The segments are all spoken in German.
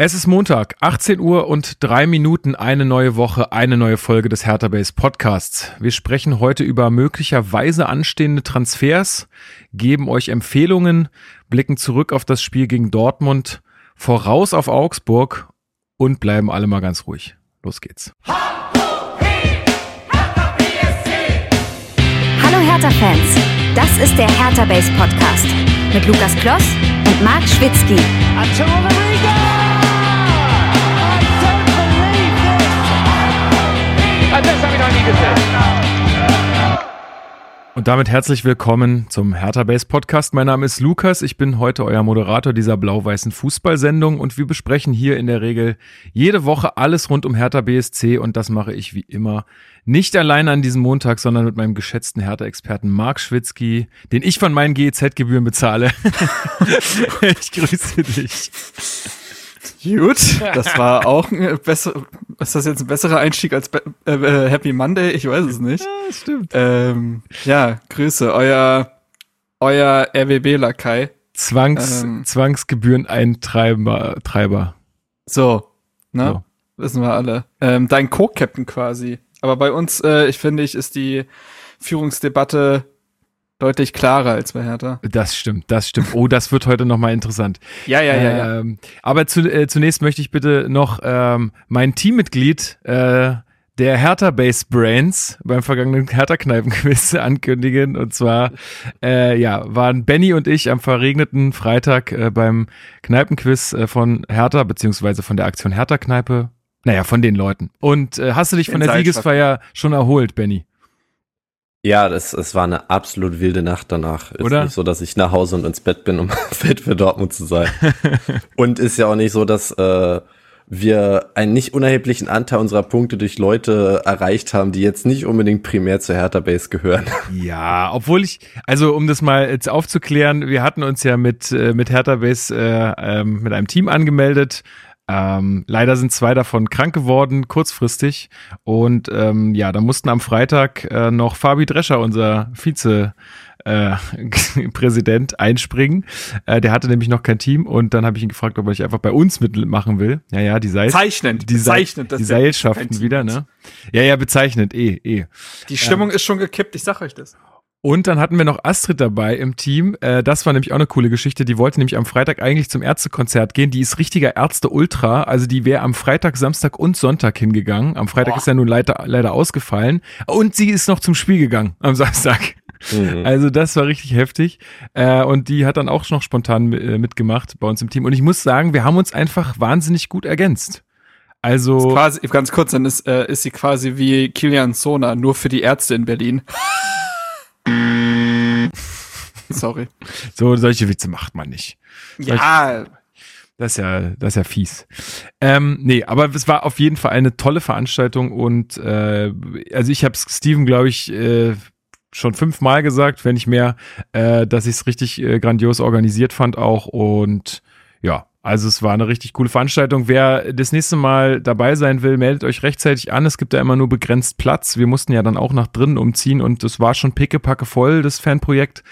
Es ist Montag, 18 Uhr und drei Minuten, eine neue Woche, eine neue Folge des Hertha Base Podcasts. Wir sprechen heute über möglicherweise anstehende Transfers, geben euch Empfehlungen, blicken zurück auf das Spiel gegen Dortmund, voraus auf Augsburg und bleiben alle mal ganz ruhig. Los geht's. Hallo Hertha-Fans, das ist der Hertha Base Podcast mit Lukas Kloss und Marc Schwitzky. Und damit herzlich willkommen zum Hertha Base Podcast. Mein Name ist Lukas. Ich bin heute euer Moderator dieser blau-weißen Fußballsendung und wir besprechen hier in der Regel jede Woche alles rund um Hertha BSC und das mache ich wie immer nicht alleine an diesem Montag, sondern mit meinem geschätzten Hertha-Experten Marc Schwitzky, den ich von meinen GEZ-Gebühren bezahle. ich grüße dich. Gut, das war auch ein besser, ist das jetzt ein besserer Einstieg als Be äh, äh Happy Monday? Ich weiß es nicht. Ja, stimmt. Ähm, ja, Grüße, euer, euer RWB-Lakai. Zwangs, ähm, Zwangsgebühren-Eintreiber, Treiber. So, ne? So. Wissen wir alle. Ähm, dein Co-Captain quasi. Aber bei uns, äh, ich finde ich, ist die Führungsdebatte deutlich klarer als bei Hertha. Das stimmt, das stimmt. Oh, das wird heute nochmal interessant. ja, ja, ja, ja. Ähm, aber zu, äh, zunächst möchte ich bitte noch ähm, mein Teammitglied äh, der Hertha Base Brands beim vergangenen Hertha Kneipenquiz ankündigen. Und zwar, äh, ja, waren Benny und ich am verregneten Freitag äh, beim Kneipenquiz äh, von Hertha, beziehungsweise von der Aktion Hertha Kneipe. Naja, von den Leuten. Und äh, hast du dich von der Siegesfeier schon erholt, Benny? Ja, das, es war eine absolut wilde Nacht danach. Ist Oder? nicht so, dass ich nach Hause und ins Bett bin, um fit für Dortmund zu sein. und ist ja auch nicht so, dass äh, wir einen nicht unerheblichen Anteil unserer Punkte durch Leute erreicht haben, die jetzt nicht unbedingt primär zur Hertha Base gehören. Ja, obwohl ich, also um das mal jetzt aufzuklären, wir hatten uns ja mit, äh, mit Hertha Base äh, ähm, mit einem Team angemeldet, ähm, leider sind zwei davon krank geworden, kurzfristig. Und ähm, ja, da mussten am Freitag äh, noch Fabi Drescher, unser Vize, äh, Präsident einspringen. Äh, der hatte nämlich noch kein Team und dann habe ich ihn gefragt, ob er nicht einfach bei uns mitmachen will. Ja, ja, die Seil bezeichnend, die, bezeichnend, die Seilschaften wieder, ne? Ja, ja, bezeichnend, eh, eh. Die Stimmung ähm, ist schon gekippt, ich sag euch das. Und dann hatten wir noch Astrid dabei im Team. Äh, das war nämlich auch eine coole Geschichte. Die wollte nämlich am Freitag eigentlich zum Ärztekonzert gehen. Die ist richtiger Ärzte-Ultra. Also die wäre am Freitag, Samstag und Sonntag hingegangen. Am Freitag Boah. ist ja nun leider, leider ausgefallen. Und sie ist noch zum Spiel gegangen am Samstag. Mhm. Also das war richtig heftig. Äh, und die hat dann auch noch spontan äh, mitgemacht bei uns im Team. Und ich muss sagen, wir haben uns einfach wahnsinnig gut ergänzt. Also quasi, ganz kurz, dann ist, äh, ist sie quasi wie Kilian Sona, nur für die Ärzte in Berlin. Sorry. So, solche Witze macht man nicht. Ja. Das ist ja, das ist ja fies. Ähm, nee, aber es war auf jeden Fall eine tolle Veranstaltung und äh, also ich habe Steven, glaube ich, äh, schon fünfmal gesagt, wenn nicht mehr, äh, dass ich es richtig äh, grandios organisiert fand auch und ja, also es war eine richtig coole Veranstaltung. Wer das nächste Mal dabei sein will, meldet euch rechtzeitig an. Es gibt da immer nur begrenzt Platz. Wir mussten ja dann auch nach drinnen umziehen und es war schon pickepacke voll, das Fanprojekt.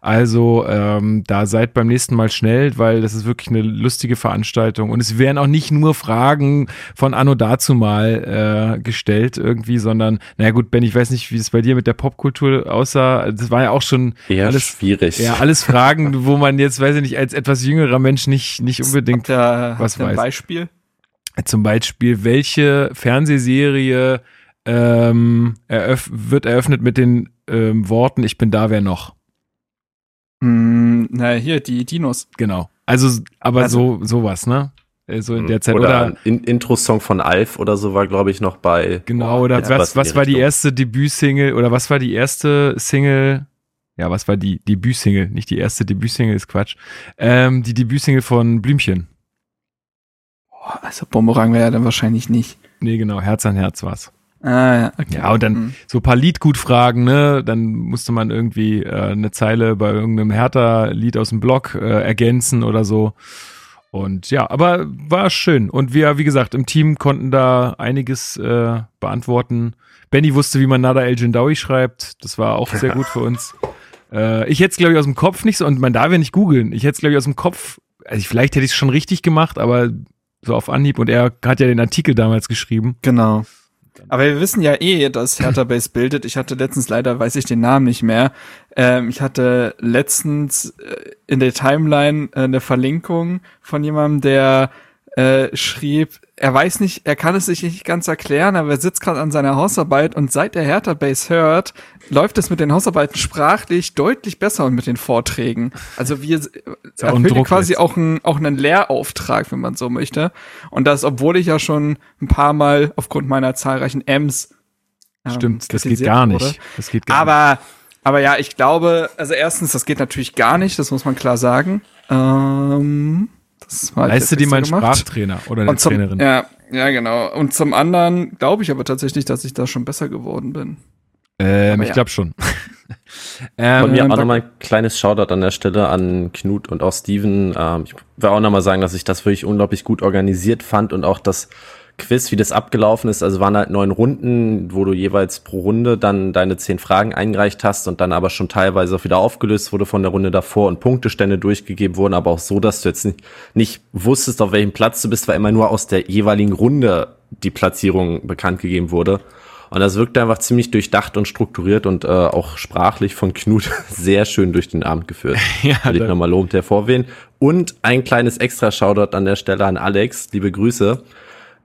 Also ähm, da seid beim nächsten Mal schnell, weil das ist wirklich eine lustige Veranstaltung. Und es werden auch nicht nur Fragen von Anno dazu mal äh, gestellt irgendwie, sondern, naja gut, Ben, ich weiß nicht, wie es bei dir mit der Popkultur aussah. Das war ja auch schon Eher alles schwierig. Ja, alles Fragen, wo man jetzt, weiß ich nicht, als etwas jüngerer Mensch nicht, nicht unbedingt unbedingt da, was weiß. Ein Beispiel? Zum Beispiel, welche Fernsehserie ähm, eröff wird eröffnet mit den ähm, Worten Ich bin da, wer noch? Mm, na, hier, die Dinos. Genau. Also, aber also, so sowas, ne? Äh, so in der Zeit. Oder, oder ein Intro-Song von Alf oder so war, glaube ich, noch bei. Genau, oder was, was war die erste Debütsingle oder was war die erste Single ja, was war die Debütsingle? Nicht die erste Debütsingle, ist Quatsch. Ähm, die Debütsingle von Blümchen. Boah, also Bomberang wäre ja dann wahrscheinlich nicht. Nee, genau, Herz an Herz war's. Ah, ja, okay. Ja, und dann mhm. so ein paar Liedgutfragen, ne? Dann musste man irgendwie äh, eine Zeile bei irgendeinem Hertha-Lied aus dem Blog äh, ergänzen oder so. Und ja, aber war schön. Und wir, wie gesagt, im Team konnten da einiges äh, beantworten. Benny wusste, wie man Nada El Jindawi schreibt. Das war auch sehr gut für uns. Äh, ich hätte es, glaube ich, aus dem Kopf nicht so, und man darf ja nicht googeln. Ich hätte es, glaube ich, aus dem Kopf, also vielleicht hätte ich es schon richtig gemacht, aber so auf Anhieb und er hat ja den Artikel damals geschrieben. Genau. Aber wir wissen ja eh, dass Hertha Base bildet. Ich hatte letztens leider, weiß ich den Namen nicht mehr. Ähm, ich hatte letztens äh, in der Timeline äh, eine Verlinkung von jemandem, der äh, schrieb, er weiß nicht, er kann es sich nicht ganz erklären, aber er sitzt gerade an seiner Hausarbeit und seit er Hertha Base hört, läuft es mit den Hausarbeiten sprachlich deutlich besser und mit den Vorträgen. Also wir erfüllen quasi auch, ein, auch einen Lehrauftrag, wenn man so möchte. Und das, obwohl ich ja schon ein paar Mal aufgrund meiner zahlreichen M's ähm, Stimmt, das geht gar nicht. Wurde. Das geht gar aber, nicht. Aber ja, ich glaube, also erstens, das geht natürlich gar nicht, das muss man klar sagen. Ähm, das war Leiste dir mein gemacht. Sprachtrainer oder eine zum, Trainerin. Ja, ja, genau. Und zum anderen glaube ich aber tatsächlich, dass ich da schon besser geworden bin. Ähm, ich ja. glaube schon. ähm, Von mir auch nochmal ein kleines Shoutout an der Stelle an Knut und auch Steven. Ähm, ich will auch nochmal sagen, dass ich das wirklich unglaublich gut organisiert fand und auch das Quiz, wie das abgelaufen ist. Also waren halt neun Runden, wo du jeweils pro Runde dann deine zehn Fragen eingereicht hast und dann aber schon teilweise auch wieder aufgelöst wurde von der Runde davor und Punktestände durchgegeben wurden, aber auch so, dass du jetzt nicht, nicht wusstest, auf welchem Platz du bist, weil immer nur aus der jeweiligen Runde die Platzierung bekannt gegeben wurde. Und das wirkte einfach ziemlich durchdacht und strukturiert und äh, auch sprachlich von Knut sehr schön durch den Abend geführt. ja, Will ich nochmal lobend hervorwählen. Und ein kleines extra Shoutout an der Stelle an Alex. Liebe Grüße.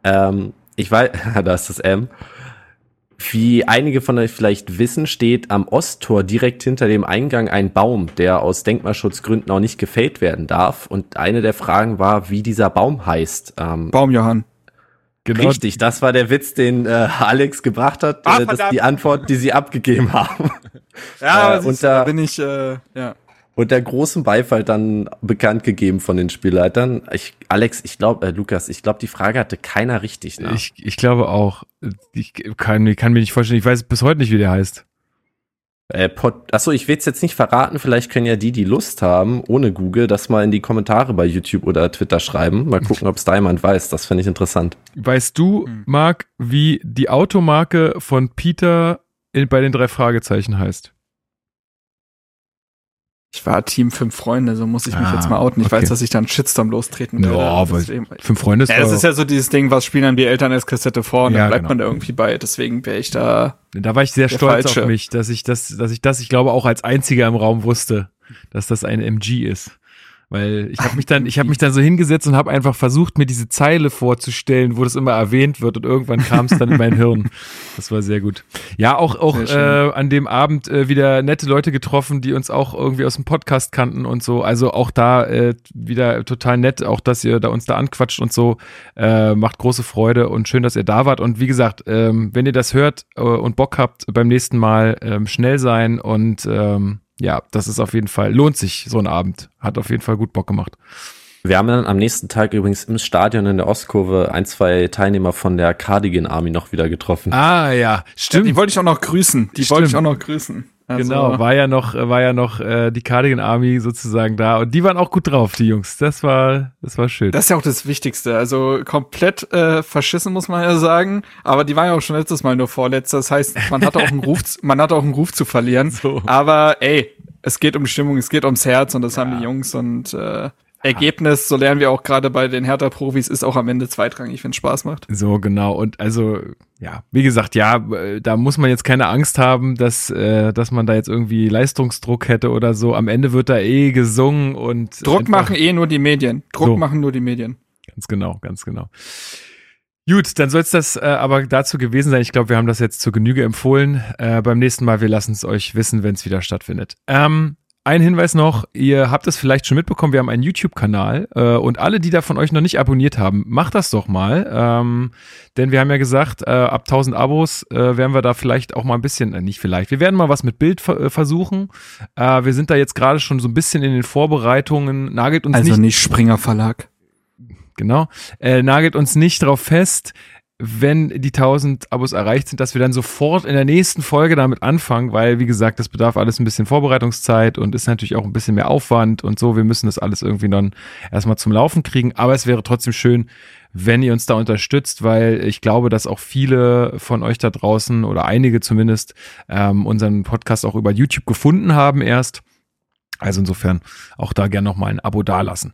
Ähm, ich weiß, da ist das M. Wie einige von euch vielleicht wissen, steht am Osttor direkt hinter dem Eingang ein Baum, der aus Denkmalschutzgründen auch nicht gefällt werden darf. Und eine der Fragen war, wie dieser Baum heißt. Ähm, Baumjohann. Genau. Richtig, das war der Witz, den äh, Alex gebracht hat. Ach, äh, das ist die Antwort, die sie abgegeben haben. Ja, äh, da bin ich, äh, ja unter großem Beifall dann bekannt gegeben von den Spielleitern. Ich, Alex, ich glaube, äh, Lukas, ich glaube, die Frage hatte keiner richtig. Ne? Ich, ich glaube auch. Ich kann, kann mir nicht vorstellen, ich weiß bis heute nicht, wie der heißt. Äh, Pod, achso, ich will es jetzt nicht verraten, vielleicht können ja die, die Lust haben, ohne Google, das mal in die Kommentare bei YouTube oder Twitter schreiben. Mal gucken, ob es da jemand weiß. Das finde ich interessant. Weißt du, hm. Marc, wie die Automarke von Peter in, bei den drei Fragezeichen heißt? Ich war Team Fünf Freunde, so muss ich mich ah, jetzt mal outen. Ich okay. weiß, dass ich dann Shitstorm lostreten werde. Ja, aber Fünf Freunde ist ja, Das ist ja so dieses Ding, was spielen dann die Eltern als Kassette vor und ja, dann bleibt genau. man da irgendwie bei. Deswegen wäre ich da. Da war ich sehr stolz Falsche. auf mich, dass ich das, dass ich das, ich glaube, auch als einziger im Raum wusste, dass das ein MG ist. Weil ich habe mich dann, ich habe mich dann so hingesetzt und habe einfach versucht, mir diese Zeile vorzustellen, wo das immer erwähnt wird und irgendwann kam es dann in mein Hirn. Das war sehr gut. Ja, auch auch äh, an dem Abend äh, wieder nette Leute getroffen, die uns auch irgendwie aus dem Podcast kannten und so. Also auch da äh, wieder total nett, auch dass ihr da uns da anquatscht und so. Äh, macht große Freude und schön, dass ihr da wart. Und wie gesagt, ähm, wenn ihr das hört äh, und Bock habt, beim nächsten Mal ähm, schnell sein und ähm, ja, das ist auf jeden Fall, lohnt sich so ein Abend. Hat auf jeden Fall gut Bock gemacht. Wir haben dann am nächsten Tag übrigens im Stadion in der Ostkurve ein, zwei Teilnehmer von der Cardigan Army noch wieder getroffen. Ah, ja, stimmt. Die wollte ich auch noch grüßen. Die wollte ich auch noch grüßen. Also. Genau, war ja noch, war ja noch äh, die Cardigan Army sozusagen da und die waren auch gut drauf, die Jungs. Das war, das war schön. Das ist ja auch das Wichtigste. Also komplett äh, verschissen muss man ja sagen, aber die waren ja auch schon letztes Mal nur vorletzter. Das heißt, man hatte auch einen Ruf, man hatte auch einen Ruf zu verlieren. So. Aber ey, es geht um die Stimmung, es geht ums Herz und das ja. haben die Jungs und äh, Ergebnis, so lernen wir auch gerade bei den Hertha-Profis, ist auch am Ende zweitrangig, wenn es Spaß macht. So, genau. Und also, ja, wie gesagt, ja, da muss man jetzt keine Angst haben, dass, äh, dass man da jetzt irgendwie Leistungsdruck hätte oder so. Am Ende wird da eh gesungen und. Druck machen eh nur die Medien. Druck so. machen nur die Medien. Ganz genau, ganz genau. Gut, dann soll es das äh, aber dazu gewesen sein. Ich glaube, wir haben das jetzt zur Genüge empfohlen. Äh, beim nächsten Mal, wir lassen es euch wissen, wenn es wieder stattfindet. Ähm, ein Hinweis noch, ihr habt es vielleicht schon mitbekommen, wir haben einen YouTube-Kanal äh, und alle, die da von euch noch nicht abonniert haben, macht das doch mal. Ähm, denn wir haben ja gesagt, äh, ab 1000 Abos äh, werden wir da vielleicht auch mal ein bisschen, äh, nicht vielleicht, wir werden mal was mit Bild ver äh, versuchen. Äh, wir sind da jetzt gerade schon so ein bisschen in den Vorbereitungen, nagelt uns also nicht. Nicht Springer Verlag. Genau, äh, nagelt uns nicht drauf fest wenn die 1000 Abos erreicht sind, dass wir dann sofort in der nächsten Folge damit anfangen, weil, wie gesagt, das bedarf alles ein bisschen Vorbereitungszeit und ist natürlich auch ein bisschen mehr Aufwand und so. Wir müssen das alles irgendwie dann erstmal zum Laufen kriegen. Aber es wäre trotzdem schön, wenn ihr uns da unterstützt, weil ich glaube, dass auch viele von euch da draußen oder einige zumindest ähm, unseren Podcast auch über YouTube gefunden haben erst. Also insofern auch da gerne nochmal ein Abo dalassen.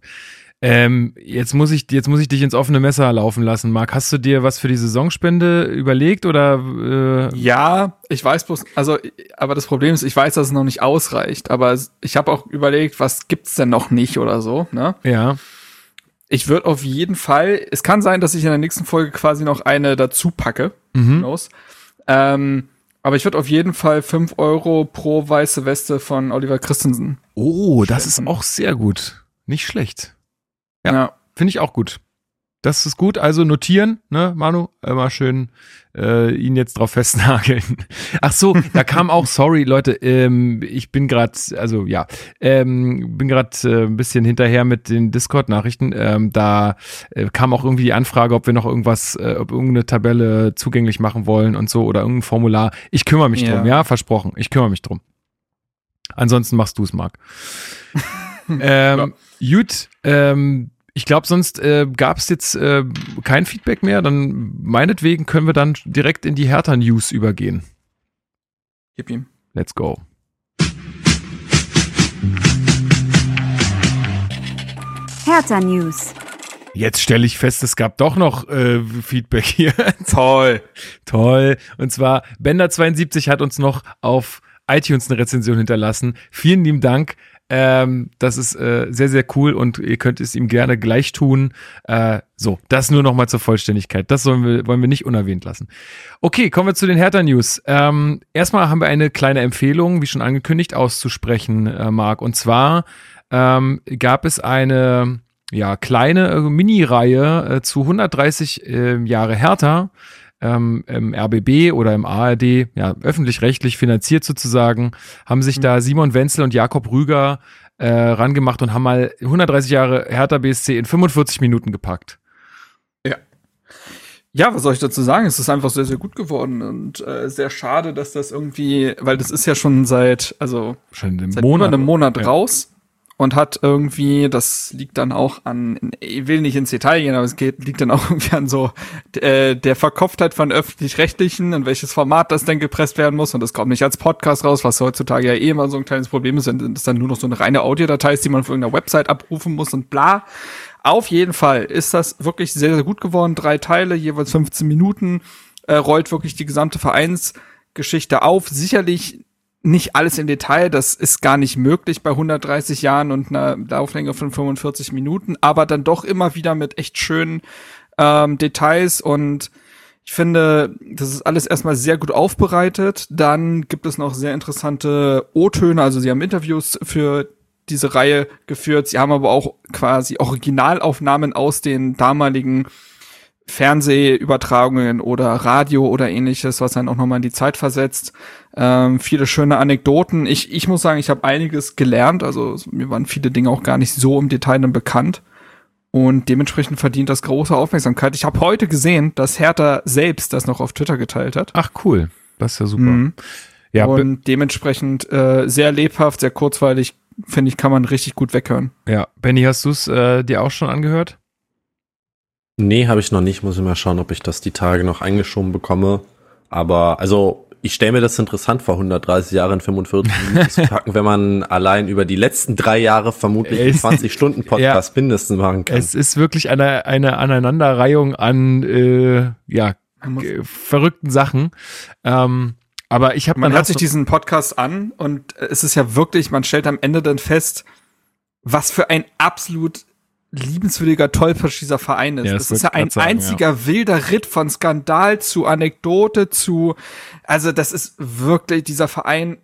Ähm, jetzt muss ich, jetzt muss ich dich ins offene Messer laufen lassen. Marc, hast du dir was für die Saisonspende überlegt oder? Äh? Ja, ich weiß bloß, also, aber das Problem ist, ich weiß, dass es noch nicht ausreicht. Aber ich habe auch überlegt, was gibt's denn noch nicht oder so. Ne? Ja. Ich würde auf jeden Fall. Es kann sein, dass ich in der nächsten Folge quasi noch eine dazu packe. Mhm. Ähm, aber ich würde auf jeden Fall 5 Euro pro weiße Weste von Oliver Christensen. Oh, das ist auch sehr gut. Nicht schlecht. Ja, ja. finde ich auch gut. Das ist gut. Also notieren, ne, Manu? Immer schön äh, ihn jetzt drauf festnageln. Ach so, da kam auch, sorry, Leute, ähm, ich bin gerade, also ja, ähm, bin gerade äh, ein bisschen hinterher mit den Discord-Nachrichten. Ähm, da äh, kam auch irgendwie die Anfrage, ob wir noch irgendwas, äh, ob irgendeine Tabelle zugänglich machen wollen und so oder irgendein Formular. Ich kümmere mich ja. drum, ja, versprochen. Ich kümmere mich drum. Ansonsten machst du es, Marc. ähm, ja. Gut, ähm, ich glaube, sonst äh, gab es jetzt äh, kein Feedback mehr. Dann meinetwegen können wir dann direkt in die Hertha-News übergehen. Gib ihm. Let's go. Hertha News. Jetzt stelle ich fest, es gab doch noch äh, Feedback hier. Toll. Toll. Und zwar, Bender72 hat uns noch auf iTunes eine Rezension hinterlassen. Vielen lieben Dank. Ähm, das ist äh, sehr, sehr cool und ihr könnt es ihm gerne gleich tun. Äh, so, das nur nochmal zur Vollständigkeit. Das sollen wir, wollen wir nicht unerwähnt lassen. Okay, kommen wir zu den Hertha-News. Ähm, erstmal haben wir eine kleine Empfehlung, wie schon angekündigt, auszusprechen, äh, Marc. Und zwar ähm, gab es eine ja, kleine äh, Mini-Reihe äh, zu 130 äh, Jahre Hertha ähm, im RBB oder im ARD, ja, öffentlich-rechtlich finanziert sozusagen, haben sich mhm. da Simon Wenzel und Jakob Rüger äh, rangemacht und haben mal 130 Jahre Hertha BSC in 45 Minuten gepackt. Ja. Ja, was soll ich dazu sagen? Es ist einfach sehr, sehr gut geworden und äh, sehr schade, dass das irgendwie, weil das ist ja schon seit, also schon seit Monat, über einem Monat ja. raus und hat irgendwie, das liegt dann auch an, ich will nicht ins Detail gehen, aber es geht, liegt dann auch irgendwie an so äh, der Verkopftheit von öffentlich-rechtlichen und welches Format das denn gepresst werden muss und das kommt nicht als Podcast raus, was heutzutage ja eh immer so ein kleines Problem ist, wenn das dann nur noch so eine reine Audiodatei ist, die man von irgendeiner Website abrufen muss und bla. Auf jeden Fall ist das wirklich sehr, sehr gut geworden. Drei Teile, jeweils 15 Minuten, äh, rollt wirklich die gesamte Vereinsgeschichte auf. Sicherlich nicht alles im Detail, das ist gar nicht möglich bei 130 Jahren und einer Lauflänge von 45 Minuten, aber dann doch immer wieder mit echt schönen ähm, Details und ich finde, das ist alles erstmal sehr gut aufbereitet. Dann gibt es noch sehr interessante O-Töne, also sie haben Interviews für diese Reihe geführt. Sie haben aber auch quasi Originalaufnahmen aus den damaligen Fernsehübertragungen oder Radio oder ähnliches, was dann auch nochmal in die Zeit versetzt. Ähm, viele schöne Anekdoten. Ich, ich muss sagen, ich habe einiges gelernt. Also mir waren viele Dinge auch gar nicht so im Detail dann bekannt. Und dementsprechend verdient das große Aufmerksamkeit. Ich habe heute gesehen, dass Hertha selbst das noch auf Twitter geteilt hat. Ach cool, das ist ja super. Mhm. Ja, und dementsprechend äh, sehr lebhaft, sehr kurzweilig, finde ich, kann man richtig gut weghören. Ja, Benny, hast du es äh, dir auch schon angehört? Nee, habe ich noch nicht. Muss ich mal schauen, ob ich das die Tage noch eingeschoben bekomme. Aber also ich stelle mir das interessant vor, 130 Jahre in 45 Minuten zu packen, wenn man allein über die letzten drei Jahre vermutlich einen 20 Stunden Podcast ja, mindestens machen kann. Es ist wirklich eine, eine Aneinanderreihung an äh, ja, verrückten Sachen. Ähm, aber ich habe man hört sich diesen Podcast an und es ist ja wirklich, man stellt am Ende dann fest, was für ein absolut liebenswürdiger Tollpatsch dieser Verein ist. Ja, das, das ist ja ein sagen, einziger ja. wilder Ritt von Skandal zu Anekdote zu, also das ist wirklich dieser Verein,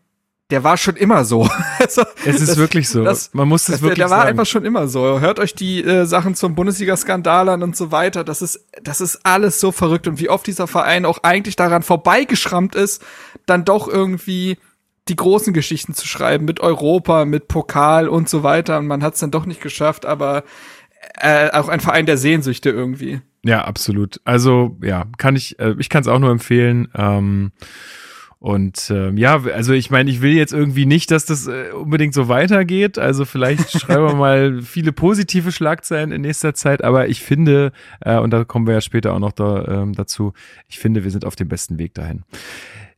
der war schon immer so. also, es ist das, wirklich so. Das, Man muss es wirklich der, der war einfach schon immer so. Hört euch die äh, Sachen zum Bundesliga-Skandal an und so weiter. Das ist, das ist alles so verrückt und wie oft dieser Verein auch eigentlich daran vorbeigeschrammt ist, dann doch irgendwie die großen Geschichten zu schreiben mit Europa, mit Pokal und so weiter. Und man hat es dann doch nicht geschafft, aber äh, auch ein Verein der Sehnsüchte irgendwie. Ja, absolut. Also ja, kann ich, äh, ich kann es auch nur empfehlen. Ähm, und ähm, ja, also ich meine, ich will jetzt irgendwie nicht, dass das äh, unbedingt so weitergeht. Also vielleicht schreiben wir mal viele positive Schlagzeilen in nächster Zeit, aber ich finde, äh, und da kommen wir ja später auch noch da, ähm, dazu, ich finde, wir sind auf dem besten Weg dahin.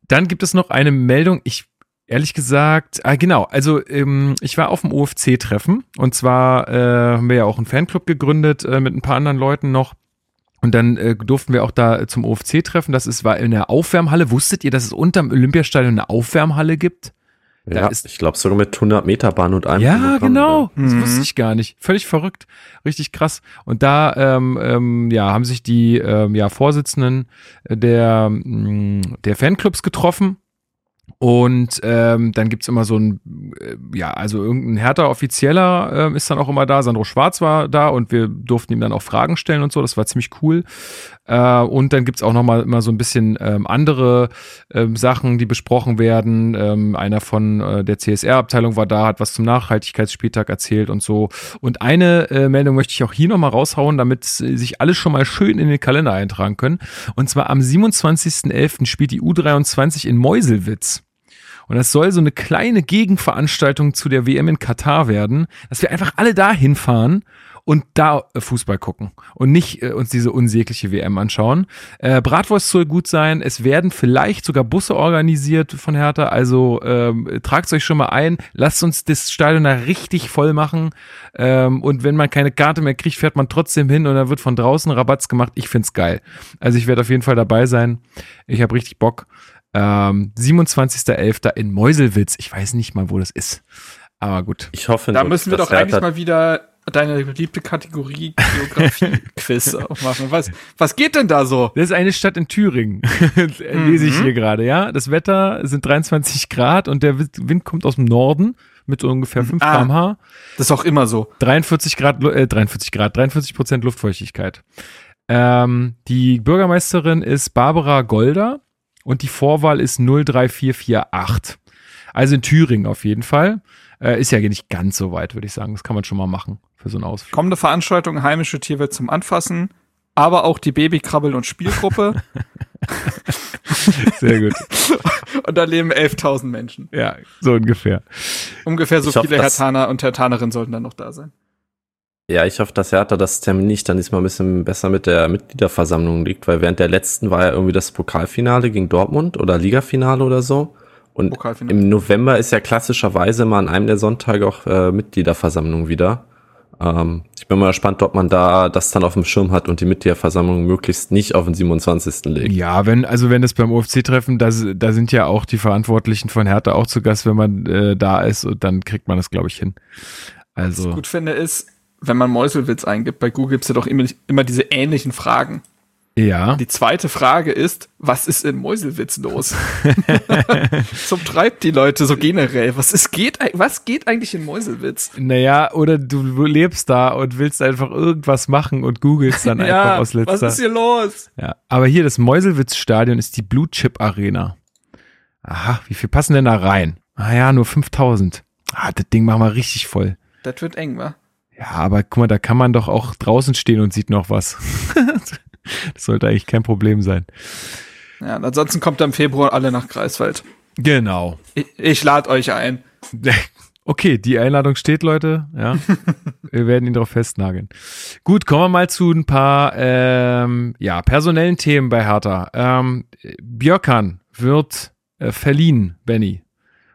Dann gibt es noch eine Meldung, ich Ehrlich gesagt, ah, genau, also ähm, ich war auf dem OFC-Treffen und zwar äh, haben wir ja auch einen Fanclub gegründet äh, mit ein paar anderen Leuten noch. Und dann äh, durften wir auch da zum OFC treffen. Das ist, war in der Aufwärmhalle. Wusstet ihr, dass es unterm Olympiastadion eine Aufwärmhalle gibt? Ja, ich glaube sogar mit 100 Meter Bahn und einem. Ja, Programm genau. da. Das Mhm. wusste ich gar nicht. Völlig verrückt. Richtig krass. Und da ähm, ähm, ja, haben sich die ähm, ja, Vorsitzenden der, mh, der Fanclubs getroffen. Und ähm, dann gibt's immer so ein, äh, ja, also irgendein härter Offizieller ähm, ist dann auch immer da. Sandro Schwarz war da und wir durften ihm dann auch Fragen stellen und so. Das war ziemlich cool. Äh, und dann gibt's auch noch mal immer so ein bisschen ähm, andere ähm, Sachen, die besprochen werden. Ähm, einer von äh, der CSR-Abteilung war da, hat was zum Nachhaltigkeitsspieltag erzählt und so. Und eine äh, Meldung möchte ich auch hier noch mal raushauen, damit äh, sich alle schon mal schön in den Kalender eintragen können. Und zwar am 27.11. spielt die U23 in Meuselwitz. Und das soll so eine kleine Gegenveranstaltung zu der WM in Katar werden, dass wir einfach alle da hinfahren und da äh, Fußball gucken und nicht äh, uns diese unsägliche WM anschauen. Äh, Bratwurst soll gut sein. Es werden vielleicht sogar Busse organisiert von Hertha. Also ähm, tragt euch schon mal ein. Lasst uns das Stadion da richtig voll machen. Ähm, und wenn man keine Karte mehr kriegt, fährt man trotzdem hin und dann wird von draußen Rabatz gemacht. Ich find's geil. Also ich werde auf jeden Fall dabei sein. Ich habe richtig Bock. Ähm, 27.11. in Meuselwitz. Ich weiß nicht mal, wo das ist. Aber gut. Ich hoffe, Da nur, müssen wir doch eigentlich mal wieder deine beliebte Kategorie Geografie-Quiz machen. Was, was geht denn da so? Das ist eine Stadt in Thüringen. Lese ich hier gerade, ja. Das Wetter sind 23 Grad und der Wind kommt aus dem Norden mit so ungefähr 5 Ah. km/h. Das ist auch immer so. 43 Grad, äh, 43 Grad, 43 Prozent Luftfeuchtigkeit. Ähm, die Bürgermeisterin ist Barbara Golder und die Vorwahl ist 03448. Also in Thüringen auf jeden Fall. Äh, ist ja nicht ganz so weit, würde ich sagen. Das kann man schon mal machen für so einen Ausflug. Kommende Veranstaltung, heimische Tierwelt zum Anfassen, aber auch die Babykrabbel- und Spielgruppe. Sehr gut. und da leben 11.000 Menschen. Ja, so ungefähr. Ungefähr so Ich viele dass- Hertaner und Hertanerinnen sollten dann noch da sein. Ja, ich hoffe, dass Hertha das Termin nicht dann diesmal ein bisschen besser mit der Mitgliederversammlung liegt, weil während der letzten war ja irgendwie das Pokalfinale gegen Dortmund oder Ligafinale oder so. Und im November ist ja klassischerweise mal an einem der Sonntage auch äh, Mitgliederversammlung wieder. Ähm, ich bin mal gespannt, ob man da das dann auf dem Schirm hat und die Mitgliederversammlung möglichst nicht auf den 27. legt. Ja, wenn, also wenn es beim UFC-Treffen, da, da sind ja auch die Verantwortlichen von Hertha auch zu Gast, wenn man äh, da ist und dann kriegt man das, glaube ich, hin. Was Also, ich gut finde, ist, wenn man Mäuselwitz eingibt, bei Google gibt's ja doch immer, immer diese ähnlichen Fragen. ja. Die zweite Frage ist, was ist in Mäuselwitz los? Zum treibt die Leute so generell. Was ist, geht, was geht eigentlich in Mäuselwitz? Naja, oder du lebst da und willst einfach irgendwas machen und googelst dann einfach aus letzter. was ist hier los? Ja, aber hier das Meuselwitz-Stadion ist die Blue Chip Arena. Aha, wie viel passen denn da rein? Ah ja, nur 5000. Ah, das Ding machen wir richtig voll. Das wird eng, wa? Ja, aber guck mal, da kann man doch auch draußen stehen und sieht noch was. das sollte eigentlich kein Problem sein. Ja, und ansonsten kommt er im Februar alle nach Greifswald. Genau. Ich, ich lade euch ein. Okay, die Einladung steht, Leute. Ja, wir werden ihn darauf festnageln. Gut, kommen wir mal zu ein paar ähm, ja, personellen Themen bei Hertha. Ähm, Björkan wird äh, verliehen, Benny.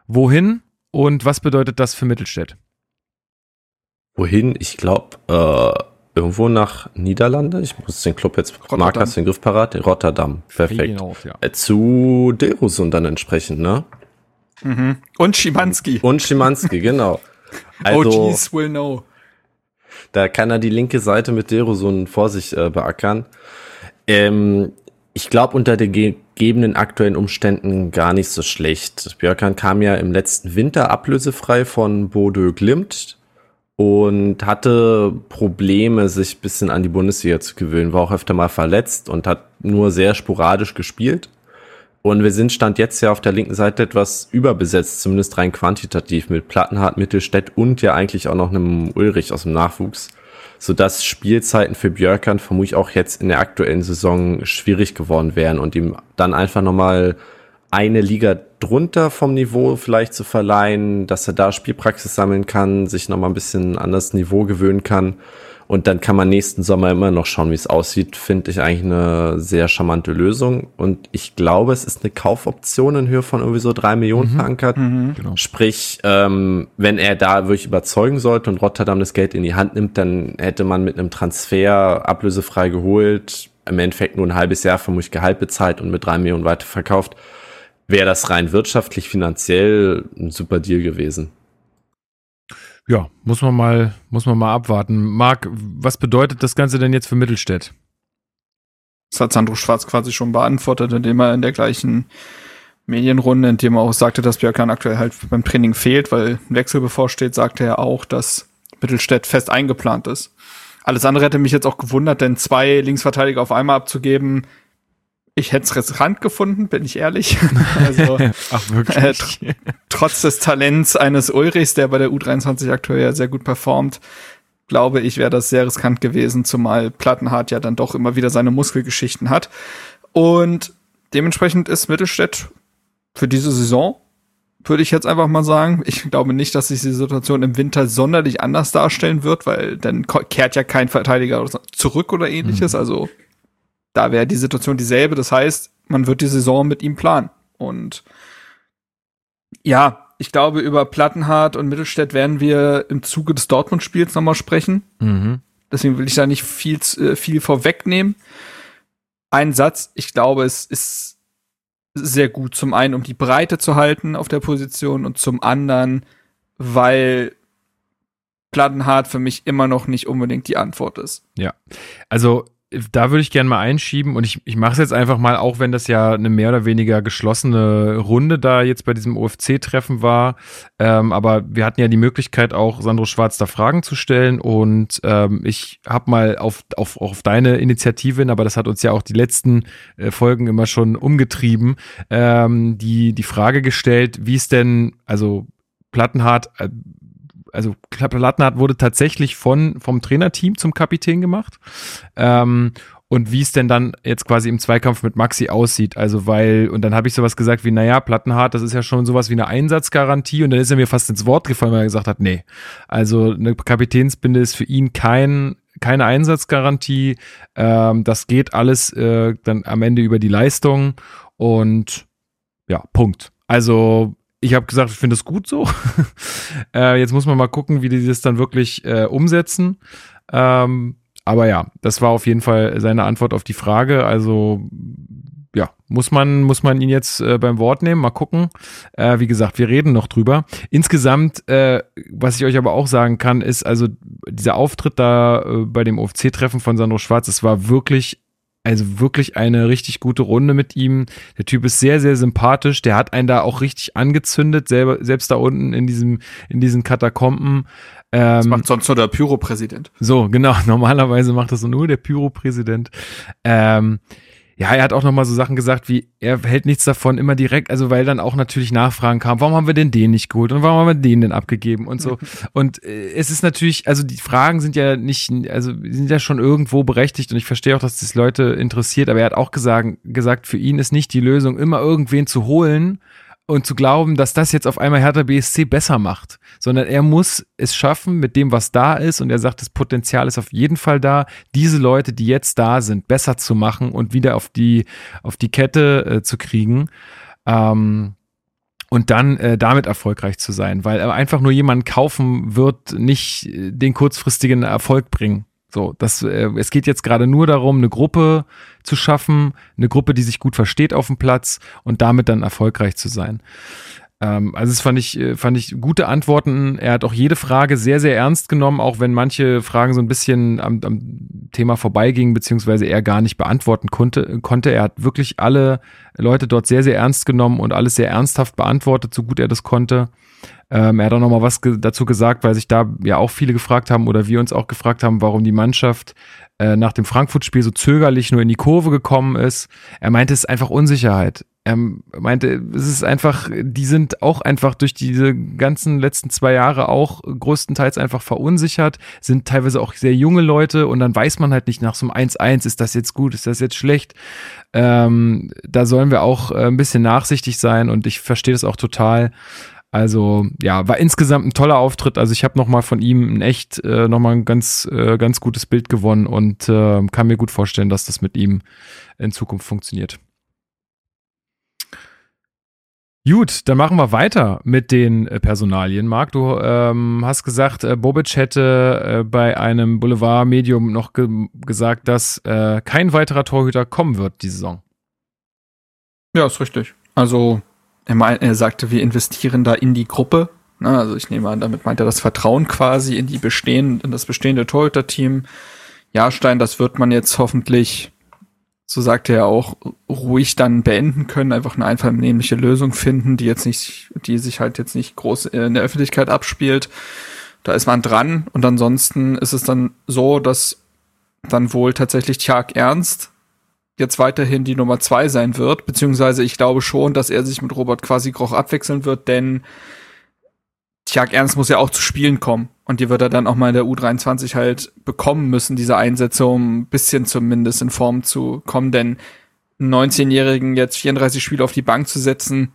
Wohin und was bedeutet das für Mittelstädt? Wohin? Ich glaube, äh, irgendwo nach Niederlande. Ich muss den Club jetzt, Rotterdam. Marc, hast du den Griff parat? Rotterdam. Perfekt. Feyenoord, ja. Äh, Zu Derusund dann entsprechend, ne? Mhm. Und Schimanski. Und Schimanski, genau. Also, OGs will know. da kann er die linke Seite mit Derusund vor sich äh, beackern. Ähm, ich glaube, unter den gegebenen aktuellen Umständen gar nicht so schlecht. Björkan kam ja im letzten Winter ablösefrei von Bodø Glimt und hatte Probleme, sich ein bisschen an die Bundesliga zu gewöhnen, war auch öfter mal verletzt und hat nur sehr sporadisch gespielt. Und wir sind Stand jetzt ja auf der linken Seite etwas überbesetzt, zumindest rein quantitativ, mit Plattenhardt, Mittelstädt und ja eigentlich auch noch einem Ulrich aus dem Nachwuchs. Sodass Spielzeiten für Björkan vermutlich auch jetzt in der aktuellen Saison schwierig geworden wären und ihm dann einfach nochmal eine Liga drunter vom Niveau vielleicht zu verleihen, dass er da Spielpraxis sammeln kann, sich nochmal ein bisschen an das Niveau gewöhnen kann Und dann kann man nächsten Sommer immer noch schauen, wie es aussieht. Finde ich eigentlich eine sehr charmante Lösung. Und ich glaube, es ist eine Kaufoption in Höhe von irgendwie so drei Millionen mhm. verankert. Mhm. Genau. Sprich, ähm, wenn er da wirklich überzeugen sollte und Rotterdam das Geld in die Hand nimmt, dann hätte man mit einem Transfer ablösefrei geholt, im Endeffekt nur ein halbes Jahr vermutlich Gehalt bezahlt und mit drei Millionen weiterverkauft. Wäre das rein wirtschaftlich, finanziell ein super Deal gewesen. Ja, muss man mal, muss man mal abwarten. Marc, was bedeutet das Ganze denn jetzt für Mittelstädt? Das hat Sandro Schwarz quasi schon beantwortet, indem er in der gleichen Medienrunde, in dem er auch sagte, dass Björkan aktuell halt beim Training fehlt, weil ein Wechsel bevorsteht, sagte er auch, dass Mittelstädt fest eingeplant ist. Alles andere hätte mich jetzt auch gewundert, denn zwei Linksverteidiger auf einmal abzugeben, ich hätte es riskant gefunden, bin ich ehrlich. also, Ach, wirklich? Äh, tr trotz des Talents eines Ulrichs, der bei der U23 aktuell ja sehr gut performt, glaube ich, wäre das sehr riskant gewesen, zumal Plattenhardt ja dann doch immer wieder seine Muskelgeschichten hat. Und dementsprechend ist Mittelstädt für diese Saison, würde ich jetzt einfach mal sagen. Ich glaube nicht, dass sich die Situation im Winter sonderlich anders darstellen wird, weil dann kehrt ja kein Verteidiger zurück oder ähnliches. Mhm. Also da wäre die Situation dieselbe. Das heißt, man wird die Saison mit ihm planen. Und ja, ich glaube, über Plattenhardt und Mittelstädt werden wir im Zuge des Dortmund-Spiels nochmal sprechen. Mhm. Deswegen will ich da nicht viel, äh, viel vorwegnehmen. Ein Satz, ich glaube, es ist sehr gut. Zum einen, um die Breite zu halten auf der Position und zum anderen, weil Plattenhardt für mich immer noch nicht unbedingt die Antwort ist. Ja, also da würde ich gerne mal einschieben und ich, ich mache es jetzt einfach mal, auch wenn das ja eine mehr oder weniger geschlossene Runde da jetzt bei diesem OFC-Treffen war. Ähm, aber wir hatten ja die Möglichkeit, auch Sandro Schwarz da Fragen zu stellen und ähm, ich habe mal auf, auf, auf deine Initiative hin, aber das hat uns ja auch die letzten äh, Folgen immer schon umgetrieben, ähm, die, die Frage gestellt, wie es denn, also Plattenhardt, äh, also Plattenhardt wurde tatsächlich von, vom Trainerteam zum Kapitän gemacht. Ähm, und wie es denn dann jetzt quasi im Zweikampf mit Maxi aussieht. Also weil, und dann habe ich sowas gesagt wie, naja, Plattenhardt, das ist ja schon sowas wie eine Einsatzgarantie und dann ist er mir fast ins Wort gefallen, weil er gesagt hat, nee, also eine Kapitänsbinde ist für ihn kein, keine Einsatzgarantie. Ähm, das geht alles äh, dann am Ende über die Leistung und ja, Punkt. Also ich habe gesagt, ich finde es gut so. äh, jetzt muss man mal gucken, wie die das dann wirklich äh, umsetzen. Ähm, aber ja, das war auf jeden Fall seine Antwort auf die Frage. Also ja, muss man, muss man ihn jetzt äh, beim Wort nehmen, mal gucken. Äh, wie gesagt, wir reden noch drüber. Insgesamt, äh, was ich euch aber auch sagen kann, ist also dieser Auftritt da äh, bei dem OFC-Treffen von Sandro Schwarz, es war wirklich also wirklich eine richtig gute Runde mit ihm. Der Typ ist sehr, sehr sympathisch. Der hat einen da auch richtig angezündet, selber, selbst da unten in diesem, in diesen Katakomben. Ähm, das macht sonst nur der Pyro-Präsident. So, genau. Normalerweise macht das nur der Pyro-Präsident. Ähm, ja, er hat auch nochmal so Sachen gesagt, wie er hält nichts davon immer direkt, also weil dann auch natürlich Nachfragen kamen, warum haben wir denn den nicht geholt und warum haben wir den denn abgegeben und so. und äh, es ist natürlich, also die Fragen sind ja nicht, also sind ja schon irgendwo berechtigt und ich verstehe auch, dass das Leute interessiert, aber er hat auch gesagt, gesagt, für ihn ist nicht die Lösung, immer irgendwen zu holen, und zu glauben, dass das jetzt auf einmal Hertha BSC besser macht, sondern er muss es schaffen mit dem, was da ist und er sagt, das Potenzial ist auf jeden Fall da, diese Leute, die jetzt da sind, besser zu machen und wieder auf die, auf die Kette äh, zu kriegen. Ähm, und dann äh, damit erfolgreich zu sein, weil einfach nur jemanden kaufen wird nicht äh, den kurzfristigen Erfolg bringen. So, das, äh, es geht jetzt gerade nur darum, eine Gruppe zu schaffen, eine Gruppe, die sich gut versteht auf dem Platz und damit dann erfolgreich zu sein. Ähm, also das fand ich, äh, fand ich gute Antworten. Er hat auch jede Frage sehr, sehr ernst genommen, auch wenn manche Fragen so ein bisschen am, am Thema vorbeigingen, beziehungsweise er gar nicht beantworten konnte, konnte. Er hat wirklich alle Leute dort sehr, sehr ernst genommen und alles sehr ernsthaft beantwortet, so gut er das konnte. Ähm, er hat auch noch mal was ge dazu gesagt, weil sich da ja auch viele gefragt haben oder wir uns auch gefragt haben, warum die Mannschaft äh, nach dem Frankfurt-Spiel so zögerlich nur in die Kurve gekommen ist. Er meinte, es ist einfach Unsicherheit. Er meinte, es ist einfach, die sind auch einfach durch diese ganzen letzten zwei Jahre auch größtenteils einfach verunsichert, sind teilweise auch sehr junge Leute und dann weiß man halt nicht nach so einem 1-1, ist das jetzt gut, ist das jetzt schlecht. Ähm, da sollen wir auch äh, ein bisschen nachsichtig sein und ich verstehe das auch total. Also ja, war insgesamt ein toller Auftritt. Also ich habe noch mal von ihm ein echt äh, noch ein ganz äh, ganz gutes Bild gewonnen und äh, kann mir gut vorstellen, dass das mit ihm in Zukunft funktioniert. Gut, dann machen wir weiter mit den äh, Personalien. Marc, du ähm, hast gesagt, äh, Bobic hätte äh, bei einem Boulevard-Medium noch ge gesagt, dass äh, kein weiterer Torhüter kommen wird die Saison. Ja, ist richtig. Also er, mein, er sagte, wir investieren da in die Gruppe. Na, also ich nehme an, damit meint er das Vertrauen quasi in die bestehende, in das bestehende Torhüter-Team. Jahrstein, das wird man jetzt hoffentlich so sagt er auch, ruhig dann beenden können, einfach eine einvernehmliche Lösung finden, die jetzt nicht, die sich halt jetzt nicht groß in der Öffentlichkeit abspielt. Da ist man dran und ansonsten ist es dann so, dass dann wohl tatsächlich Tjag Ernst jetzt weiterhin die Nummer zwei sein wird, beziehungsweise ich glaube schon, dass er sich mit Robert quasi Groch abwechseln wird, denn Tjag Ernst muss ja auch zu Spielen kommen. Und die wird er dann auch mal in der U23 halt bekommen müssen, diese Einsätze, um ein bisschen zumindest in Form zu kommen. Denn einen 19-Jährigen jetzt 34 Spiele auf die Bank zu setzen,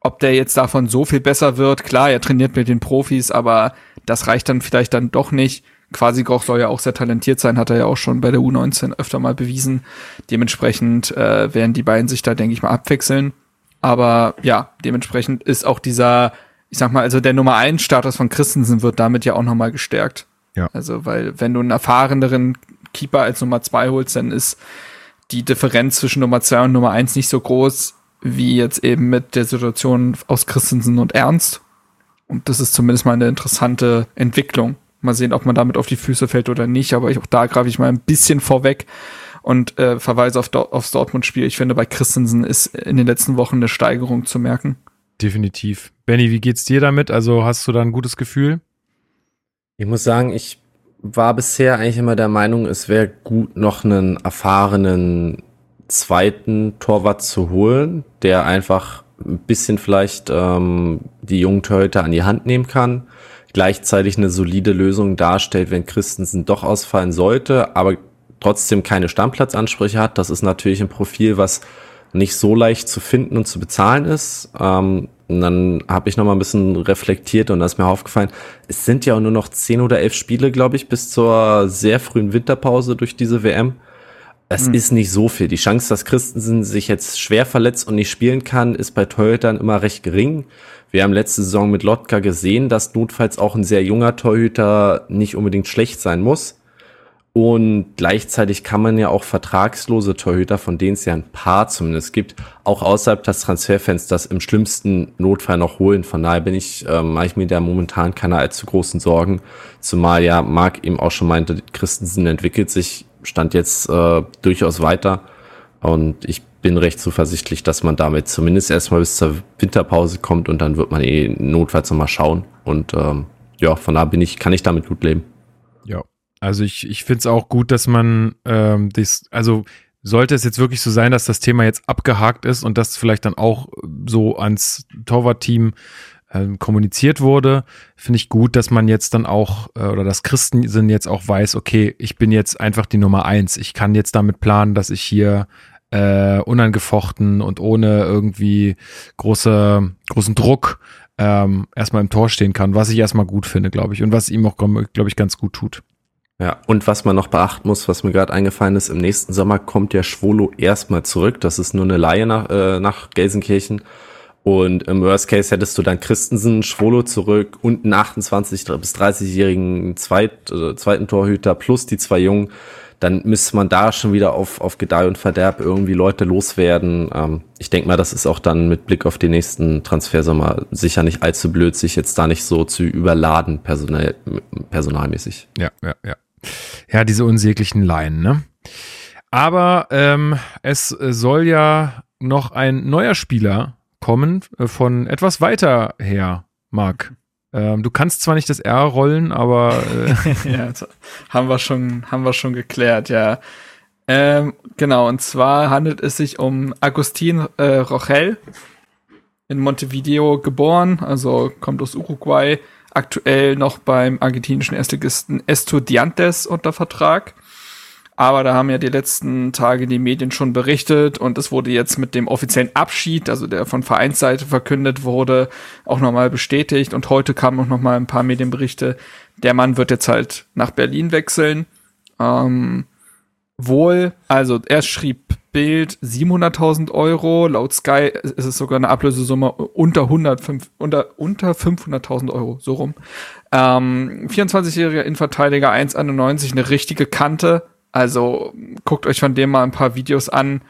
ob der jetzt davon so viel besser wird, klar, er trainiert mit den Profis, aber das reicht dann vielleicht dann doch nicht. Quasi Groch soll ja auch sehr talentiert sein, hat er ja auch schon bei der U19 öfter mal bewiesen. Dementsprechend äh, werden die beiden sich da, denke ich mal, abwechseln. Aber ja, dementsprechend ist auch dieser ich sag mal, also der Nummer 1 Status von Christensen wird damit ja auch nochmal gestärkt. Ja. Also, weil wenn du einen erfahreneren Keeper als Nummer 2 holst, dann ist die Differenz zwischen Nummer 2 und Nummer 1 nicht so groß, wie jetzt eben mit der Situation aus Christensen und Ernst. Und das ist zumindest mal eine interessante Entwicklung. Mal sehen, ob man damit auf die Füße fällt oder nicht, aber ich, auch da greife ich mal ein bisschen vorweg und äh, verweise auf, aufs Dortmund-Spiel. Ich finde, bei Christensen ist in den letzten Wochen eine Steigerung zu merken. Definitiv. Benny, wie geht's dir damit? Also hast du da ein gutes Gefühl? Ich muss sagen, ich war bisher eigentlich immer der Meinung, es wäre gut, noch einen erfahrenen zweiten Torwart zu holen, der einfach ein bisschen vielleicht ähm, die jungen Torhüter an die Hand nehmen kann, gleichzeitig eine solide Lösung darstellt, wenn Christensen doch ausfallen sollte, aber trotzdem keine Stammplatzansprüche hat. Das ist natürlich ein Profil, was nicht so leicht zu finden und zu bezahlen ist. Ähm, und dann habe ich noch mal ein bisschen reflektiert und da ist mir aufgefallen, es sind ja auch nur noch zehn oder elf Spiele, glaube ich, bis zur sehr frühen Winterpause durch diese WM. Es mhm. ist nicht so viel. Die Chance, dass Christensen sich jetzt schwer verletzt und nicht spielen kann, ist bei Torhütern immer recht gering. Wir haben letzte Saison mit Lotka gesehen, dass notfalls auch ein sehr junger Torhüter nicht unbedingt schlecht sein muss. Und gleichzeitig kann man ja auch vertragslose Torhüter, von denen es ja ein paar zumindest gibt, auch außerhalb des Transferfensters im schlimmsten Notfall noch holen. Von daher bin ich, äh, mache ich mir da momentan keine allzu großen Sorgen. Zumal ja Marc eben auch schon meinte, Christensen entwickelt sich, stand jetzt äh, durchaus weiter. Und ich bin recht zuversichtlich, dass man damit zumindest erstmal bis zur Winterpause kommt und dann wird man eh notfalls nochmal schauen. Und ähm, ja, von da bin ich, kann ich damit gut leben. Ja, also ich, ich finde es auch gut, dass man ähm, das, also sollte es jetzt wirklich so sein, dass das Thema jetzt abgehakt ist und das vielleicht dann auch so ans Torwartteam ähm, kommuniziert wurde, finde ich gut, dass man jetzt dann auch, äh, oder das Christen jetzt auch weiß, okay, ich bin jetzt einfach die Nummer eins. Ich kann jetzt damit planen, dass ich hier äh, unangefochten und ohne irgendwie große, großen Druck ähm, erstmal im Tor stehen kann, was ich erstmal gut finde, glaube ich, und was ihm auch, glaube ich, ganz gut tut. Ja, und was man noch beachten muss, was mir gerade eingefallen ist, im nächsten Sommer kommt der Schwolo erstmal zurück. Das ist nur eine Laie nach, äh, nach Gelsenkirchen. Und im Worst Case hättest du dann Christensen, Schwolo zurück und einen 28 bis 30-jährigen Zweit, äh, zweiten Torhüter plus die zwei Jungen. Dann müsste man da schon wieder auf, auf Gedeih und Verderb irgendwie Leute loswerden. Ähm, ich denke mal, das ist auch dann mit Blick auf den nächsten Transfersommer sicher nicht allzu blöd, sich jetzt da nicht so zu überladen, personell, personalmäßig. Ja, ja, ja. Ja, diese unsäglichen Laien, ne? Aber ähm, es soll ja noch ein neuer Spieler kommen äh, von etwas weiter her, Marc. Ähm, du kannst zwar nicht das R rollen, aber äh ja, haben wir schon, haben wir schon geklärt, ja. Ähm, genau, und zwar handelt es sich um Agustin äh, Rochel, in Montevideo geboren, also kommt aus Uruguay, aktuell noch beim argentinischen Erstligisten Estudiantes unter Vertrag. Aber da haben ja die letzten Tage die Medien schon berichtet und es wurde jetzt mit dem offiziellen Abschied, also der von Vereinsseite verkündet wurde, auch nochmal bestätigt. Und heute kamen auch nochmal ein paar Medienberichte. Der Mann wird jetzt halt nach Berlin wechseln. Ähm, wohl, also er schrieb Bild 700.000 Euro, laut Sky ist es sogar eine Ablösesumme unter 105, unter, unter 500.000 Euro, so rum. Ähm, 24-jähriger Innenverteidiger, 1,91, eine richtige Kante. Also guckt euch von dem mal ein paar Videos an.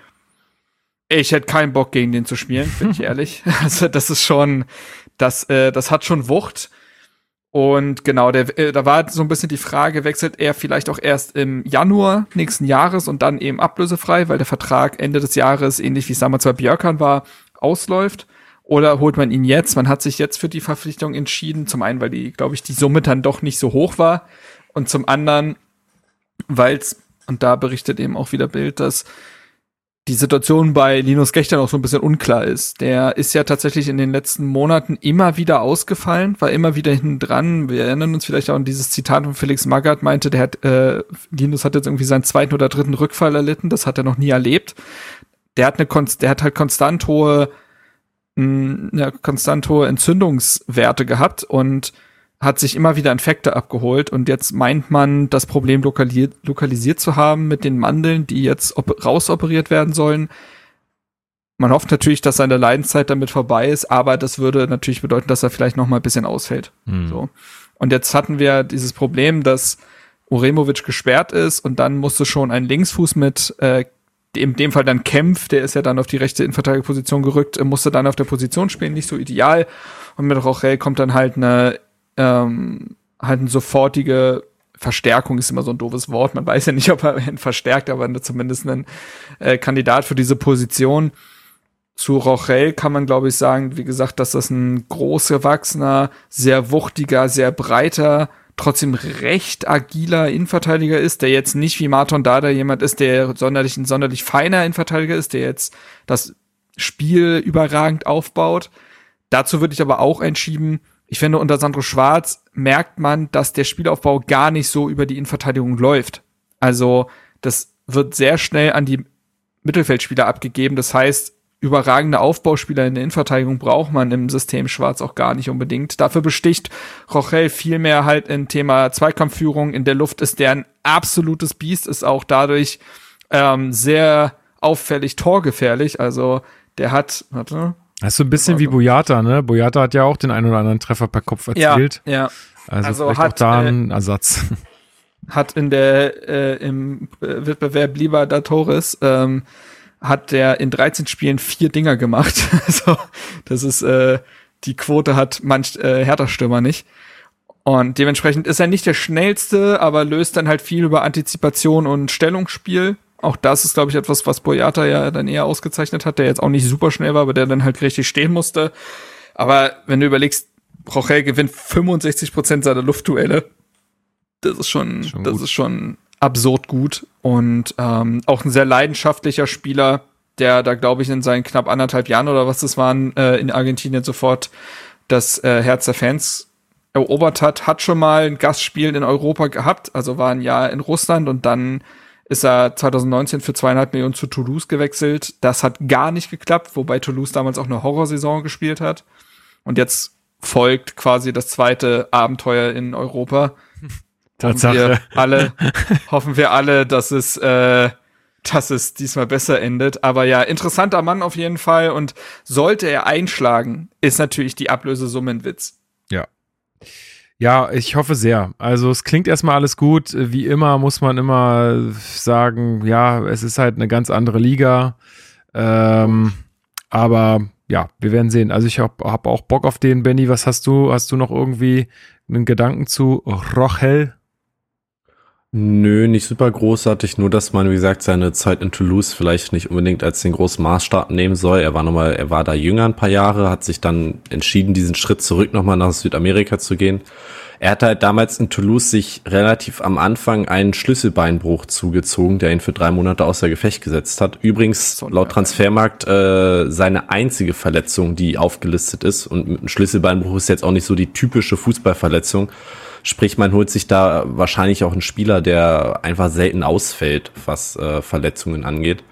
Ich hätte keinen Bock gegen den zu spielen, bin ich ehrlich. Also das ist schon, das, äh, das hat schon Wucht. Und genau, der, äh, da war so ein bisschen die Frage, wechselt er vielleicht auch erst im Januar nächsten Jahres und dann eben ablösefrei, weil der Vertrag Ende des Jahres, ähnlich wie es damals bei Björkan war, ausläuft. Oder holt man ihn jetzt? Man hat sich jetzt für die Verpflichtung entschieden. Zum einen, weil die, glaube ich, die Summe dann doch nicht so hoch war. Und zum anderen, weil es, und da berichtet eben auch wieder Bild, dass die Situation bei Linus Gächter noch so ein bisschen unklar ist. Der ist ja tatsächlich in den letzten Monaten immer wieder ausgefallen, war immer wieder hinten dran. Wir erinnern uns vielleicht auch an dieses Zitat von Felix Magath, meinte, der hat, äh, Linus hat jetzt irgendwie seinen zweiten oder dritten Rückfall erlitten, das hat er noch nie erlebt. Der hat eine, der hat halt konstant hohe, mh, ja, konstant hohe Entzündungswerte gehabt und hat sich immer wieder Infekte abgeholt und jetzt meint man, das Problem lokalisiert, lokalisiert zu haben mit den Mandeln, die jetzt rausoperiert werden sollen. Man hofft natürlich, dass seine Leidenszeit damit vorbei ist, aber das würde natürlich bedeuten, dass er vielleicht noch mal ein bisschen ausfällt. Hm. So. Und jetzt hatten wir dieses Problem, dass Uremovic gesperrt ist und dann musste schon ein Linksfuß mit äh, in dem Fall dann Kempf, der ist ja dann auf die rechte Innenverteidigerposition gerückt, musste dann auf der Position spielen, nicht so ideal. Und mit Rochel kommt dann halt eine ähm, halt eine sofortige Verstärkung ist immer so ein doofes Wort. Man weiß ja nicht, ob er ihn verstärkt, aber zumindest ein äh, Kandidat für diese Position. Zu Rochel kann man, glaube ich, sagen, wie gesagt, dass das ein groß gewachsener, sehr wuchtiger, sehr breiter, trotzdem recht agiler Innenverteidiger ist, der jetzt nicht wie Martin Dada jemand ist, der sonderlich ein sonderlich feiner Innenverteidiger ist, der jetzt das Spiel überragend aufbaut. Dazu würde ich aber auch einschieben, ich finde, unter Sandro Schwarz merkt man, dass der Spielaufbau gar nicht so über die Innenverteidigung läuft. Also, das wird sehr schnell an die Mittelfeldspieler abgegeben. Das heißt, überragende Aufbauspieler in der Innenverteidigung braucht man im System Schwarz auch gar nicht unbedingt. Dafür besticht Rochel vielmehr halt im Thema Zweikampfführung. In der Luft ist der ein absolutes Biest, ist auch dadurch ähm, sehr auffällig torgefährlich. Also der hat, warte, das ist so ein bisschen wie Boyata, ne? Boyata hat ja auch den einen oder anderen Treffer per Kopf erzielt. Ja, ja. Also, also vielleicht hat, auch da ein äh, Ersatz. Hat in der äh, im Wettbewerb Lieber da Torres ähm, hat der in 13 Spielen vier Dinger gemacht. also das ist äh, die Quote hat manch äh, Hertha-Stürmer nicht. Und dementsprechend ist er nicht der schnellste, aber löst dann halt viel über Antizipation und Stellungsspiel. Auch das ist, glaube ich, etwas, was Boyata ja dann eher ausgezeichnet hat, der jetzt auch nicht super schnell war, aber der dann halt richtig stehen musste. Aber wenn du überlegst, Rochel gewinnt 65 Prozent seiner Luftduelle. Das ist schon, schon das ist schon absurd gut und ähm, auch ein sehr leidenschaftlicher Spieler, der da glaube ich in seinen knapp anderthalb Jahren oder was das waren äh, in Argentinien sofort das äh, Herz der Fans erobert hat, hat schon mal ein Gastspiel in Europa gehabt, also war ein Jahr in Russland und dann ist er 2019 für zweieinhalb Millionen zu Toulouse gewechselt. Das hat gar nicht geklappt, wobei Toulouse damals auch eine Horrorsaison gespielt hat. Und jetzt folgt quasi das zweite Abenteuer in Europa. Tatsache. Hoffen wir alle, hoffen wir alle, dass es, äh, dass es diesmal besser endet. Aber ja, interessanter Mann auf jeden Fall. Und sollte er einschlagen, ist natürlich die Ablösesumme ein Witz. Ja. Ja, ich hoffe sehr. Also es klingt erstmal alles gut. Wie immer muss man immer sagen, ja, es ist halt eine ganz andere Liga. Ähm, aber ja, wir werden sehen. Also ich habe hab auch Bock auf den, Benny. Was hast du? Hast du noch irgendwie einen Gedanken zu Rochel? Nö, nicht super großartig, nur dass man, wie gesagt, seine Zeit in Toulouse vielleicht nicht unbedingt als den großen Maßstab nehmen soll. Er war nochmal, er war da jünger ein paar Jahre, hat sich dann entschieden, diesen Schritt zurück nochmal nach Südamerika zu gehen. Er hat halt damals in Toulouse sich relativ am Anfang einen Schlüsselbeinbruch zugezogen, der ihn für drei Monate außer Gefecht gesetzt hat. Übrigens laut Transfermarkt äh, seine einzige Verletzung, die aufgelistet ist. Und ein Schlüsselbeinbruch ist jetzt auch nicht so die typische Fußballverletzung Sprich, man holt sich da wahrscheinlich auch einen Spieler, der einfach selten ausfällt, was äh, Verletzungen angeht.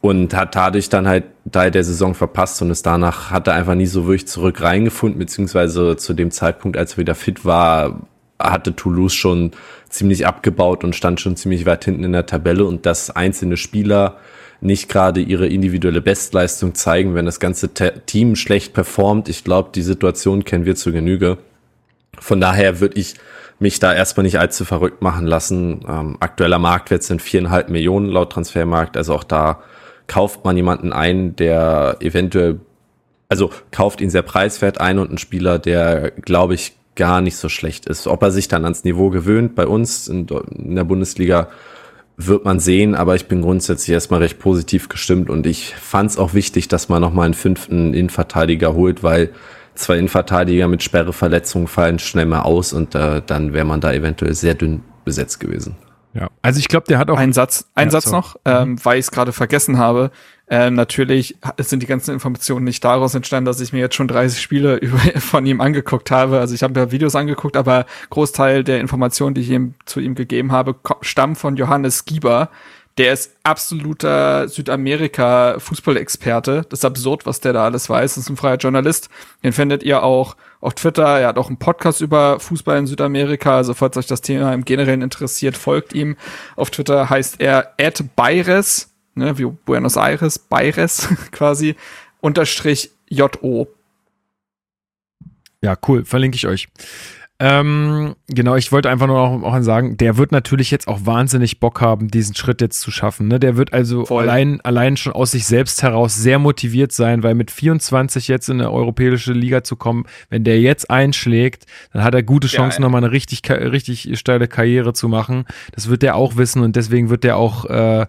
Und hat dadurch dann halt Teil der Saison verpasst und ist danach, hat er einfach nie so wirklich zurück reingefunden, beziehungsweise zu dem Zeitpunkt, als er wieder fit war, hatte Toulouse schon ziemlich abgebaut und stand schon ziemlich weit hinten in der Tabelle und dass einzelne Spieler nicht gerade ihre individuelle Bestleistung zeigen, wenn das ganze Team schlecht performt. Ich glaube, die Situation kennen wir zu Genüge. Von daher würde ich mich da erstmal nicht allzu verrückt machen lassen. Ähm, aktueller Marktwert sind viereinhalb Millionen laut Transfermarkt. Also auch da kauft man jemanden ein, der eventuell, also kauft ihn sehr preiswert ein und einen Spieler, der, glaube ich, gar nicht so schlecht ist. Ob er sich dann ans Niveau gewöhnt bei uns in, in der Bundesliga, wird man sehen, aber ich bin grundsätzlich erstmal recht positiv gestimmt und ich fand es auch wichtig, dass man nochmal einen fünften Innenverteidiger holt, weil zwei Innenverteidiger mit Sperreverletzungen fallen schnell mal aus und äh, dann wäre man da eventuell sehr dünn besetzt gewesen. Ja, also ich glaube, der hat auch. Ein Satz, ein ja, Satz sorry. noch, ähm, weil ich es gerade vergessen habe. Ähm, natürlich sind die ganzen Informationen nicht daraus entstanden, dass ich mir jetzt schon 30 Spiele über, von ihm angeguckt habe. Also ich habe ja Videos angeguckt, aber Großteil der Informationen, die ich ihm zu ihm gegeben habe, stammen von Johannes Gieber. Der ist absoluter Südamerika-Fußballexperte. Das ist absurd, was der da alles weiß. Das ist ein freier Journalist. Den findet ihr auch auf Twitter. Er hat auch einen Podcast über Fußball in Südamerika. Also falls euch das Thema im Generellen interessiert, folgt ihm. Auf Twitter heißt er at Bayres, ne, wie Buenos Aires, Bayres quasi, unterstrich JO. Ja, cool, verlinke ich euch. Ähm, genau, ich wollte einfach nur auch, auch sagen, der wird natürlich jetzt auch wahnsinnig Bock haben, diesen Schritt jetzt zu schaffen. Ne? Der wird also Voll. allein, allein schon aus sich selbst heraus sehr motiviert sein, weil mit 24 jetzt in eine europäische Liga zu kommen, wenn der jetzt einschlägt, dann hat er gute Chancen, ja. nochmal eine richtig, richtig steile Karriere zu machen. Das wird der auch wissen und deswegen wird der auch, äh,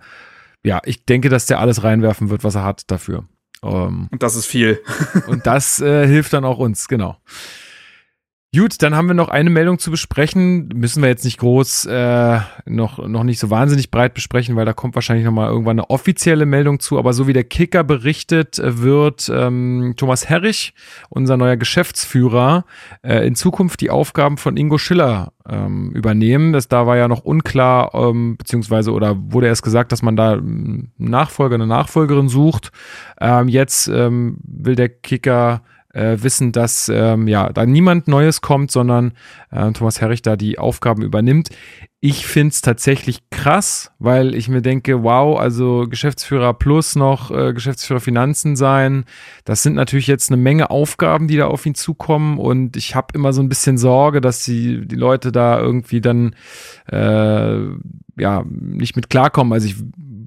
ja, ich denke, dass der alles reinwerfen wird, was er hat dafür. Ähm, Und das ist viel. und das äh, hilft dann auch uns, genau. Gut, dann haben wir noch eine Meldung zu besprechen. Müssen wir jetzt nicht groß, äh, noch, noch nicht so wahnsinnig breit besprechen, weil da kommt wahrscheinlich nochmal irgendwann eine offizielle Meldung zu. Aber so wie der Kicker berichtet, äh, wird ähm, Thomas Herrich, unser neuer Geschäftsführer, äh, in Zukunft die Aufgaben von Ingo Schiller ähm, übernehmen. Das da war ja noch unklar, ähm, beziehungsweise oder wurde erst gesagt, dass man da ähm, Nachfolger, eine Nachfolgerin sucht. Ähm, jetzt ähm, will der Kicker äh, wissen, dass ähm, ja da niemand Neues kommt, sondern äh, Thomas Herrich da die Aufgaben übernimmt. Ich find's tatsächlich krass, weil ich mir denke, wow, also Geschäftsführer plus noch äh, Geschäftsführer Finanzen sein, das sind natürlich jetzt eine Menge Aufgaben, die da auf ihn zukommen und ich habe immer so ein bisschen Sorge, dass die, die Leute da irgendwie dann äh, ja nicht mit klarkommen. Also ich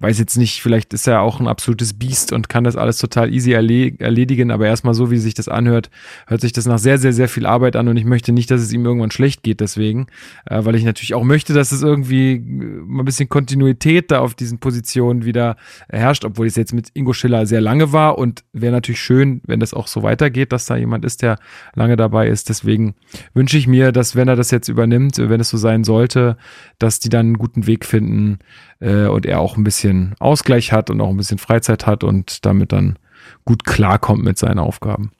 weiß jetzt nicht, vielleicht ist er auch ein absolutes Biest und kann das alles total easy erle erledigen, aber erstmal so, wie sich das anhört, hört sich das nach sehr, sehr, sehr viel Arbeit an und ich möchte nicht, dass es ihm irgendwann schlecht geht deswegen, äh, weil ich natürlich auch möchte, dass es irgendwie äh, mal ein bisschen Kontinuität da auf diesen Positionen wieder herrscht, obwohl es jetzt mit Ingo Schiller sehr lange war und wäre natürlich schön, wenn das auch so weitergeht, dass da jemand ist, der lange dabei ist. Deswegen wünsche ich mir, dass wenn er das jetzt übernimmt, wenn es so sein sollte, dass die dann einen guten Weg finden äh, und er auch ein bisschen Ausgleich hat und auch ein bisschen Freizeit hat und damit dann gut klarkommt mit seinen Aufgaben.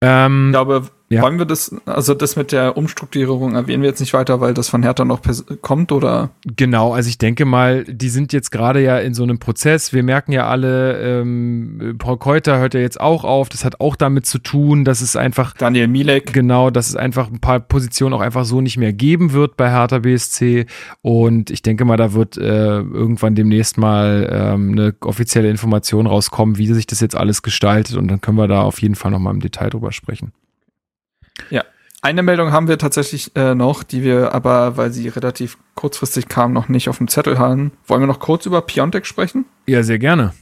Ähm, Ich glaube, Ja. wollen wir das, also das mit der Umstrukturierung erwähnen wir jetzt nicht weiter, weil das von Hertha noch kommt oder? Genau, also ich denke mal, die sind jetzt gerade ja in so einem Prozess. Wir merken ja alle, ähm, Paul Keuter hört ja jetzt auch auf. Das hat auch damit zu tun, dass es einfach Daniel Milek. Genau, dass es einfach ein paar Positionen auch einfach so nicht mehr geben wird bei Hertha BSC. Und ich denke mal, da wird äh, irgendwann demnächst mal ähm, eine offizielle Information rauskommen, wie sich das jetzt alles gestaltet. Und dann können wir da auf jeden Fall nochmal im Detail drüber sprechen. Eine Meldung haben wir tatsächlich äh, noch, die wir aber, weil sie relativ kurzfristig kam, noch nicht auf dem Zettel haben. Wollen wir noch kurz über Piontek sprechen? Ja, sehr gerne.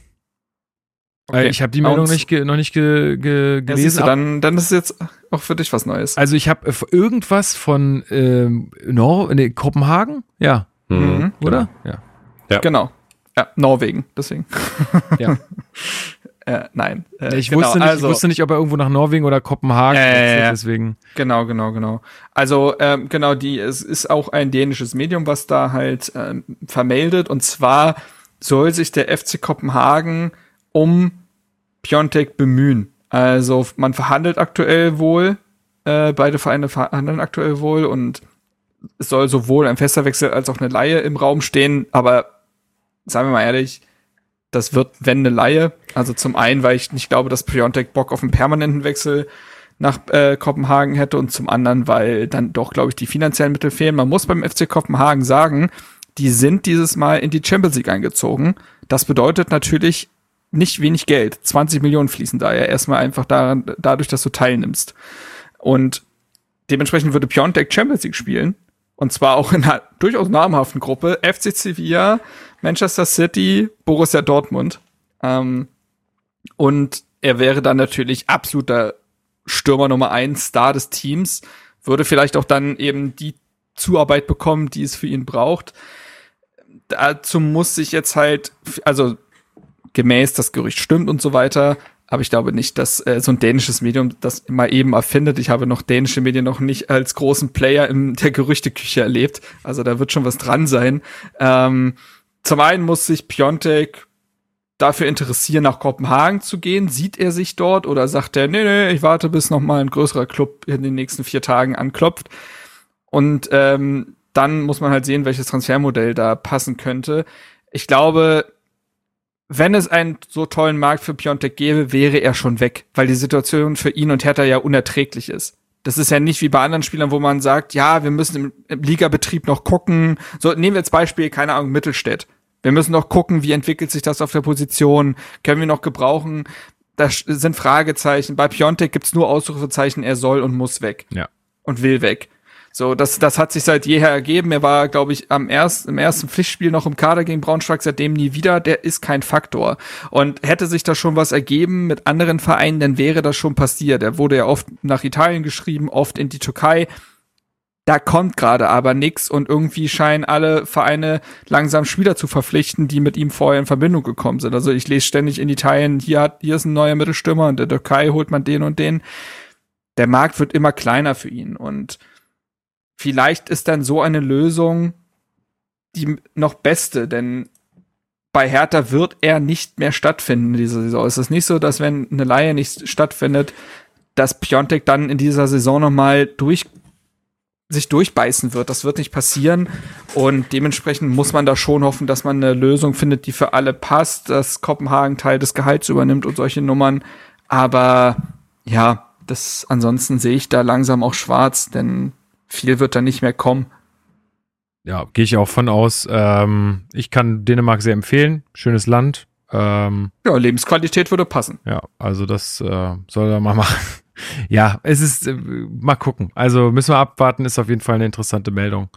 Okay. Äh, ich habe die Meldung Uns- nicht ge noch nicht ge ge Ja, gelesen. siehst du, dann, dann ist es jetzt auch für dich was Neues. also ich habe irgendwas von ähm, Nor nee, Kopenhagen, ja, Mhm. oder? Ja. Genau. Ja, Norwegen, deswegen. Ja. äh, nein. Äh, Ich, genau, wusste nicht, also, ich wusste nicht, ob er irgendwo nach Norwegen oder Kopenhagen wechselt, ja. deswegen. Genau, genau, genau. Also ähm, genau, die es ist auch ein dänisches Medium, was da halt ähm, vermeldet. Und zwar soll sich der FC Kopenhagen um Piontek bemühen. Also man verhandelt aktuell wohl Äh, beide Vereine verhandeln aktuell wohl und es soll sowohl ein fester Wechsel als auch eine Laie im Raum stehen, aber sagen wir mal ehrlich, das wird, wenn eine Laie. Also zum einen, weil ich nicht glaube, dass Piontek Bock auf einen permanenten Wechsel nach äh, Kopenhagen hätte und zum anderen, weil dann doch, glaube ich, die finanziellen Mittel fehlen. Man muss beim FC Kopenhagen sagen, die sind dieses Mal in die Champions League eingezogen. Das bedeutet natürlich nicht wenig Geld. 20 Millionen fließen da ja erstmal einfach daran, dadurch, dass du teilnimmst. Und dementsprechend würde Piontek Champions League spielen. Und zwar auch in einer durchaus namhaften Gruppe. FC Sevilla, Manchester City, Borussia Dortmund. Ähm, und er wäre dann natürlich absoluter Stürmer Nummer eins, Star des Teams, würde vielleicht auch dann eben die Zuarbeit bekommen, die es für ihn braucht. Dazu muss sich jetzt halt, also gemäß das Gerücht stimmt und so weiter, aber ich glaube nicht, dass äh, so ein dänisches Medium das mal eben erfindet. Ich habe noch dänische Medien noch nicht als großen Player in der Gerüchteküche erlebt. Also da wird schon was dran sein. Ähm, zum einen muss sich Piontek dafür interessieren, nach Kopenhagen zu gehen? Sieht er sich dort oder sagt er, nee, nee, ich warte, bis noch mal ein größerer Club in den nächsten vier Tagen anklopft? Und ähm, dann muss man halt sehen, welches Transfermodell da passen könnte. Ich glaube, wenn es einen so tollen Markt für Piontek gäbe, wäre er schon weg, weil die Situation für ihn und Hertha ja unerträglich ist. Das ist ja nicht wie bei anderen Spielern, wo man sagt, ja, wir müssen im, im Ligabetrieb noch gucken. So, nehmen wir jetzt Beispiel, keine Ahnung, Mittelstädt wir müssen noch gucken, wie entwickelt sich das auf der Position, können wir noch gebrauchen. Da sind Fragezeichen. Bei Piontek gibt's nur Ausrufezeichen, er soll und muss weg. Ja. Und will weg. So, das, das hat sich seit jeher ergeben. Er war, glaube ich, am erst, im ersten Pflichtspiel noch im Kader gegen Braunschweig, seitdem nie wieder. Der ist kein Faktor. Und hätte sich da schon was ergeben mit anderen Vereinen, dann wäre das schon passiert. Er wurde ja oft nach Italien geschrieben, oft in die Türkei da kommt gerade aber nix und irgendwie scheinen alle Vereine langsam Spieler zu verpflichten, die mit ihm vorher in Verbindung gekommen sind. Also ich lese ständig in Italien, hier hat, hier ist ein neuer Mittelstürmer und der Türkei holt man den und den. Der Markt wird immer kleiner für ihn und vielleicht ist dann so eine Lösung die noch beste, denn bei Hertha wird er nicht mehr stattfinden in dieser Saison. Es ist nicht so, dass wenn eine Laie nicht stattfindet, dass Piontek dann in dieser Saison nochmal durch sich durchbeißen wird. Das wird nicht passieren. Und dementsprechend muss man da schon hoffen, dass man eine Lösung findet, die für alle passt, dass Kopenhagen Teil des Gehalts übernimmt und solche Nummern. Aber ja, das ansonsten sehe ich da langsam auch schwarz, denn viel wird da nicht mehr kommen. Ja, gehe ich auch von aus. Ähm, ich kann Dänemark sehr empfehlen. Schönes Land. Ähm, ja, Lebensqualität würde passen. Ja, also das äh, soll er mal machen. ja, es ist, äh, mal gucken. Also müssen wir abwarten, ist auf jeden Fall eine interessante Meldung.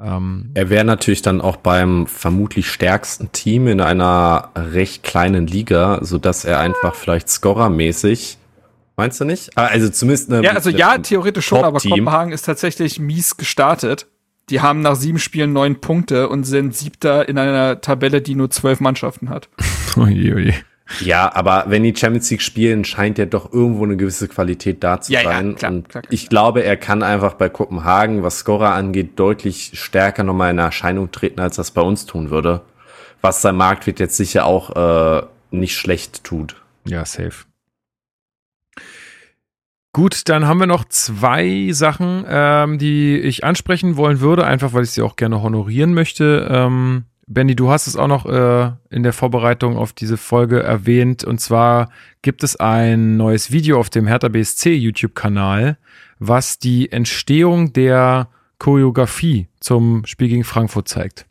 Ähm, er wäre natürlich dann auch beim vermutlich stärksten Team in einer recht kleinen Liga, so dass er einfach vielleicht scorermäßig Meinst du nicht? Ah, also zumindest eine, Ja, also ja, theoretisch schon, aber Kopenhagen ist tatsächlich mies gestartet. Die haben nach sieben Spielen neun Punkte und sind siebter in einer Tabelle, die nur zwölf Mannschaften hat. oje, oje. Ja, aber wenn die Champions League spielen, scheint ja doch irgendwo eine gewisse Qualität da zu ja, sein. Ja, klar, und klar, klar, ich glaube, er kann einfach bei Kopenhagen, was Scorer angeht, deutlich stärker nochmal in Erscheinung treten, als das bei uns tun würde. Was sein Markt wird jetzt sicher auch äh, nicht schlecht tut. Ja, safe. Gut, dann haben wir noch zwei Sachen, ähm, die ich ansprechen wollen würde, einfach weil ich sie auch gerne honorieren möchte. Ähm, Benny, du hast es auch noch äh, in der Vorbereitung auf diese Folge erwähnt. Und zwar gibt es ein neues Video auf dem Hertha BSC YouTube-Kanal, was die Entstehung der Choreografie zum Spiel gegen Frankfurt zeigt.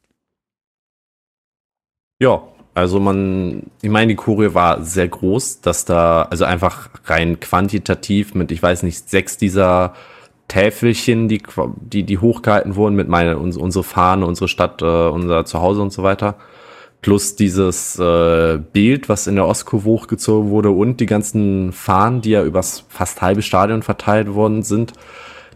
Ja, also man, ich meine, die Choreo war sehr groß, dass da, also einfach rein quantitativ mit, ich weiß nicht, sechs dieser Täfelchen, die, die, die hochgehalten wurden mit meiner, unsere Fahne, unsere Stadt, äh, unser Zuhause und so weiter. Plus dieses äh, Bild, was in der Ostkurve hochgezogen wurde und die ganzen Fahnen, die ja übers fast halbe Stadion verteilt worden sind.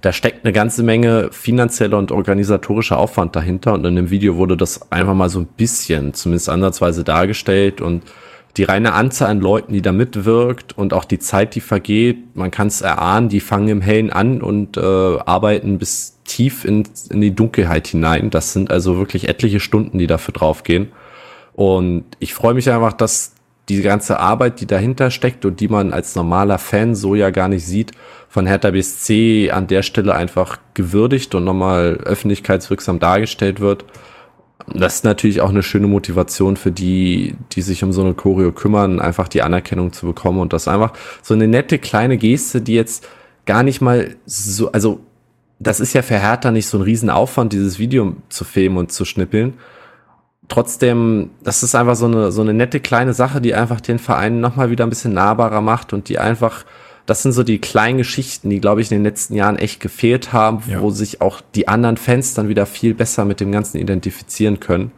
Da steckt eine ganze Menge finanzieller und organisatorischer Aufwand dahinter und in dem Video wurde das einfach mal so ein bisschen, zumindest ansatzweise dargestellt und die reine Anzahl an Leuten, die da mitwirkt und auch die Zeit, die vergeht, man kann es erahnen, die fangen im Hellen an und äh, arbeiten bis tief in, in die Dunkelheit hinein. Das sind also wirklich etliche Stunden, die dafür draufgehen. Und ich freue mich einfach, dass die ganze Arbeit, die dahinter steckt und die man als normaler Fan so ja gar nicht sieht, von Hertha BSC an der Stelle einfach gewürdigt und nochmal öffentlichkeitswirksam dargestellt wird. Das ist natürlich auch eine schöne Motivation für die, die sich um so eine Choreo kümmern, einfach die Anerkennung zu bekommen und das einfach so eine nette kleine Geste, die jetzt gar nicht mal so, also das ist ja für Hertha nicht so ein Riesenaufwand, dieses Video zu filmen und zu schnippeln. Trotzdem, das ist einfach so eine, so eine nette kleine Sache, die einfach den Verein nochmal wieder ein bisschen nahbarer macht und die einfach, das sind so die kleinen Geschichten, die, glaube ich, in den letzten Jahren echt gefehlt haben, ja. wo sich auch die anderen Fans dann wieder viel besser mit dem Ganzen identifizieren können.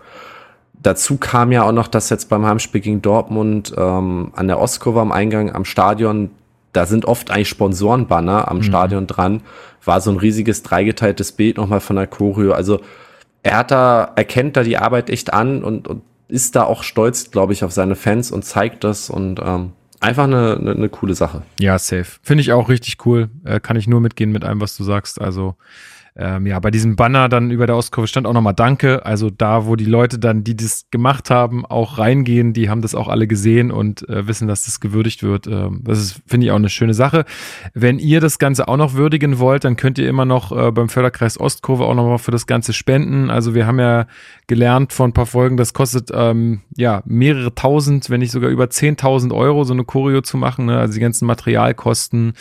Dazu kam ja auch noch, dass jetzt beim Heimspiel gegen Dortmund ähm, an der Ostkurve am Eingang am Stadion da sind oft eigentlich Sponsorenbanner am mhm. Stadion dran. War so ein riesiges dreigeteiltes Bild nochmal von der Choreo. Also er hat da, erkennt da die Arbeit echt an und, und ist da auch stolz, glaube ich, auf seine Fans und zeigt das und ähm, einfach eine, eine, eine coole Sache. Ja, safe. Finde ich auch richtig cool. Äh, kann ich nur mitgehen mit allem, was du sagst. Also ähm, ja, bei diesem Banner dann über der Ostkurve stand auch nochmal Danke. Also da, wo die Leute dann, die das gemacht haben, auch reingehen, die haben das auch alle gesehen und äh, wissen, dass das gewürdigt wird. Ähm, das ist, finde ich, auch eine schöne Sache. Wenn ihr das Ganze auch noch würdigen wollt, dann könnt ihr immer noch äh, beim Förderkreis Ostkurve auch nochmal für das Ganze spenden. Also wir haben ja gelernt von ein paar Folgen, das kostet ähm, ja mehrere tausend, wenn nicht sogar über zehntausend Euro, so eine Choreo zu machen. Ne? Also die ganzen Materialkosten,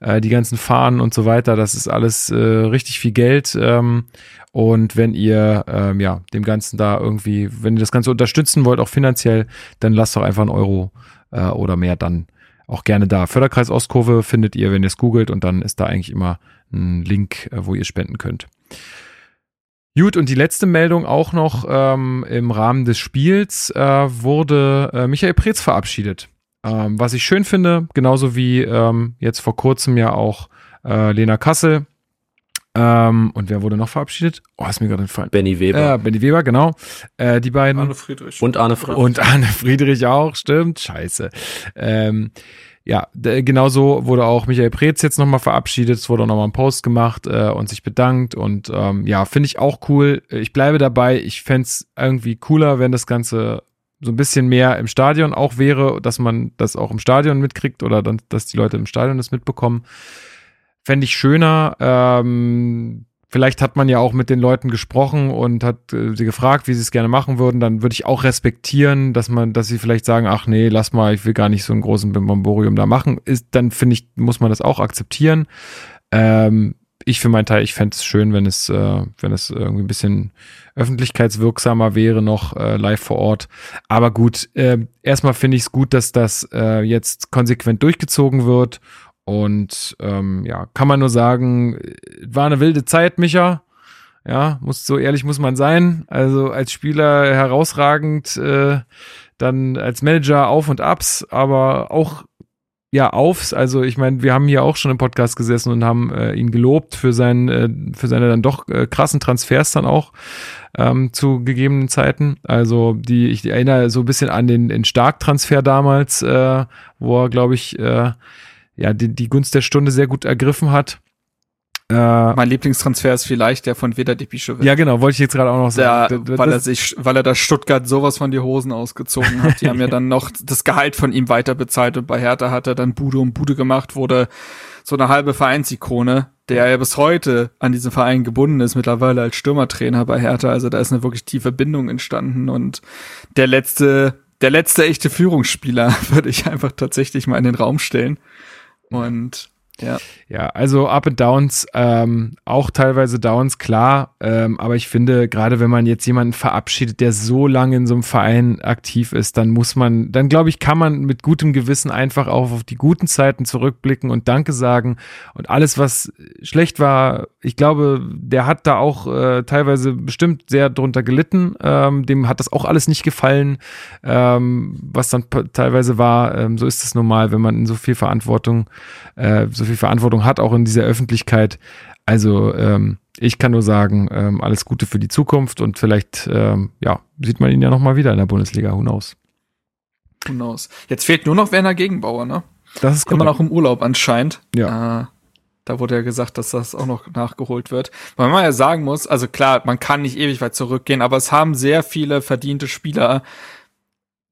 äh, die ganzen Fahnen und so weiter. Das ist alles äh, richtig viel Geld. Ähm, und wenn ihr ähm, ja dem Ganzen da irgendwie, wenn ihr das Ganze unterstützen wollt, auch finanziell, dann lasst doch einfach einen Euro äh, oder mehr dann auch gerne da. Förderkreis Ostkurve findet ihr, wenn ihr es googelt und dann ist da eigentlich immer ein Link, äh, wo ihr spenden könnt. Gut, und die letzte Meldung auch noch ähm, im Rahmen des Spiels äh, wurde äh, Michael Preetz verabschiedet. Ähm, was ich schön finde, genauso wie ähm, jetzt vor kurzem ja auch äh, Lena Kassel, ähm, und wer wurde noch verabschiedet? Oh, ist mir gerade entfallen. Benny Weber. Ja, Benny Weber, genau. Äh, die beiden. Arne Friedrich. Und Arne Friedrich. Und Arne Friedrich auch, stimmt. Scheiße. Ähm, ja, genauso wurde auch Michael Preetz jetzt nochmal verabschiedet. Es wurde auch nochmal ein Post gemacht äh, und sich bedankt. Und ähm, ja, finde ich auch cool. Ich bleibe dabei. Ich fände irgendwie cooler, wenn das Ganze so ein bisschen mehr im Stadion auch wäre, dass man das auch im Stadion mitkriegt oder dann, dass die Leute im Stadion das mitbekommen fände ich schöner. Ähm, vielleicht hat man ja auch mit den Leuten gesprochen und hat äh, sie gefragt, wie sie es gerne machen würden. Dann würde ich auch respektieren, dass man, dass sie vielleicht sagen, ach nee, lass mal, ich will gar nicht so einen großen Bimbamborium da machen. Ist, dann finde ich, muss man das auch akzeptieren. Ähm, ich für meinen Teil, ich fände es schön, wenn es, äh, wenn es irgendwie ein bisschen öffentlichkeitswirksamer wäre, noch äh, live vor Ort. Aber gut, äh, erstmal finde ich es gut, dass das äh, jetzt konsequent durchgezogen wird und ähm, ja, kann man nur sagen, war eine wilde Zeit, Micha. Ja, muss so ehrlich muss man sein. Also als Spieler herausragend, äh, dann als Manager auf und abs, aber auch ja aufs. Also ich meine, wir haben hier auch schon im Podcast gesessen und haben äh, ihn gelobt für seinen, äh, für seine dann doch äh, krassen Transfers dann auch ähm, zu gegebenen Zeiten. Also die, ich erinnere so ein bisschen an den, den Stark-Transfer damals, äh, wo er, glaube ich, äh, ja, die, die Gunst der Stunde sehr gut ergriffen hat. Äh, mein Lieblingstransfer ist vielleicht der von Veda Depichovic. Ja, genau, wollte ich jetzt gerade auch noch sagen. Der, weil er sich, weil er da Stuttgart sowas von die Hosen ausgezogen hat. Die haben ja dann noch das Gehalt von ihm weiter bezahlt und bei Hertha hat er dann Bude um Bude gemacht, wurde so eine halbe Vereinsikone, der ja bis heute an diesen Verein gebunden ist, mittlerweile als Stürmertrainer bei Hertha. Also da ist eine wirklich tiefe Bindung entstanden und der letzte, der letzte echte Führungsspieler würde ich einfach tatsächlich mal in den Raum stellen. Und ja. Ja, also Up and Downs, ähm, auch teilweise Downs, klar. Ähm, aber ich finde, gerade wenn man jetzt jemanden verabschiedet, der so lange in so einem Verein aktiv ist, dann muss man, dann glaube ich, kann man mit gutem Gewissen einfach auch auf die guten Zeiten zurückblicken und Danke sagen. Und alles, was schlecht war, ich glaube, der hat da auch äh, teilweise bestimmt sehr drunter gelitten. Ähm, dem hat das auch alles nicht gefallen, ähm, was dann teilweise war. Ähm, so ist es normal, wenn man in so viel Verantwortung, äh, so viel Verantwortung hat, auch in dieser Öffentlichkeit. Also ähm, ich kann nur sagen, ähm, alles Gute für die Zukunft und vielleicht ähm, ja, sieht man ihn ja nochmal wieder in der Bundesliga. Who knows? Who knows? Jetzt fehlt nur noch Werner Gegenbauer, ne? Das ist immer noch im Urlaub anscheinend. Ja. Äh, da wurde ja gesagt, dass das auch noch nachgeholt wird. Weil man ja sagen muss, also klar, man kann nicht ewig weit zurückgehen, aber es haben sehr viele verdiente Spieler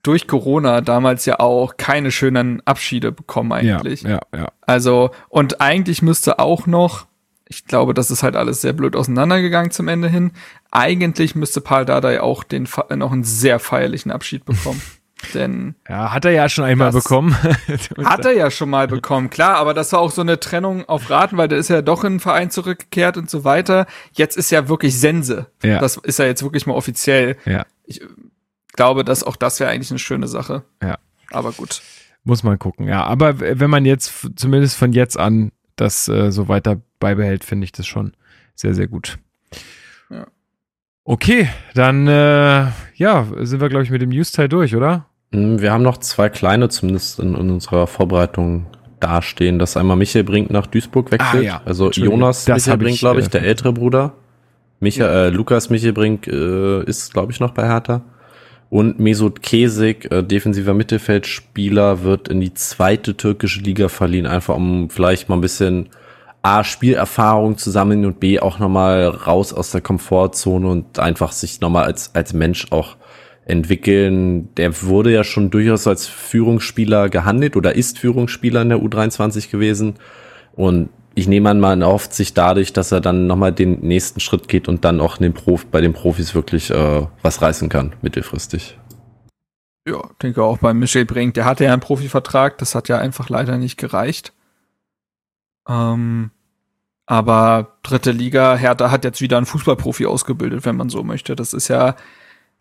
durch Corona damals ja auch keine schönen Abschiede bekommen eigentlich. Ja, ja, ja. Also, und eigentlich müsste auch noch, ich glaube, das ist halt alles sehr blöd auseinandergegangen zum Ende hin. Eigentlich müsste Paul Dardai auch den noch einen sehr feierlichen Abschied bekommen. Denn ja, hat er ja schon einmal bekommen. hat er ja schon mal bekommen, klar, aber das war auch so eine Trennung auf Raten, weil der ist ja doch in den Verein zurückgekehrt und so weiter. Jetzt ist ja wirklich Sense. Ja. Das ist ja jetzt wirklich mal offiziell. ja, Ich glaube, dass auch das wäre eigentlich eine schöne Sache. Ja. Aber gut. muss man gucken. Ja, aber wenn man jetzt zumindest von jetzt an das äh, so weiter beibehält, finde ich das schon sehr, sehr gut. Ja. Okay, dann äh, ja, sind wir, glaube ich, mit dem News-Teil durch, oder? Mm, Wir haben noch zwei kleine zumindest in, in unserer Vorbereitung dastehen, dass einmal Michael Brink nach Duisburg wechselt. Ah, ja. Also Jonas das Michael Brink, glaube ich, äh, der ältere Bruder. Michael, äh, Lukas Michael Brink äh, ist, glaube ich, noch bei Hertha. Und Mesut Kesik, äh, defensiver Mittelfeldspieler, wird in die zweite türkische Liga verliehen, einfach um vielleicht mal ein bisschen A, Spielerfahrung zu sammeln und B, auch nochmal raus aus der Komfortzone und einfach sich nochmal als, als Mensch auch entwickeln. Der wurde ja schon durchaus als Führungsspieler gehandelt oder ist Führungsspieler in der U23 gewesen. Und ich nehme an, man erhofft sich dadurch, dass er dann nochmal den nächsten Schritt geht und dann auch den Prof bei den Profis wirklich äh, was reißen kann, mittelfristig. Ja, denke auch bei Michel Brink. Der hatte ja einen Profivertrag, das hat ja einfach leider nicht gereicht. Ähm, aber dritte Liga, Hertha hat jetzt wieder einen Fußballprofi ausgebildet, wenn man so möchte. Das ist ja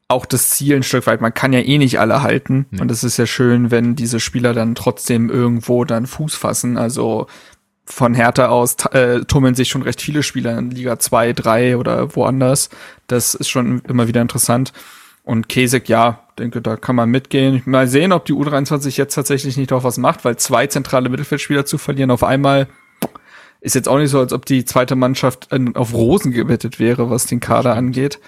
auch das Ziel ein Stück weit. Man kann ja eh nicht alle halten. Nee. Und es ist ja schön, wenn diese Spieler dann trotzdem irgendwo dann Fuß fassen. Also von Hertha aus äh, tummeln sich schon recht viele Spieler in Liga 2, 3 oder woanders. Das ist schon immer wieder interessant. Und Kesek, ja, denke, da kann man mitgehen. Mal sehen, ob die U23 jetzt tatsächlich nicht auch was macht, weil zwei zentrale Mittelfeldspieler zu verlieren auf einmal ist jetzt auch nicht so, als ob die zweite Mannschaft auf Rosen gewettet wäre, was den Kader angeht.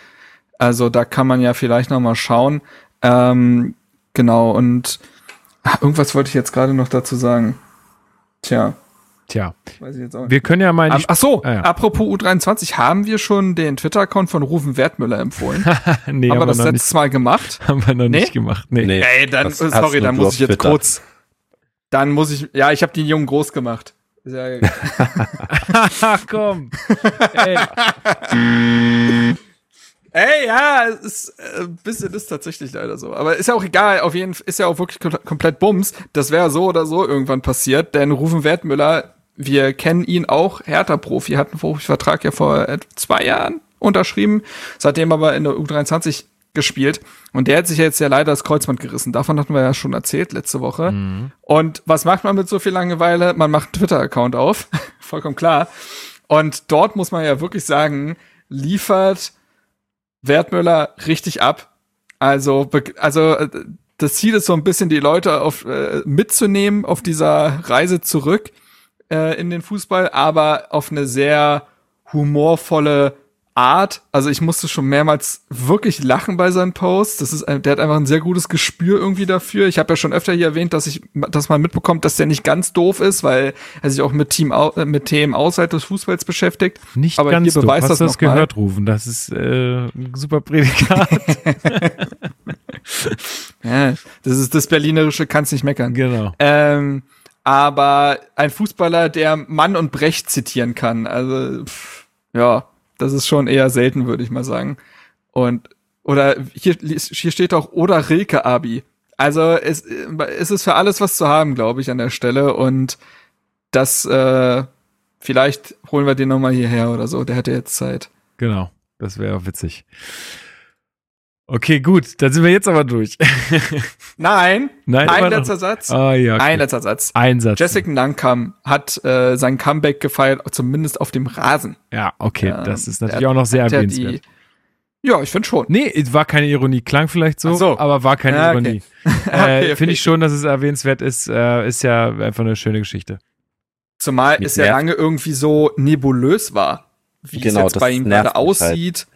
Also da kann man ja vielleicht noch mal schauen. Ähm, genau, und ah, irgendwas wollte ich jetzt gerade noch dazu sagen. Tja, Tja, weiß ich jetzt auch nicht. wir können ja mal. Ach so, Ah, ja. apropos U23, haben wir schon den Twitter-Account von Rufen Wertmüller empfohlen? nee, haben wir haben, das wir noch letztes Mal gemacht? haben wir noch Nee? nicht gemacht. Nee. Nee. Ey, dann, Das äh, sorry, dann muss ich jetzt Twitter. kurz. Dann muss ich, ja, ich habe den Jungen groß gemacht. Ist ja, Ach komm. Ey, ey, ja, es ist, äh, ein bisschen ist tatsächlich leider so. Aber ist ja auch egal, auf jeden Fall ist ja auch wirklich kom komplett Bums. Das wäre so oder so irgendwann passiert, denn Rufen Wertmüller, wir kennen ihn auch, Hertha-Profi, hat einen Profivertrag ja vor äh, zwei Jahren unterschrieben, seitdem aber in der U23 gespielt. Und der hat sich ja jetzt ja leider das Kreuzband gerissen. Davon hatten wir ja schon erzählt letzte Woche. Und was macht man mit so viel Langeweile? Man macht einen Twitter-Account auf. Vollkommen klar. Und dort muss man ja wirklich sagen, liefert Wertmüller richtig ab. Also, also äh, das Ziel ist so ein bisschen, die Leute auf, äh, mitzunehmen auf dieser Reise zurück äh, in den Fußball, aber auf eine sehr humorvolle Art. Also ich musste schon mehrmals wirklich lachen bei seinen Posts. Das ist, ein- der hat einfach ein sehr gutes Gespür irgendwie dafür. Ich habe ja schon öfter hier erwähnt, dass ich, dass man mitbekommt, dass der nicht ganz doof ist, weil er sich auch mit Team, äh, mit Themen außerhalb des Fußballs beschäftigt. nicht Aber ganz hier beweist Hast das das noch mal. gehört, Rufen? Das ist äh, ein super Prädikat. Ja, das ist das Berlinerische, kannst nicht meckern. genau. Ähm, aber ein Fußballer, der Mann und Brecht zitieren kann, also pff, ja, das ist schon eher selten, würde ich mal sagen. Und oder hier, hier steht auch oder Rilke Abi. Also es, es ist für alles was zu haben, glaube ich, an der Stelle. Und das äh, vielleicht holen wir den noch mal hierher oder so. Der hätte jetzt Zeit. Genau. Das wäre witzig. Okay, gut. Dann sind wir jetzt aber durch. Nein, Nein, ein noch. letzter Satz. Ah ja. Ein Okay. letzter Satz. Einsatz. Jessica Nankam hat äh, sein Comeback gefeiert, zumindest auf dem Rasen. Ja, okay. Ähm, das ist der natürlich auch noch sehr erwähnenswert. die- Ja, ich finde schon. Nee, es war keine Ironie. Klang vielleicht so, so. aber war keine Ja, okay. Ironie. Okay, äh, Finde ich schon, dass es erwähnenswert ist. Äh, ist ja einfach eine schöne Geschichte. Zumal Mich es ja lange irgendwie so nebulös war, wie Genau, es jetzt bei ihm gerade mich halt.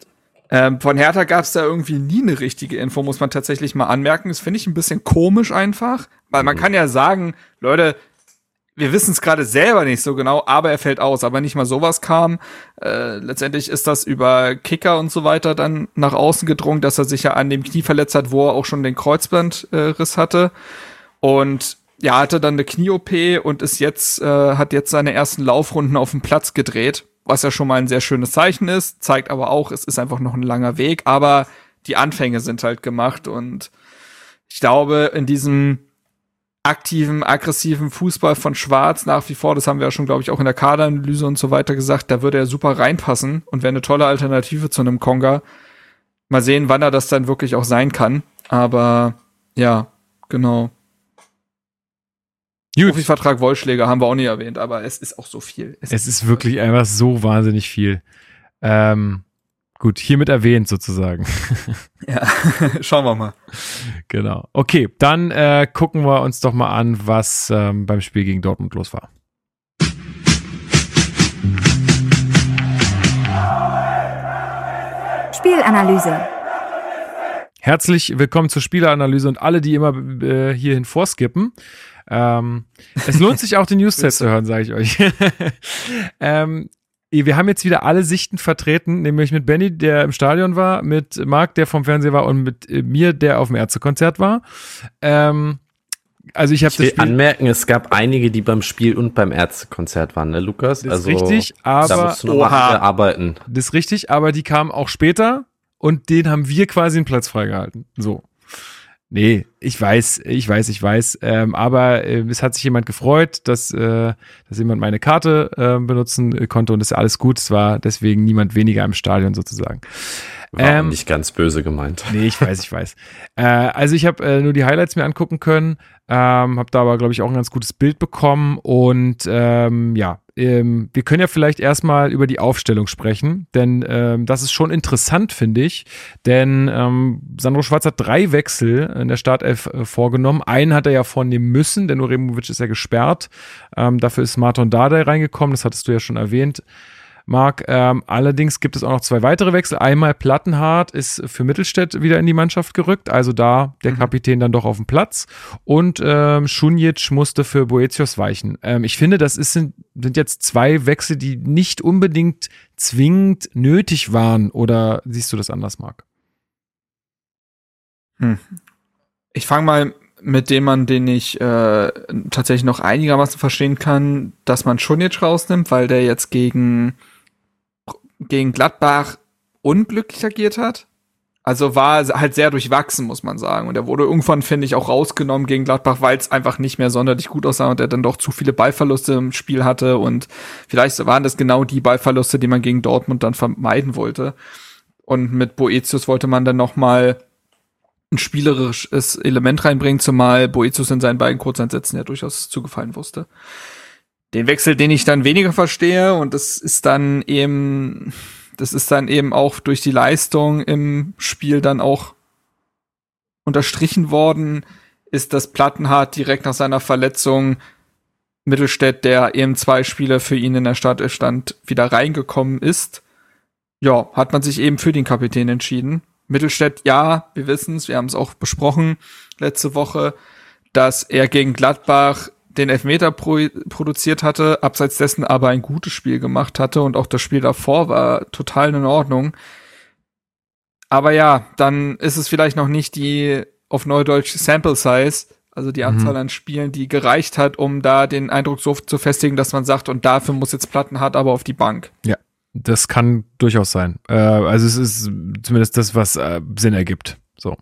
Ähm, von Hertha gab es da irgendwie nie eine richtige Info, muss man tatsächlich mal anmerken. Das finde ich ein bisschen komisch einfach, weil Mhm. man kann ja sagen, Leute, wir wissen es gerade selber nicht so genau, aber er fällt aus. Aber nicht mal sowas kam. Äh, letztendlich ist das über Kicker und so weiter dann nach außen gedrungen, dass er sich ja an dem Knie verletzt hat, wo er auch schon den Kreuzbandriss äh, hatte. Und ja, hatte dann eine Knie-OP und ist jetzt, äh, hat jetzt seine ersten Laufrunden auf dem Platz gedreht, was ja schon mal ein sehr schönes Zeichen ist, zeigt aber auch, es ist einfach noch ein langer Weg, aber die Anfänge sind halt gemacht und ich glaube, in diesem aktiven, aggressiven Fußball von Schwarz nach wie vor, das haben wir ja schon, glaube ich, auch in der Kaderanalyse und so weiter gesagt, da würde er super reinpassen und wäre eine tolle Alternative zu einem Konga. Mal sehen, wann er das dann wirklich auch sein kann. Aber ja, genau. Profivertrag Wollschläger haben wir auch nie erwähnt, aber es ist auch so viel. Es, es ist, wirklich einfach so wahnsinnig viel. Ähm, Gut, hiermit erwähnt sozusagen. Ja, schauen wir mal. Genau. Okay, dann äh, gucken wir uns doch mal an, was ähm, beim Spiel gegen Dortmund los war. Spielanalyse. Herzlich willkommen zur Spielanalyse und alle, die immer äh, hierhin vorskippen. Ähm, es lohnt sich auch den Newsset zu hören, sage ich euch. ähm, wir haben jetzt wieder alle Sichten vertreten, nämlich mit Benny, der im Stadion war, mit Marc, der vom Fernseher war und mit äh, mir, der auf dem Ärztekonzert war. Ähm, also ich habe will anmerken, es gab einige, die beim Spiel und beim Ärztekonzert waren, ne, Lukas? Das also, ist richtig, aber da musst du noch arbeiten. Das ist richtig, aber die kamen auch später und den haben wir quasi einen Platz freigehalten. So. Nee, ich weiß, ich weiß, ich weiß. Ähm, aber äh, es hat sich jemand gefreut, dass, äh, dass jemand meine Karte äh, benutzen konnte und das ist alles gut. Es war deswegen niemand weniger im Stadion sozusagen. War ähm, nicht ganz böse gemeint. Nee, ich weiß, ich weiß. Äh, also ich habe äh, nur die Highlights mir angucken können, ähm, habe da aber, glaube ich, auch ein ganz gutes Bild bekommen. Und ähm, ja, ähm, wir können ja vielleicht erstmal über die Aufstellung sprechen, denn ähm, das ist schon interessant, finde ich. Denn ähm, Sandro Schwarz hat drei Wechsel in der Startelf äh, vorgenommen. Einen hat er ja vornehmen müssen, denn Uremovic ist ja gesperrt. Ähm, dafür ist Marton Dardai reingekommen, das hattest du ja schon erwähnt. Marc. Ähm, allerdings gibt es auch noch zwei weitere Wechsel. Einmal Plattenhardt ist für Mittelstädt wieder in die Mannschaft gerückt, also da der mhm. Kapitän dann doch auf dem Platz. Und ähm, Schunjic musste für Boetios weichen. Ähm, ich finde, das ist, sind, sind jetzt zwei Wechsel, die nicht unbedingt zwingend nötig waren. Oder siehst du das anders, Marc? Hm. Ich fange mal mit dem man, den ich äh, tatsächlich noch einigermaßen verstehen kann, dass man Schunic rausnimmt, weil der jetzt gegen gegen Gladbach unglücklich agiert hat. Also war halt sehr durchwachsen, muss man sagen. Und er wurde irgendwann, finde ich, auch rausgenommen gegen Gladbach, weil es einfach nicht mehr sonderlich gut aussah und er dann doch zu viele Ballverluste im Spiel hatte. Und vielleicht waren das genau die Ballverluste, die man gegen Dortmund dann vermeiden wollte. Und mit Boetius wollte man dann noch mal ein spielerisches Element reinbringen, zumal Boetius in seinen beiden Kurzeinsätzen ja durchaus zugefallen wusste den Wechsel, den ich dann weniger verstehe und das ist dann eben, das ist dann eben auch durch die Leistung im Spiel dann auch unterstrichen worden, ist, dass Plattenhardt direkt nach seiner Verletzung Mittelstädt, der eben zwei Spiele für ihn in der Startelf stand, wieder reingekommen ist. Ja, hat man sich eben für den Kapitän entschieden. Mittelstädt, ja, wir wissen es, wir haben es auch besprochen letzte Woche, dass er gegen Gladbach den Elfmeter pro produziert hatte, abseits dessen aber ein gutes Spiel gemacht hatte und auch das Spiel davor war total in Ordnung. Aber ja, dann ist es vielleicht noch nicht die auf Neudeutsch Sample Size, also die mhm. Anzahl an Spielen, die gereicht hat, um da den Eindruck so zu festigen, dass man sagt, und dafür muss jetzt Plattenhardt aber auf die Bank. Ja, das kann durchaus sein. Äh, also es ist zumindest das, was äh, Sinn ergibt. So.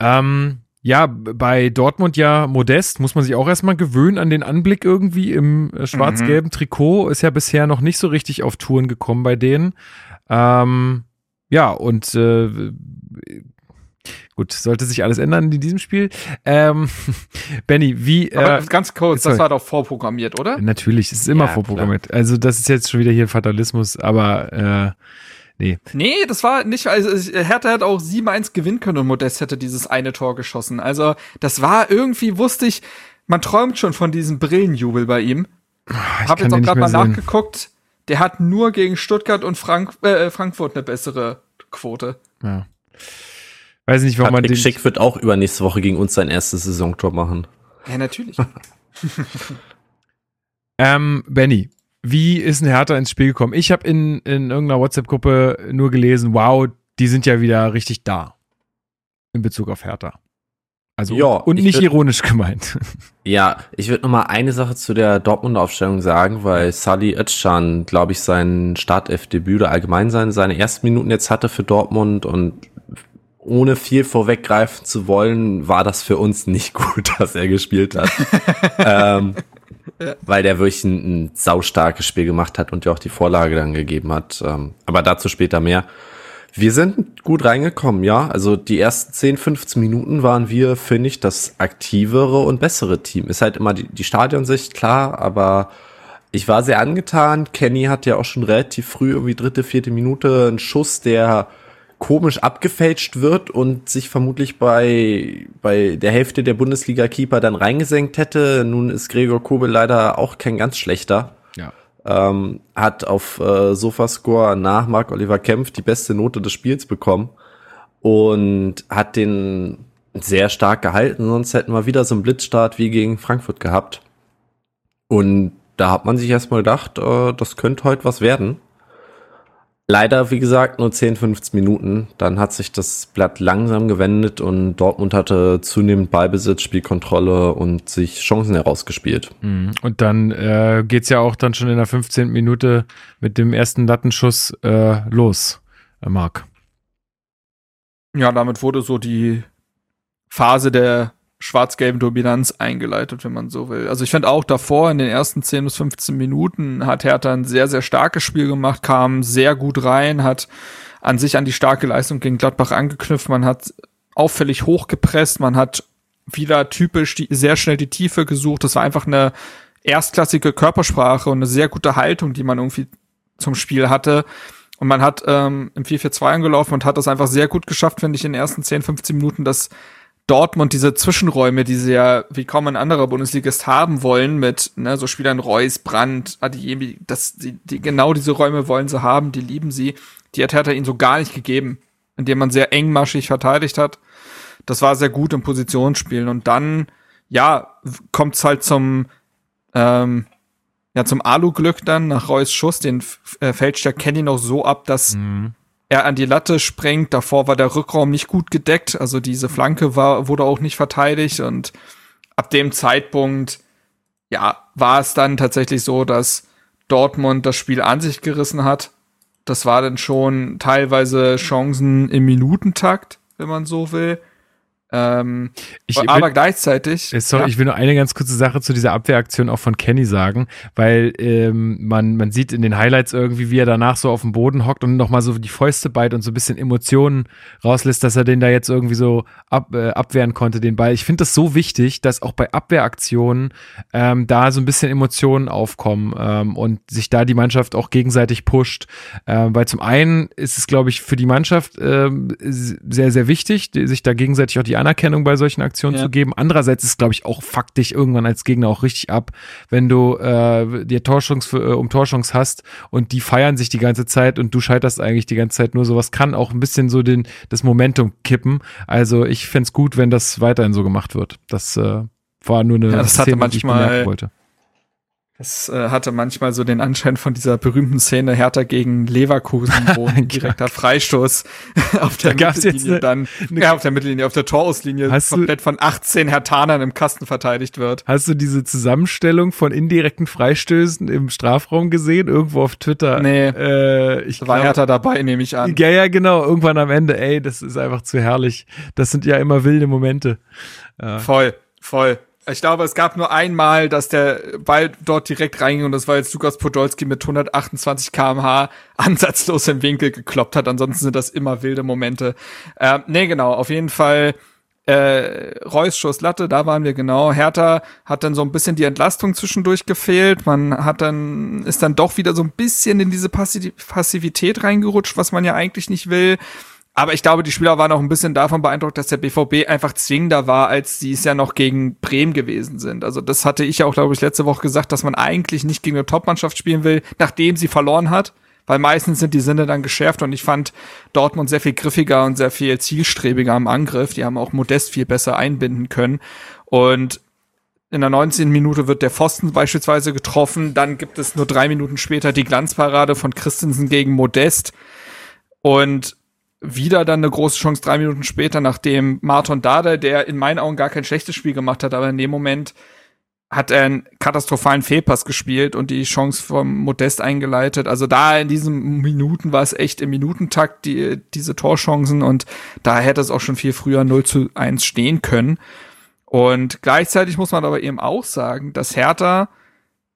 Ähm, ja, bei Dortmund ja modest, muss man sich auch erstmal gewöhnen an den Anblick irgendwie im äh, schwarz-gelben mhm. Trikot. Ist ja bisher noch nicht so richtig auf Touren gekommen bei denen. Ähm, ja, und äh, gut, sollte sich alles ändern in diesem Spiel. Ähm, Benny, wie. Äh, ganz kurz, sorry. das war doch vorprogrammiert, oder? Natürlich, es ist immer ja, vorprogrammiert. Klar. Also, das ist jetzt schon wieder hier Fatalismus, aber äh, Nee. Nee, das war nicht, also Hertha hat auch 7-1 gewinnen können und Modest hätte dieses eine Tor geschossen. Also, das war irgendwie, wusste ich, man träumt schon von diesem Brillenjubel bei ihm. Ich Hab jetzt auch gerade mal sehen. nachgeguckt. Der hat nur gegen Stuttgart und Frank äh, Frankfurt eine bessere Quote. Ja. Weiß nicht, warum Patrick man den. Schick wird auch übernächste Woche gegen uns sein erstes Saisontor machen. Ja, natürlich. Ähm, Benny, wie ist ein Hertha ins Spiel gekommen? Ich habe in, in irgendeiner WhatsApp-Gruppe nur gelesen, wow, die sind ja wieder richtig da. In Bezug auf Hertha. Also Ja, und ich nicht würd- ironisch gemeint. Ja, ich würde noch mal eine Sache zu der Dortmunder Aufstellung sagen, weil Sali Özcan, glaube ich, sein Startelfdebüt oder allgemein seine, seine ersten Minuten jetzt hatte für Dortmund und ohne viel vorweggreifen zu wollen, war das für uns nicht gut, dass er gespielt hat. ähm, Weil der wirklich ein, ein saustarkes Spiel gemacht hat und ja auch die Vorlage dann gegeben hat. Ähm, aber dazu später mehr. Wir sind gut reingekommen, ja. Also die ersten 10, 15 Minuten waren wir, finde ich, das aktivere und bessere Team. Ist halt immer die, die Stadionsicht, klar, aber ich war sehr angetan. Kenny hat ja auch schon relativ früh, irgendwie dritte, vierte Minute, einen Schuss, der komisch abgefälscht wird und sich vermutlich bei, bei der Hälfte der Bundesliga-Keeper dann reingesenkt hätte. Nun ist Gregor Kobel leider auch kein ganz schlechter ja. ähm, hat auf äh, Sofascore nach Marc-Oliver Kempf die beste Note des Spiels bekommen und hat den sehr stark gehalten, sonst hätten wir wieder so einen Blitzstart wie gegen Frankfurt gehabt. Und da hat man sich erstmal gedacht, äh, das könnte heute was werden. Leider, wie gesagt, nur 10, 15 Minuten. Dann hat sich das Blatt langsam gewendet und Dortmund hatte zunehmend Ballbesitz, Spielkontrolle und sich Chancen herausgespielt. Mhm. Und dann äh, geht's ja auch dann schon in der 15. Minute mit dem ersten Lattenschuss äh, los, äh, Marc. Ja, damit wurde so die Phase der schwarz-gelben Dominanz eingeleitet, wenn man so will. Also ich fand auch davor in den ersten 10 bis 15 Minuten hat Hertha ein sehr, sehr starkes Spiel gemacht, kam sehr gut rein, hat an sich an die starke Leistung gegen Gladbach angeknüpft, man hat auffällig hochgepresst, man hat wieder typisch die, sehr schnell die Tiefe gesucht. Das war einfach eine erstklassige Körpersprache und eine sehr gute Haltung, die man irgendwie zum Spiel hatte. Und man hat ähm, im 4-4-2 angelaufen und hat das einfach sehr gut geschafft, finde ich, in den ersten 10, 15 Minuten, dass Dortmund diese Zwischenräume, die sie ja wie kaum ein anderer Bundesligist haben wollen, mit ne, so Spielern Reus, Brandt, Adiemi, das, die, die, genau diese Räume wollen sie haben, die lieben sie. Die hat Hertha ihnen so gar nicht gegeben, indem man sehr engmaschig verteidigt hat. Das war sehr gut im Positionsspielen. Und dann, ja, kommt's halt zum, ähm, ja, zum Alu-Glück dann nach Reus Schuss. Den äh, fälscht ja Kenny noch so ab, dass Mhm. Er an die Latte springt. Davor war der Rückraum nicht gut gedeckt. Also diese Flanke war, wurde auch nicht verteidigt. Und ab dem Zeitpunkt, ja, war es dann tatsächlich so, dass Dortmund das Spiel an sich gerissen hat. Das war dann schon teilweise Chancen im Minutentakt, wenn man so will. Ähm, Ich aber will- gleichzeitig. Äh, Sorry, ja, ich will nur eine ganz kurze Sache zu dieser Abwehraktion auch von Kenny sagen, weil ähm, man, man sieht in den Highlights irgendwie, wie er danach so auf dem Boden hockt und nochmal so die Fäuste beißt und so ein bisschen Emotionen rauslässt, dass er den da jetzt irgendwie so ab, äh, abwehren konnte, den Ball. Ich finde das so wichtig, dass auch bei Abwehraktionen ähm, da so ein bisschen Emotionen aufkommen ähm, und sich da die Mannschaft auch gegenseitig pusht. Ähm, weil zum einen ist es, glaube ich, für die Mannschaft ähm, sehr, sehr wichtig, sich da gegenseitig auch die Anerkennung bei solchen Aktionen Ja. zu geben. Andererseits ist, glaube ich, auch fuck dich irgendwann als Gegner auch richtig ab, wenn du äh, dir Torschungs äh, um Torschungs hast und die feiern sich die ganze Zeit und du scheiterst eigentlich die ganze Zeit nur. Sowas kann auch ein bisschen so den, das Momentum kippen. Also ich fänd's gut, wenn das weiterhin so gemacht wird. Das äh, war nur eine Ja, das hatte die ich manchmal- bemerken wollte. Es äh, hatte manchmal so den Anschein von dieser berühmten Szene Hertha gegen Leverkusen, wo ein direkter Freistoß auf der Da Mittellinie eine- dann, ja, auf der Mittellinie, auf der Torauslinie Hast du- komplett von 18 Hertanern im Kasten verteidigt wird. Hast du diese Zusammenstellung von indirekten Freistößen im Strafraum gesehen? Irgendwo auf Twitter? Nee. Äh, ich war glaub- Hertha dabei, nehme ich an. Ja, ja, genau. Irgendwann am Ende, ey, das ist einfach zu herrlich. Das sind ja immer wilde Momente. Voll, voll. Ich glaube, es gab nur einmal, dass der Ball dort direkt reinging und das war jetzt Lukas Podolski mit 128 kmh ansatzlos im Winkel gekloppt hat. Ansonsten sind das immer wilde Momente. Ähm, nee, genau, auf jeden Fall äh, Reus Schuss Latte, da waren wir genau. Hertha hat dann so ein bisschen die Entlastung zwischendurch gefehlt. Man hat dann, ist dann doch wieder so ein bisschen in diese Passi Passivität reingerutscht, was man ja eigentlich nicht will. Aber ich glaube, die Spieler waren auch ein bisschen davon beeindruckt, dass der BVB einfach zwingender war, als sie es ja noch gegen Bremen gewesen sind. Also das hatte ich ja auch, glaube ich, letzte Woche gesagt, dass man eigentlich nicht gegen eine Topmannschaft spielen will, nachdem sie verloren hat. Weil meistens sind die Sinne dann geschärft und ich fand Dortmund sehr viel griffiger und sehr viel zielstrebiger am Angriff. Die haben auch Modest viel besser einbinden können. Und in der 19. Minute wird der Pfosten beispielsweise getroffen. Dann gibt es nur drei Minuten später die Glanzparade von Christensen gegen Modest. Und wieder dann eine große Chance drei Minuten später, nachdem Martin Dada, der in meinen Augen gar kein schlechtes Spiel gemacht hat, aber in dem Moment hat er einen katastrophalen Fehlpass gespielt und die Chance vom Modest eingeleitet. Also da in diesen Minuten war es echt im Minutentakt, die, diese Torchancen und da hätte es auch schon viel früher 0 zu 1 stehen können. Und gleichzeitig muss man aber eben auch sagen, dass Hertha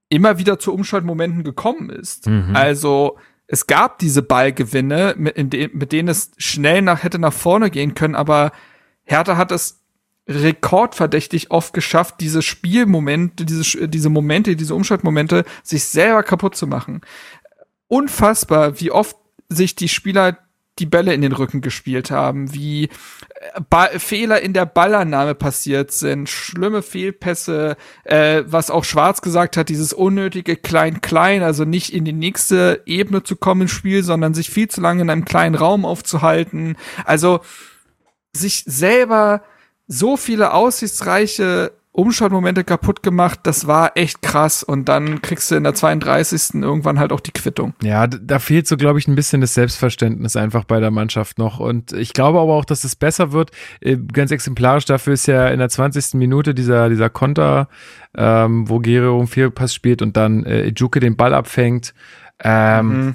immer wieder zu Umschaltmomenten gekommen ist. Mhm. Also es gab diese Ballgewinne, mit, de mit denen es schnell nach, hätte nach vorne gehen können, aber Hertha hat es rekordverdächtig oft geschafft, diese Spielmomente, diese, diese Momente, diese Umschaltmomente sich selber kaputt zu machen. Unfassbar, wie oft sich die Spieler die Bälle in den Rücken gespielt haben, wie äh, ba Fehler in der Ballannahme passiert sind, schlimme Fehlpässe, äh, was auch Schwarz gesagt hat, dieses unnötige Klein-Klein, also nicht in die nächste Ebene zu kommen im Spiel, sondern sich viel zu lange in einem kleinen Raum aufzuhalten. Also sich selber so viele aussichtsreiche Umschaltmomente kaputt gemacht, das war echt krass. Und dann kriegst du in der 32. irgendwann halt auch die Quittung. Ja, da fehlt so, glaube ich, ein bisschen das Selbstverständnis einfach bei der Mannschaft noch. Und ich glaube aber auch, dass es besser wird. Äh, ganz exemplarisch dafür ist ja in der 20. Minute dieser, dieser Konter, ähm, wo Guerrero um Fehlpass spielt und dann äh, Ejuke den Ball abfängt. Ähm, mhm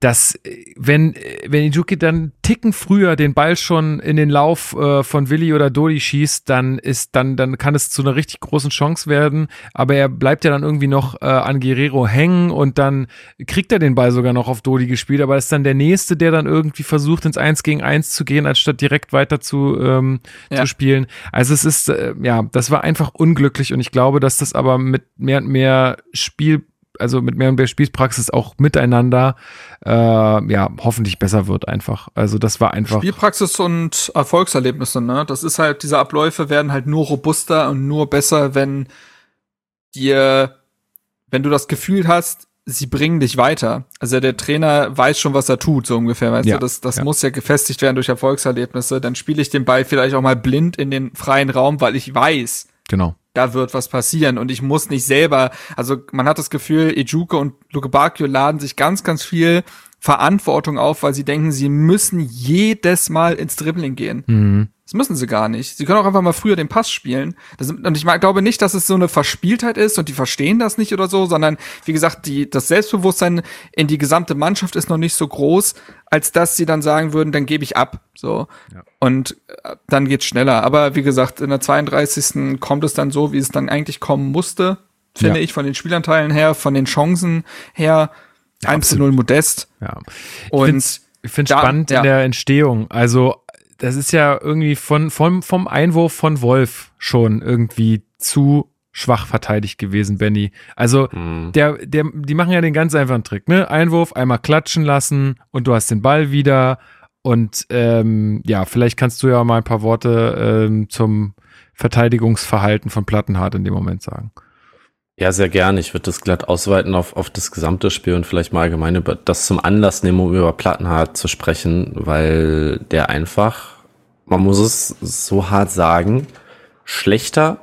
dass wenn wenn Ijuki dann Ticken früher den Ball schon in den Lauf äh, von Willi oder Dodi schießt, dann ist dann dann kann es zu einer richtig großen Chance werden, aber er bleibt ja dann irgendwie noch äh, an Guerrero hängen und dann kriegt er den Ball sogar noch auf Dodi gespielt, aber ist dann der nächste, der dann irgendwie versucht ins Eins gegen Eins zu gehen, anstatt direkt weiter zu ähm, ja. zu spielen. Also es ist äh, ja, das war einfach unglücklich und ich glaube, dass das aber mit mehr und mehr Spiel also mit mehr und mehr Spielpraxis auch miteinander, äh, ja, hoffentlich besser wird einfach. Also das war einfach. Spielpraxis und Erfolgserlebnisse, ne? Das ist halt, diese Abläufe werden halt nur robuster und nur besser, wenn dir, wenn du das Gefühl hast, sie bringen dich weiter. Also der Trainer weiß schon, was er tut, so ungefähr, weißt ja, du, das, das ja. muss ja gefestigt werden durch Erfolgserlebnisse. Dann spiele ich den Ball vielleicht auch mal blind in den freien Raum, weil ich weiß, Genau da wird was passieren und ich muss nicht selber, also man hat das Gefühl, Ejuke und Luke Bakio laden sich ganz, ganz viel Verantwortung auf, weil sie denken, sie müssen jedes Mal ins Dribbling gehen. Mhm. Das müssen sie gar nicht. Sie können auch einfach mal früher den Pass spielen. Das, und ich glaube nicht, dass es so eine Verspieltheit ist und die verstehen das nicht oder so, sondern wie gesagt, die, das Selbstbewusstsein in die gesamte Mannschaft ist noch nicht so groß, als dass sie dann sagen würden, dann gebe ich ab. So. Ja. Und äh, dann geht's schneller. Aber wie gesagt, in der 32. kommt es dann so, wie es dann eigentlich kommen musste, finde ja. ich, von den Spielanteilen her, von den Chancen her. Ja, 1 zu 0 Modest. Ja. Und ich finde es spannend ja. in der Entstehung. Also, das ist ja irgendwie von, vom, vom Einwurf von Wolf schon irgendwie zu schwach verteidigt gewesen, Benny. Also, mhm. der, der, die machen ja den ganz einfachen Trick, ne? Einwurf, einmal klatschen lassen und du hast den Ball wieder. Und ähm, ja, vielleicht kannst du ja mal ein paar Worte ähm, zum Verteidigungsverhalten von Plattenhardt in dem Moment sagen. Ja, sehr gerne. Ich würde das glatt ausweiten auf, auf das gesamte Spiel und vielleicht mal allgemein über das zum Anlass nehmen, um über Plattenhardt zu sprechen, weil der einfach, man muss es so hart sagen, schlechter,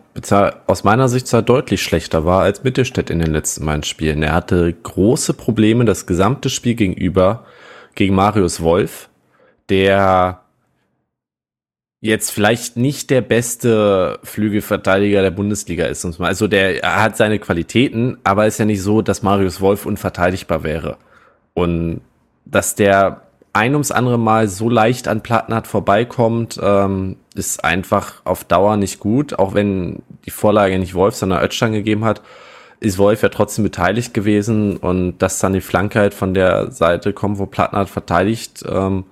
aus meiner Sicht zwar deutlich schlechter war als Mittelstädt in den letzten beiden Spielen. Er hatte große Probleme das gesamte Spiel gegenüber gegen Marius Wolf, der jetzt vielleicht nicht der beste Flügelverteidiger der Bundesliga ist. Also der er hat seine Qualitäten, aber ist ja nicht so, dass Marius Wolf unverteidigbar wäre. Und dass der ein ums andere Mal so leicht an Platten hat vorbeikommt, ähm, ist einfach auf Dauer nicht gut. Auch wenn die Vorlage nicht Wolf, sondern Özcan gegeben hat, ist Wolf ja trotzdem beteiligt gewesen und dass dann die Flanke halt von der Seite kommt, wo Platten hat verteidigt, ähm,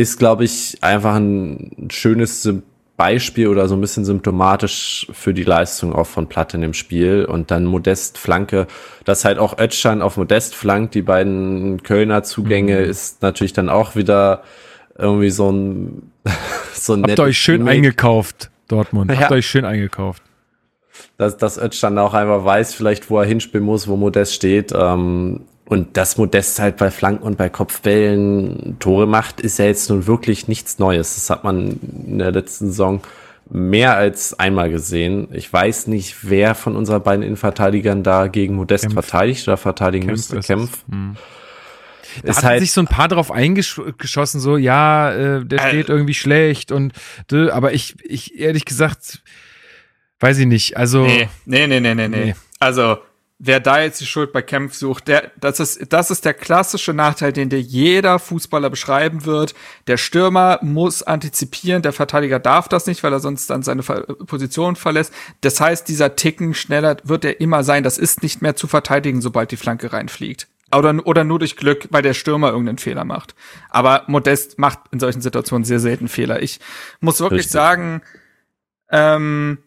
ist, glaube ich, einfach ein schönes Beispiel oder so ein bisschen symptomatisch für die Leistung auch von Platte in dem Spiel. Und dann Modest Flanke, dass halt auch Özcan auf Modest flankt, die beiden Kölner Zugänge, mhm. ist natürlich dann auch wieder irgendwie so ein, so ein Habt ihr euch schön Gimmick. eingekauft, Dortmund. Habt ihr euch schön eingekauft. Dass, dass Özcan auch einfach weiß, vielleicht, wo er hinspielen muss, wo Modest steht. Ähm, und dass Modest halt bei Flanken und bei Kopfbällen Tore macht, ist ja jetzt nun wirklich nichts Neues. Das hat man in der letzten Saison mehr als einmal gesehen. Ich weiß nicht, wer von unseren beiden Innenverteidigern da gegen Modest Kempf. verteidigt oder verteidigen Kempf müsste. Kempf. Hm. Da hatten halt, sich so ein paar drauf eingeschossen, so, ja, äh, der Äh. steht irgendwie schlecht und, dö, aber ich, ich, ehrlich gesagt, weiß ich nicht, also, Nee, nee, nee, nee, nee, nee. Nee. Also, wer da jetzt die Schuld bei Kempf sucht, der, das ist, das ist der klassische Nachteil, den dir jeder Fußballer beschreiben wird. Der Stürmer muss antizipieren, der Verteidiger darf das nicht, weil er sonst dann seine Position verlässt. Das heißt, dieser Ticken schneller wird er immer sein. Das ist nicht mehr zu verteidigen, sobald die Flanke reinfliegt. Oder, oder nur durch Glück, weil der Stürmer irgendeinen Fehler macht. Aber Modest macht in solchen Situationen sehr selten Fehler. Ich muss wirklich Richtig. sagen, ähm,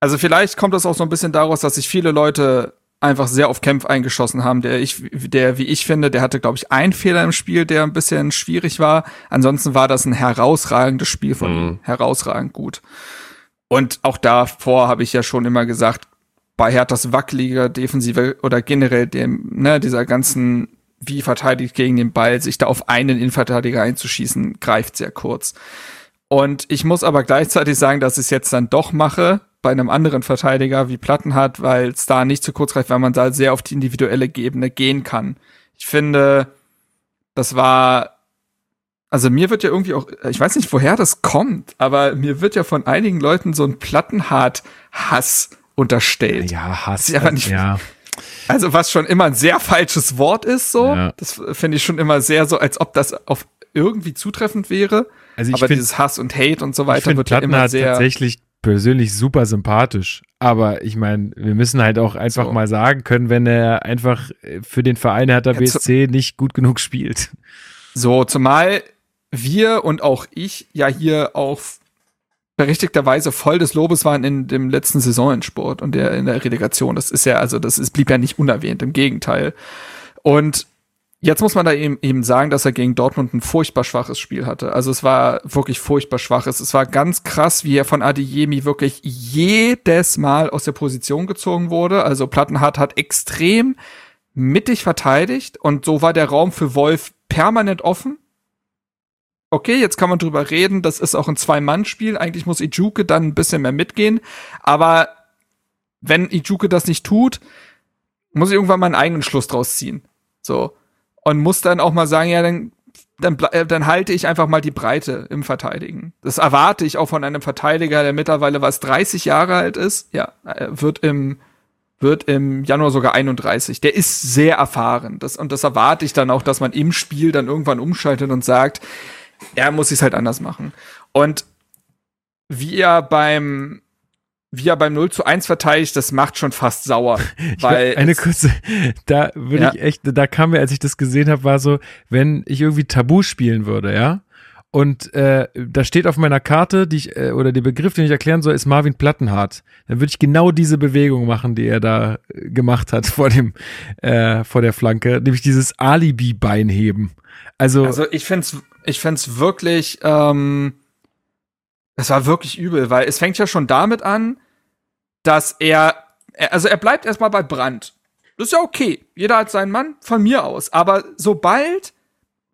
also vielleicht kommt das auch so ein bisschen daraus, dass sich viele Leute einfach sehr auf Kempf eingeschossen haben. Der ich, der, wie ich finde, der hatte, glaube ich, einen Fehler im Spiel, der ein bisschen schwierig war. Ansonsten war das ein herausragendes Spiel von ihm. Mhm. Herausragend gut. Und auch davor habe ich ja schon immer gesagt, bei Herthas wackeliger Defensive oder generell dem, ne, dieser ganzen, wie verteidigt gegen den Ball, sich da auf einen Innenverteidiger einzuschießen, greift sehr kurz. Und ich muss aber gleichzeitig sagen, dass ich es jetzt dann doch mache bei einem anderen Verteidiger wie Plattenhardt, weil es da nicht zu kurz greift, weil man da sehr auf die individuelle Ebene gehen kann. Ich finde, das war, also mir wird ja irgendwie auch, ich weiß nicht, woher das kommt, aber mir wird ja von einigen Leuten so ein Plattenhardt-Hass unterstellt. ja, Hass, ja aber nicht- ja, Also was schon immer ein sehr falsches Wort ist, so. Ja. Das finde ich schon immer sehr so, als ob das auf irgendwie zutreffend wäre. also ich aber finde, dieses Hass und Hate und so ich weiter finde wird ja immer sehr. tatsächlich persönlich super sympathisch, aber ich meine, wir müssen halt auch einfach So. mal sagen können, wenn er einfach äh, für den Verein Hertha Ja, BSC nicht gut genug spielt. So, zumal wir und auch ich ja hier auch berechtigterweise voll des Lobes waren in dem letzten Saisonendsport und der in der Relegation. Das ist ja, also das ist, blieb ja nicht unerwähnt, im Gegenteil. Und jetzt muss man da eben, eben sagen, dass er gegen Dortmund ein furchtbar schwaches Spiel hatte. Also es war wirklich furchtbar schwaches. Es war ganz krass, wie er von Adeyemi wirklich jedes Mal aus der Position gezogen wurde. Also Plattenhardt hat extrem mittig verteidigt und so war der Raum für Wolf permanent offen. Okay, jetzt kann man drüber reden, das ist auch ein Zwei-Mann-Spiel. Eigentlich muss Ijuke dann ein bisschen mehr mitgehen. Aber wenn Ijuke das nicht tut, muss ich irgendwann mal einen eigenen Schluss draus ziehen. So. Und muss dann auch mal sagen, ja, dann, dann, äh, dann halte ich einfach mal die Breite im Verteidigen. Das erwarte ich auch von einem Verteidiger, der mittlerweile was 30 Jahre alt ist. Ja, er wird im, wird im Januar sogar 31. Der ist sehr erfahren. Das, und das erwarte ich dann auch, dass man im Spiel dann irgendwann umschaltet und sagt, er muss es halt anders machen. Und wie er beim, wie er beim 0 zu 1 verteidigt, das macht schon fast sauer. Weil eine kurze, da würde Ja. ich echt, da kam mir, als ich das gesehen habe, war so, wenn ich irgendwie Tabu spielen würde, ja, und äh, da steht auf meiner Karte, die ich, äh, oder der Begriff, den ich erklären soll, ist Marvin Plattenhardt. Dann würde ich genau diese Bewegung machen, die er da äh, gemacht hat vor dem, äh, vor der Flanke, nämlich dieses Alibi-Bein heben. Also, Also ich find's, ich find's wirklich, ähm, es war wirklich übel, weil es fängt ja schon damit an, dass er, also er bleibt erstmal bei Brand. Das ist ja okay. Jeder hat seinen Mann von mir aus. Aber sobald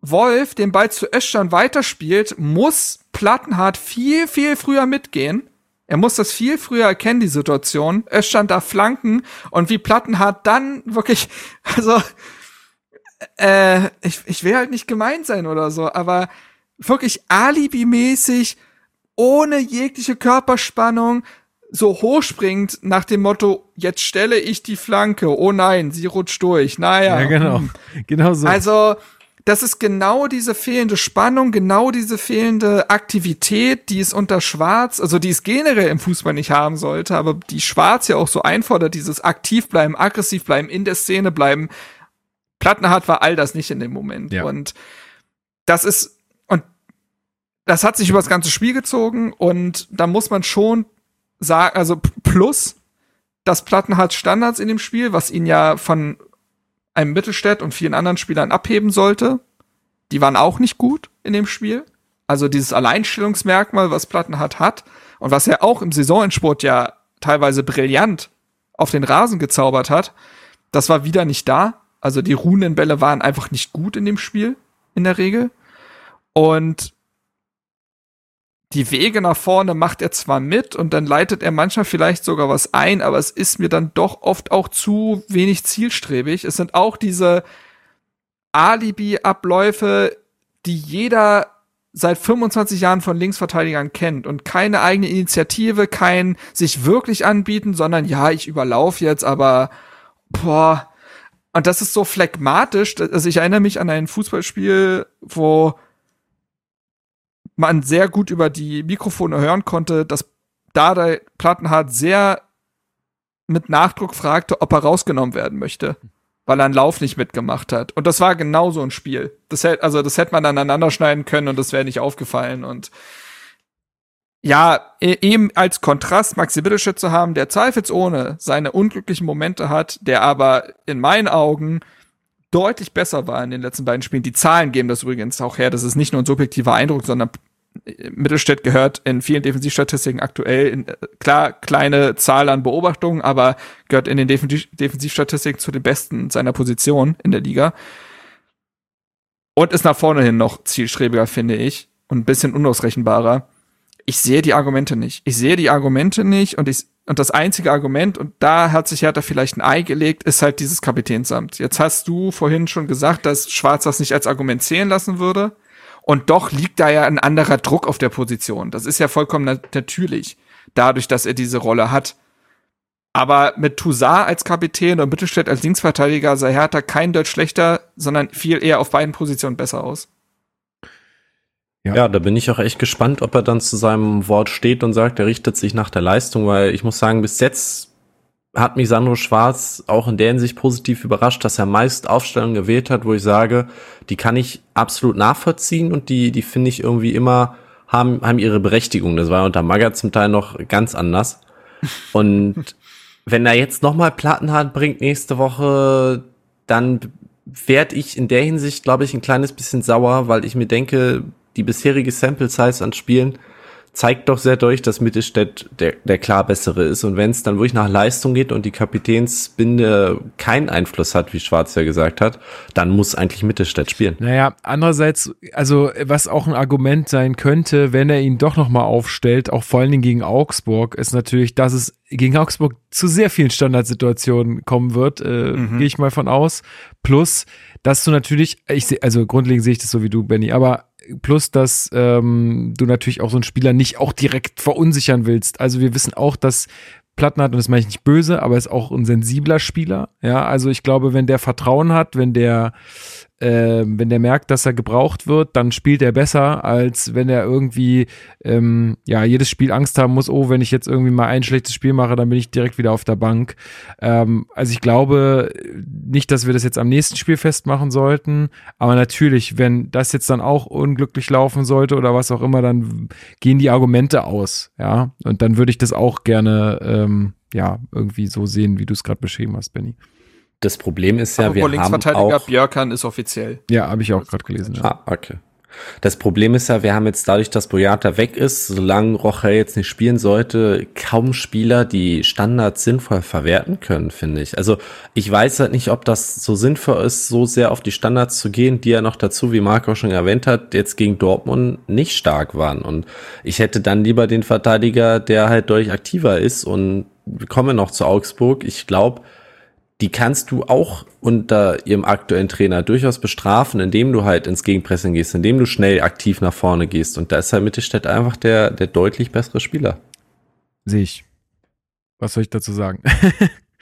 Wolf den Ball zu Östern weiterspielt, muss Plattenhardt viel, viel früher mitgehen. Er muss das viel früher erkennen, die Situation. Östern da flanken und wie Plattenhardt dann wirklich, also, äh, ich, ich will halt nicht gemein sein oder so, aber wirklich alibimäßig, ohne jegliche Körperspannung, so hochspringt nach dem Motto, jetzt stelle ich die Flanke, oh nein, sie rutscht durch, naja. ja, genau, hm. genau so. Also, das ist genau diese fehlende Spannung, genau diese fehlende Aktivität, die es unter Schwarz, also die es generell im Fußball nicht haben sollte, aber die Schwarz ja auch so einfordert, dieses aktiv bleiben, aggressiv bleiben, in der Szene bleiben. Plattenhardt war all das nicht in dem Moment. Ja. Und das ist, das hat sich über das ganze Spiel gezogen und da muss man schon sagen, also plus, dass Plattenhardt Standards in dem Spiel, was ihn ja von einem Mittelstädt und vielen anderen Spielern abheben sollte. Die waren auch nicht gut in dem Spiel. Also dieses Alleinstellungsmerkmal, was Plattenhardt hat und was er auch im Saisonendsport ja teilweise brillant auf den Rasen gezaubert hat, das war wieder nicht da. Also die ruhenden Bälle waren einfach nicht gut in dem Spiel in der Regel. Und die Wege nach vorne macht er zwar mit und dann leitet er manchmal vielleicht sogar was ein, aber es ist mir dann doch oft auch zu wenig zielstrebig. Es sind auch diese Alibi-Abläufe, die jeder seit 25 Jahren von Linksverteidigern kennt und keine eigene Initiative, kein sich wirklich anbieten, sondern ja, ich überlaufe jetzt, aber boah. Und das ist so phlegmatisch. Also ich erinnere mich an ein Fußballspiel, wo man sehr gut über die Mikrofone hören konnte, dass da der Plattenhardt sehr mit Nachdruck fragte, ob er rausgenommen werden möchte, weil er einen Lauf nicht mitgemacht hat. Und das war genau so ein Spiel. Das hätte, also das hätte man aneinander schneiden können und das wäre nicht aufgefallen. Und ja, e-, eben als Kontrast Maxi Bittelschütz zu haben, der zweifelsohne seine unglücklichen Momente hat, der aber in meinen Augen deutlich besser war in den letzten beiden Spielen. Die Zahlen geben das übrigens auch her. Das ist nicht nur ein subjektiver Eindruck, sondern Mittelstädt gehört in vielen Defensivstatistiken aktuell in, klar kleine Zahl an Beobachtungen, aber gehört in den Defensiv Defensivstatistiken zu den besten seiner Position in der Liga. Und ist nach vorne hin noch zielstrebiger, finde ich, und ein bisschen unausrechenbarer. Ich sehe die Argumente nicht. Ich sehe die Argumente nicht und ich und das einzige Argument, und da hat sich Hertha vielleicht ein Ei gelegt, ist halt dieses Kapitänsamt. Jetzt hast du vorhin schon gesagt, dass Schwarz das nicht als Argument zählen lassen würde. Und doch liegt da ja ein anderer Druck auf der Position. Das ist ja vollkommen natürlich, dadurch, dass er diese Rolle hat. Aber mit Toussaint als Kapitän und Mittelstädt als Linksverteidiger sah Hertha kein Deutsch schlechter, sondern viel eher auf beiden Positionen besser aus. Ja. ja, da bin ich auch echt gespannt, ob er dann zu seinem Wort steht und sagt, er richtet sich nach der Leistung, weil ich muss sagen, bis jetzt hat mich Sandro Schwarz auch in der Hinsicht positiv überrascht, dass er meist Aufstellungen gewählt hat, wo ich sage, die kann ich absolut nachvollziehen und die, die finde ich irgendwie immer haben, haben ihre Berechtigung. Das war unter Maga zum Teil noch ganz anders. Und wenn er jetzt nochmal Plattenhard bringt nächste Woche, dann werde ich in der Hinsicht, glaube ich, ein kleines bisschen sauer, weil ich mir denke, die bisherige Sample Size an Spielen zeigt doch sehr deutlich, dass Mittelstädt der, der klar bessere ist. Und wenn es dann wirklich nach Leistung geht und die Kapitänsbinde keinen Einfluss hat, wie Schwarz ja gesagt hat, dann muss eigentlich Mittelstädt spielen. Naja, andererseits, also was auch ein Argument sein könnte, wenn er ihn doch nochmal aufstellt, auch vor allen Dingen gegen Augsburg, ist natürlich, dass es gegen Augsburg zu sehr vielen Standardsituationen kommen wird, äh, mhm. gehe ich mal von aus. Plus, dass du natürlich, ich sehe, also grundlegend sehe ich das so wie du, Benny, aber plus, dass ähm, du natürlich auch so einen Spieler nicht auch direkt verunsichern willst. Also wir wissen auch, dass Platten hat, und das meine ich nicht böse, aber ist auch ein sensibler Spieler. Ja, also ich glaube, wenn der Vertrauen hat, wenn der äh, wenn der merkt, dass er gebraucht wird, dann spielt er besser, als wenn er irgendwie ähm, ja jedes Spiel Angst haben muss, oh, wenn ich jetzt irgendwie mal ein schlechtes Spiel mache, dann bin ich direkt wieder auf der Bank. Ähm, also ich glaube nicht, dass wir das jetzt am nächsten Spiel festmachen sollten, aber natürlich, wenn das jetzt dann auch unglücklich laufen sollte oder was auch immer, dann gehen die Argumente aus, ja, und dann würde ich das auch gerne ähm, ja irgendwie so sehen, wie du es gerade beschrieben hast, Benny. Das Problem ist ja, wir haben auch Björkan ist offiziell. Ja, habe ich auch gerade gelesen. Ja. Ah, okay. Das Problem ist ja, wir haben jetzt dadurch, dass Boyata weg ist, solange Rochel jetzt nicht spielen sollte, kaum Spieler, die Standards sinnvoll verwerten können, finde ich. Also ich weiß halt nicht, ob das so sinnvoll ist, so sehr auf die Standards zu gehen, die ja noch dazu, wie Marco schon erwähnt hat, jetzt gegen Dortmund nicht stark waren. Und ich hätte dann lieber den Verteidiger, der halt deutlich aktiver ist. Und wir kommen noch zu Augsburg. Ich glaube, die kannst du auch unter ihrem aktuellen Trainer durchaus bestrafen, indem du halt ins Gegenpressing gehst, indem du schnell aktiv nach vorne gehst. Und da ist halt Mittelstädt einfach der, der deutlich bessere Spieler. Sehe ich. Was soll ich dazu sagen?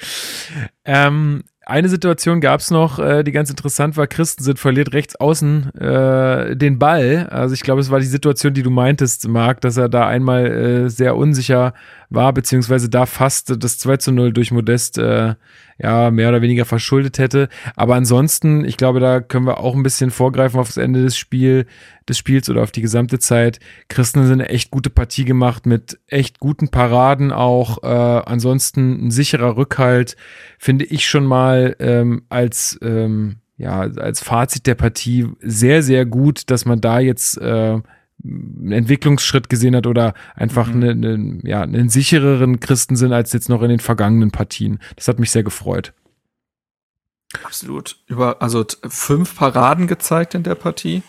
ähm, eine Situation gab es noch, äh, die ganz interessant war. Christensen verliert rechts außen äh, den Ball. Also ich glaube, es war die Situation, die du meintest, Marc, dass er da einmal äh, sehr unsicher war, beziehungsweise da fast das 2 zu 0 durch Modest äh, ja, mehr oder weniger verschuldet hätte. Aber ansonsten, ich glaube, da können wir auch ein bisschen vorgreifen auf das Ende des, Spiel, des Spiels oder auf die gesamte Zeit. Christen sind eine echt gute Partie gemacht mit echt guten Paraden auch. Äh, ansonsten ein sicherer Rückhalt, finde ich schon mal ähm, als, ähm, ja, als Fazit der Partie sehr, sehr gut, dass man da jetzt äh, einen Entwicklungsschritt gesehen hat oder einfach mhm. eine, eine, ja, einen sichereren Christensinn als jetzt noch in den vergangenen Partien. Das hat mich sehr gefreut. Absolut. Über, also fünf Paraden gezeigt in der Partie.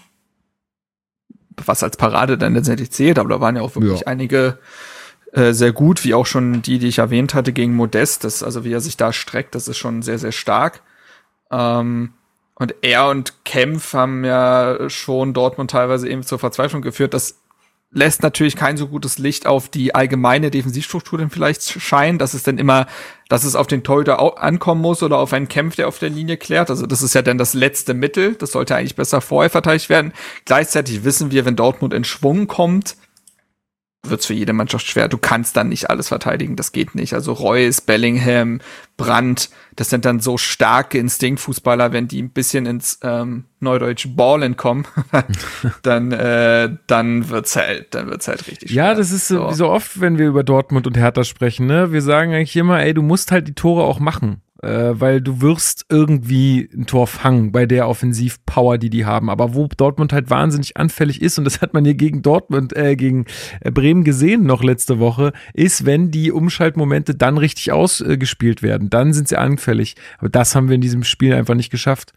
was als Parade dann letztendlich zählt, aber da waren ja auch wirklich Ja. einige äh, sehr gut, wie auch schon die, die ich erwähnt hatte gegen Modest. Das, also wie er sich da streckt, das ist schon sehr, sehr stark. Ähm, und er und Kempf haben ja schon Dortmund teilweise eben zur Verzweiflung geführt. Das lässt natürlich kein so gutes Licht auf die allgemeine Defensivstruktur dann vielleicht scheinen, dass es dann immer, dass es auf den Torhüter ankommen muss oder auf einen Kämpf, der auf der Linie klärt. Also das ist ja dann das letzte Mittel. Das sollte eigentlich besser vorher verteidigt werden. Gleichzeitig wissen wir, wenn Dortmund in Schwung kommt, wird's für jede Mannschaft schwer. Du kannst dann nicht alles verteidigen, das geht nicht. Also Reus, Bellingham, Brandt, das sind dann so starke Instinktfußballer, wenn die ein bisschen ins ähm, Neudeutsch Ballen kommen, dann äh, dann wird's halt, dann wird's halt richtig Ja, schwer. das ist so. so oft, wenn wir über Dortmund und Hertha sprechen, ne? Wir sagen eigentlich immer, ey, du musst halt die Tore auch machen. Äh, weil du wirst irgendwie ein Tor fangen bei der Offensivpower, die die haben. Aber wo Dortmund halt wahnsinnig anfällig ist, und das hat man hier gegen Dortmund, äh, gegen äh, Bremen gesehen noch letzte Woche, ist, wenn die Umschaltmomente dann richtig ausgespielt werden. Dann sind sie anfällig. Aber das haben wir in diesem Spiel einfach nicht geschafft.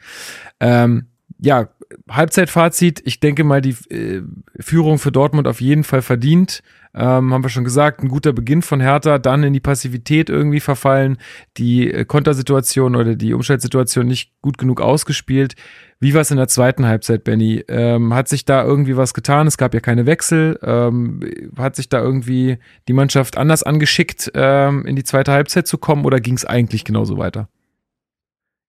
Ähm, ja, Halbzeitfazit. Ich denke mal, die äh, Führung für Dortmund auf jeden Fall verdient. Ähm, haben wir schon gesagt, ein guter Beginn von Hertha, dann in die Passivität irgendwie verfallen, die äh, Kontersituation oder die Umschaltsituation nicht gut genug ausgespielt. Wie war es in der zweiten Halbzeit, Benny? Ähm, hat sich da irgendwie was getan? Es gab ja keine Wechsel. Ähm, hat sich da irgendwie die Mannschaft anders angeschickt, ähm, in die zweite Halbzeit zu kommen oder ging es eigentlich genauso weiter?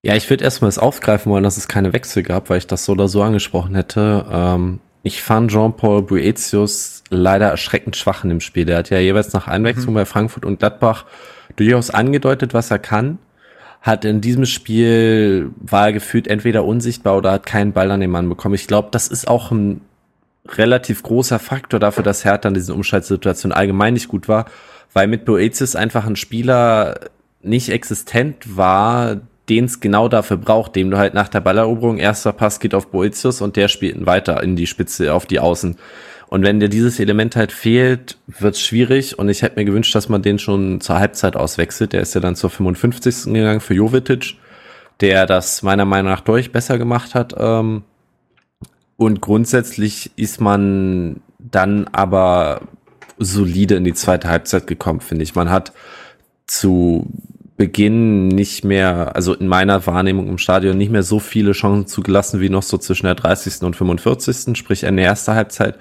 Ja, ich würde erstmal das aufgreifen wollen, dass es keine Wechsel gab, weil ich das so oder so angesprochen hätte. Ähm, ich fand Jean-Paul Boetius leider erschreckend schwach in dem Spiel. Der hat ja jeweils nach Einwechslung bei Frankfurt und Gladbach durchaus angedeutet, was er kann. Hat in diesem Spiel, war er gefühlt entweder unsichtbar oder hat keinen Ball an den Mann bekommen. Ich glaube, das ist auch ein relativ großer Faktor dafür, dass Hertha in diesen Umschaltsituationen allgemein nicht gut war, weil mit Boetius einfach ein Spieler nicht existent war, den es genau dafür braucht, dem du halt nach der Balleroberung erster Pass geht auf Boetius und der spielt ihn weiter in die Spitze, auf die Außen. Und wenn dir dieses Element halt fehlt, wird's schwierig. Und ich hätte mir gewünscht, dass man den schon zur Halbzeit auswechselt. Der ist ja dann zur 55. gegangen für Jovetic, der das meiner Meinung nach deutlich besser gemacht hat. Ähm, und grundsätzlich ist man dann aber solide in die zweite Halbzeit gekommen, finde ich. Man hat zu Beginn nicht mehr, also in meiner Wahrnehmung im Stadion nicht mehr so viele Chancen zugelassen wie noch so zwischen der 30. und 45. Sprich, in der ersten Halbzeit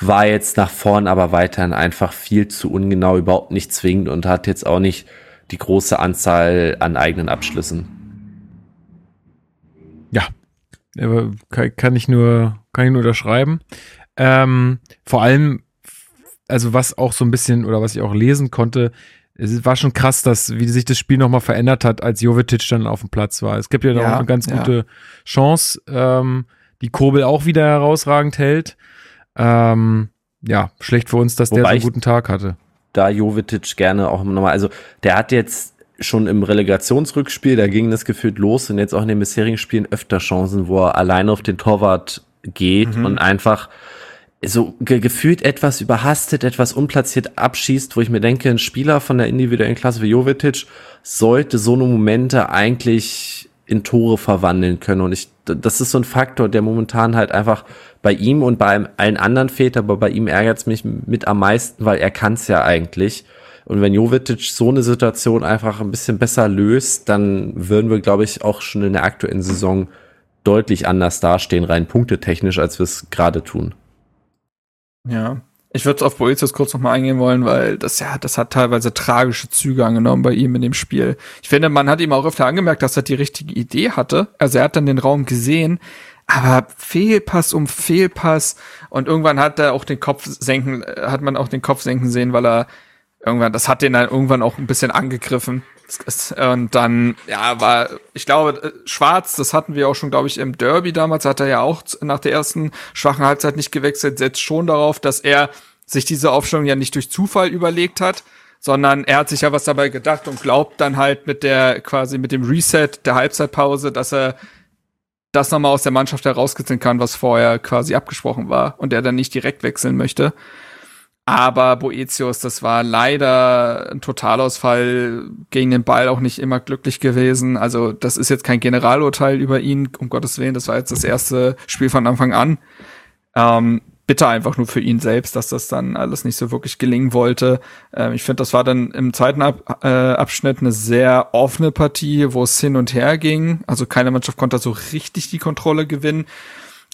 war jetzt nach vorn aber weiterhin einfach viel zu ungenau, überhaupt nicht zwingend und hat jetzt auch nicht die große Anzahl an eigenen Abschlüssen. Ja, kann, kann ich nur, kann ich nur unterschreiben. Ähm, vor allem, also was auch so ein bisschen oder was ich auch lesen konnte, es war schon krass, dass wie sich das Spiel nochmal verändert hat, als Jovetic dann auf dem Platz war. Es gibt ja noch Ja, eine ganz ja. gute Chance, ähm, die Kobel auch wieder herausragend hält. Ähm, ja, schlecht für uns, dass der so Wobei einen guten Tag hatte. da Jovetic gerne auch nochmal, also der hat jetzt schon im Relegationsrückspiel, da ging das gefühlt los und jetzt auch in den bisherigen Spielen öfter Chancen, wo er alleine auf den Torwart geht und einfach so ge gefühlt etwas überhastet, etwas unplatziert abschießt, wo ich mir denke, ein Spieler von der individuellen Klasse wie Jovetic sollte so eine Momente eigentlich in Tore verwandeln können. Und ich, das ist so ein Faktor, der momentan halt einfach bei ihm und bei allen anderen fehlt, aber bei ihm ärgert es mich mit am meisten, weil er kann es ja eigentlich. Und wenn Jovetic so eine Situation einfach ein bisschen besser löst, dann würden wir, glaube ich, auch schon in der aktuellen Saison deutlich anders dastehen, rein punktetechnisch, als wir es gerade tun. Ja. Ich würde auf Boetius kurz noch mal eingehen wollen, weil das ja, das hat teilweise tragische Züge angenommen bei ihm in dem Spiel. Ich finde, man hat ihm auch öfter angemerkt, dass er die richtige Idee hatte. Also er hat dann den Raum gesehen, aber Fehlpass um Fehlpass und irgendwann hat er auch den Kopf senken, äh, hat man auch den Kopf senken sehen, weil er irgendwann, das hat den dann irgendwann auch ein bisschen angegriffen. Und dann, ja, war, ich glaube, äh, Schwarz, das hatten wir auch schon, glaube ich, im Derby damals, hat er ja auch nach der ersten schwachen Halbzeit nicht gewechselt, setzt schon darauf, dass er sich diese Aufstellung ja nicht durch Zufall überlegt hat, sondern er hat sich ja was dabei gedacht und glaubt dann halt mit der, quasi mit dem Reset der Halbzeitpause, dass er das nochmal aus der Mannschaft herauskitzeln kann, was vorher quasi abgesprochen war und er dann nicht direkt wechseln möchte. Aber Boetius, das war leider ein Totalausfall gegen den Ball auch nicht immer glücklich gewesen. Also das ist jetzt kein Generalurteil über ihn, um Gottes Willen. Das war jetzt das erste Spiel von Anfang an. Ähm, bitter einfach nur für ihn selbst, dass das dann alles nicht so wirklich gelingen wollte. Ähm, ich finde, das war dann im zweiten Ab äh, Abschnitt eine sehr offene Partie, wo es hin und her ging. Also keine Mannschaft konnte so richtig die Kontrolle gewinnen.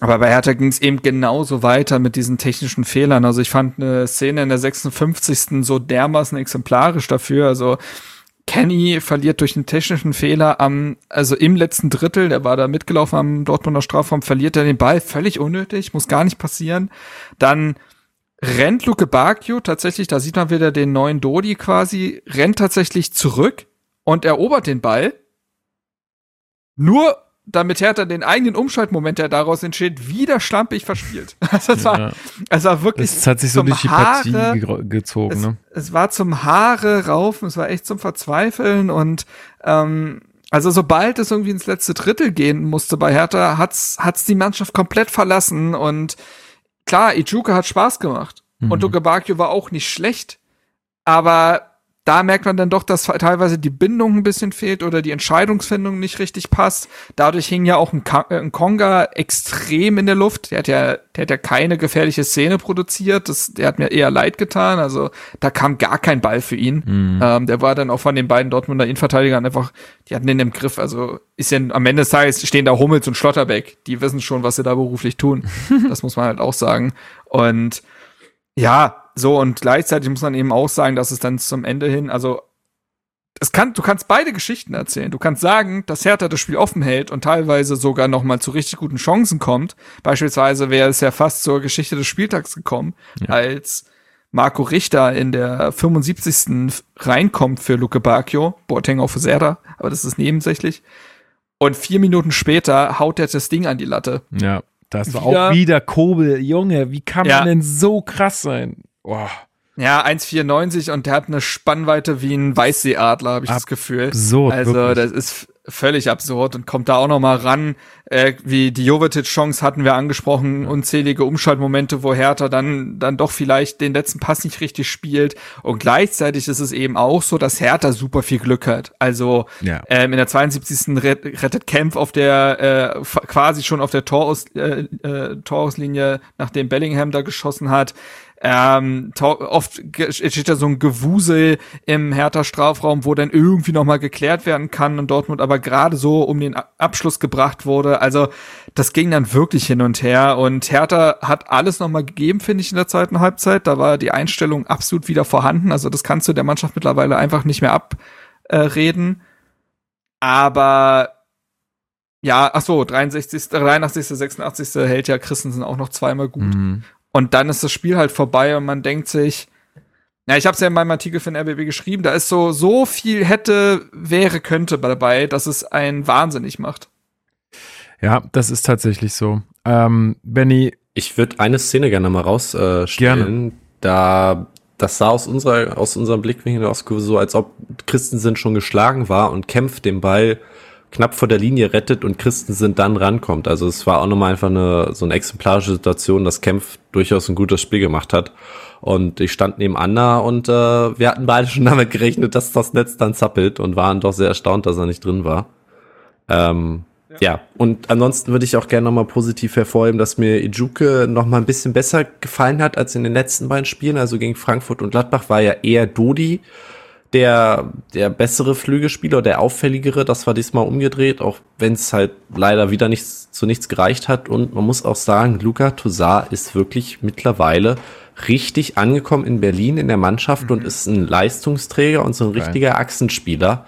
Aber bei Hertha ging es eben genauso weiter mit diesen technischen Fehlern. Also ich fand eine Szene in der 56. so dermaßen exemplarisch dafür. Also Kenny verliert durch einen technischen Fehler am, also im letzten Drittel, der war da mitgelaufen am Dortmunder Strafraum, verliert er den Ball, völlig unnötig, muss gar nicht passieren. Dann rennt Luke Bacchio tatsächlich, da sieht man wieder den neuen Dodi quasi, rennt tatsächlich zurück und erobert den Ball. Nur damit Hertha den eigenen Umschaltmoment, der daraus entsteht, wieder schlampig verspielt. Also es war, es war wirklich. Es hat sich so durch die Partie gezogen. Es, ne? es war zum Haare raufen, es war echt zum Verzweifeln und ähm, also sobald es irgendwie ins letzte Drittel gehen musste bei Hertha, hat's hat's die Mannschaft komplett verlassen und klar, Ijuka hat Spaß gemacht mhm. und Luke Bakio war auch nicht schlecht, aber da merkt man dann doch, dass teilweise die Bindung ein bisschen fehlt oder die Entscheidungsfindung nicht richtig passt. Dadurch hing ja auch ein, äh, ein Konga extrem in der Luft. Der hat ja, der hat ja keine gefährliche Szene produziert. Das, der hat mir eher leid getan. Also da kam gar kein Ball für ihn. Mhm. Ähm, der war dann auch von den beiden Dortmunder Innenverteidigern einfach, die hatten den im Griff. Also ist ja am Ende des Tages stehen da Hummels und Schlotterbeck. Die wissen schon, was sie da beruflich tun. das muss man halt auch sagen. Und ja, so, und gleichzeitig muss man eben auch sagen, dass es dann zum Ende hin, also es kann, du kannst beide Geschichten erzählen. Du kannst sagen, dass Hertha das Spiel offen hält und teilweise sogar noch mal zu richtig guten Chancen kommt. Beispielsweise wäre es ja fast zur Geschichte des Spieltags gekommen, ja. als Marco Richter in der 75. reinkommt für Luke Bacchio, Boateng auch für Serda, aber das ist nebensächlich. Und vier Minuten später haut er das Ding an die Latte. Ja, das war wieder, auch wieder Kobel. Junge, wie kann ja. man denn so krass sein? Oh. Ja, 1,94 und der hat eine Spannweite wie ein Weißseeadler, habe ich Absurd, das Gefühl. So, also wirklich. das ist völlig absurd und kommt da auch noch mal ran. Äh, wie die Jovetic-Chance hatten wir angesprochen, unzählige Umschaltmomente, wo Hertha dann dann doch vielleicht den letzten Pass nicht richtig spielt. Und gleichzeitig ist es eben auch so, dass Hertha super viel Glück hat. Also ja. ähm, in der 72. rettet Kempf auf der äh, quasi schon auf der Toraus, äh, äh, Torauslinie, nachdem Bellingham da geschossen hat. Ähm, oft steht da so ein Gewusel im Hertha Strafraum, wo dann irgendwie nochmal geklärt werden kann und Dortmund aber gerade so um den Abschluss gebracht wurde. Also das ging dann wirklich hin und her und Hertha hat alles nochmal gegeben, finde ich, in der zweiten Halbzeit. Da war die Einstellung absolut wieder vorhanden. Also das kannst du der Mannschaft mittlerweile einfach nicht mehr abreden. aber ja, ach so, 63., 83., 86. hält ja Christensen auch noch zweimal gut. Mhm. Und dann ist das Spiel halt vorbei und man denkt sich, ja, ich habe es ja in meinem Artikel für den RBB geschrieben, da ist so so viel hätte, wäre, könnte dabei, dass es einen wahnsinnig macht. Ja, das ist tatsächlich so. Ähm, Benny. Ich würde eine Szene gerne mal rausstellen. Äh, gerne. Da das sah aus unserer aus unserem Blickwinkel aus so, als ob Christensen schon geschlagen war und kämpft den Ball knapp vor der Linie rettet und Christensen dann rankommt. Also es war auch nochmal einfach eine, so eine exemplarische Situation, dass Kempf durchaus ein gutes Spiel gemacht hat. Und ich stand neben Anna und äh, wir hatten beide schon damit gerechnet, dass das Netz dann zappelt und waren doch sehr erstaunt, dass er nicht drin war. Ähm, ja. ja. und ansonsten würde ich auch gerne nochmal positiv hervorheben, dass mir Ijuke nochmal ein bisschen besser gefallen hat als in den letzten beiden Spielen. Also gegen Frankfurt und Gladbach war ja eher Dodi der, der bessere Flügelspieler, der auffälligere. Das war diesmal umgedreht, auch wenn es halt leider wieder nichts zu nichts gereicht hat. Und man muss auch sagen, Luca Tosar ist wirklich mittlerweile richtig angekommen in Berlin in der Mannschaft mhm. und ist ein Leistungsträger und so ein richtiger Achsenspieler.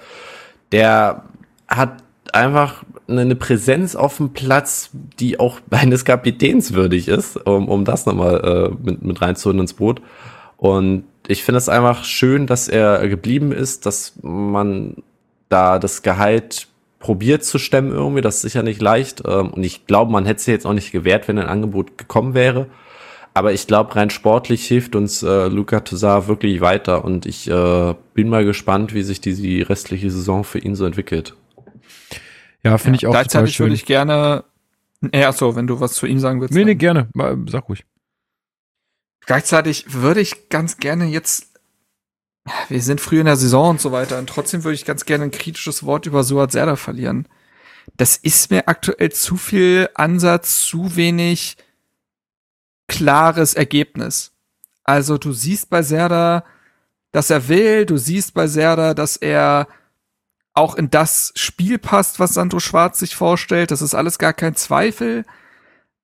Der hat einfach eine Präsenz auf dem Platz, die auch eines Kapitäns würdig ist, um, um das nochmal äh, mit, mit reinzuholen ins Boot. Und ich finde es einfach schön, dass er geblieben ist, dass man da das Gehalt probiert zu stemmen irgendwie. Das ist sicher nicht leicht. Ähm, und ich glaube, man hätte es jetzt auch nicht gewährt, wenn ein Angebot gekommen wäre. Aber ich glaube, rein sportlich hilft uns äh, Luca Toussaint wirklich weiter. Und ich äh, bin mal gespannt, wie sich die, die restliche Saison für ihn so entwickelt. Ja, finde ja, ich auch Gleichzeitig würde ich gerne, ja, so, wenn du was zu ihm sagen willst. Nee, nee, gerne. Sag ruhig. Gleichzeitig würde ich ganz gerne jetzt, wir sind früh in der Saison und so weiter, und trotzdem würde ich ganz gerne ein kritisches Wort über Suat Serda verlieren. Das ist mir aktuell zu viel Ansatz, zu wenig klares Ergebnis. Also du siehst bei Serda, dass er will, du siehst bei Serda, dass er auch in das Spiel passt, was Sandro Schwarz sich vorstellt. Das ist alles gar kein Zweifel.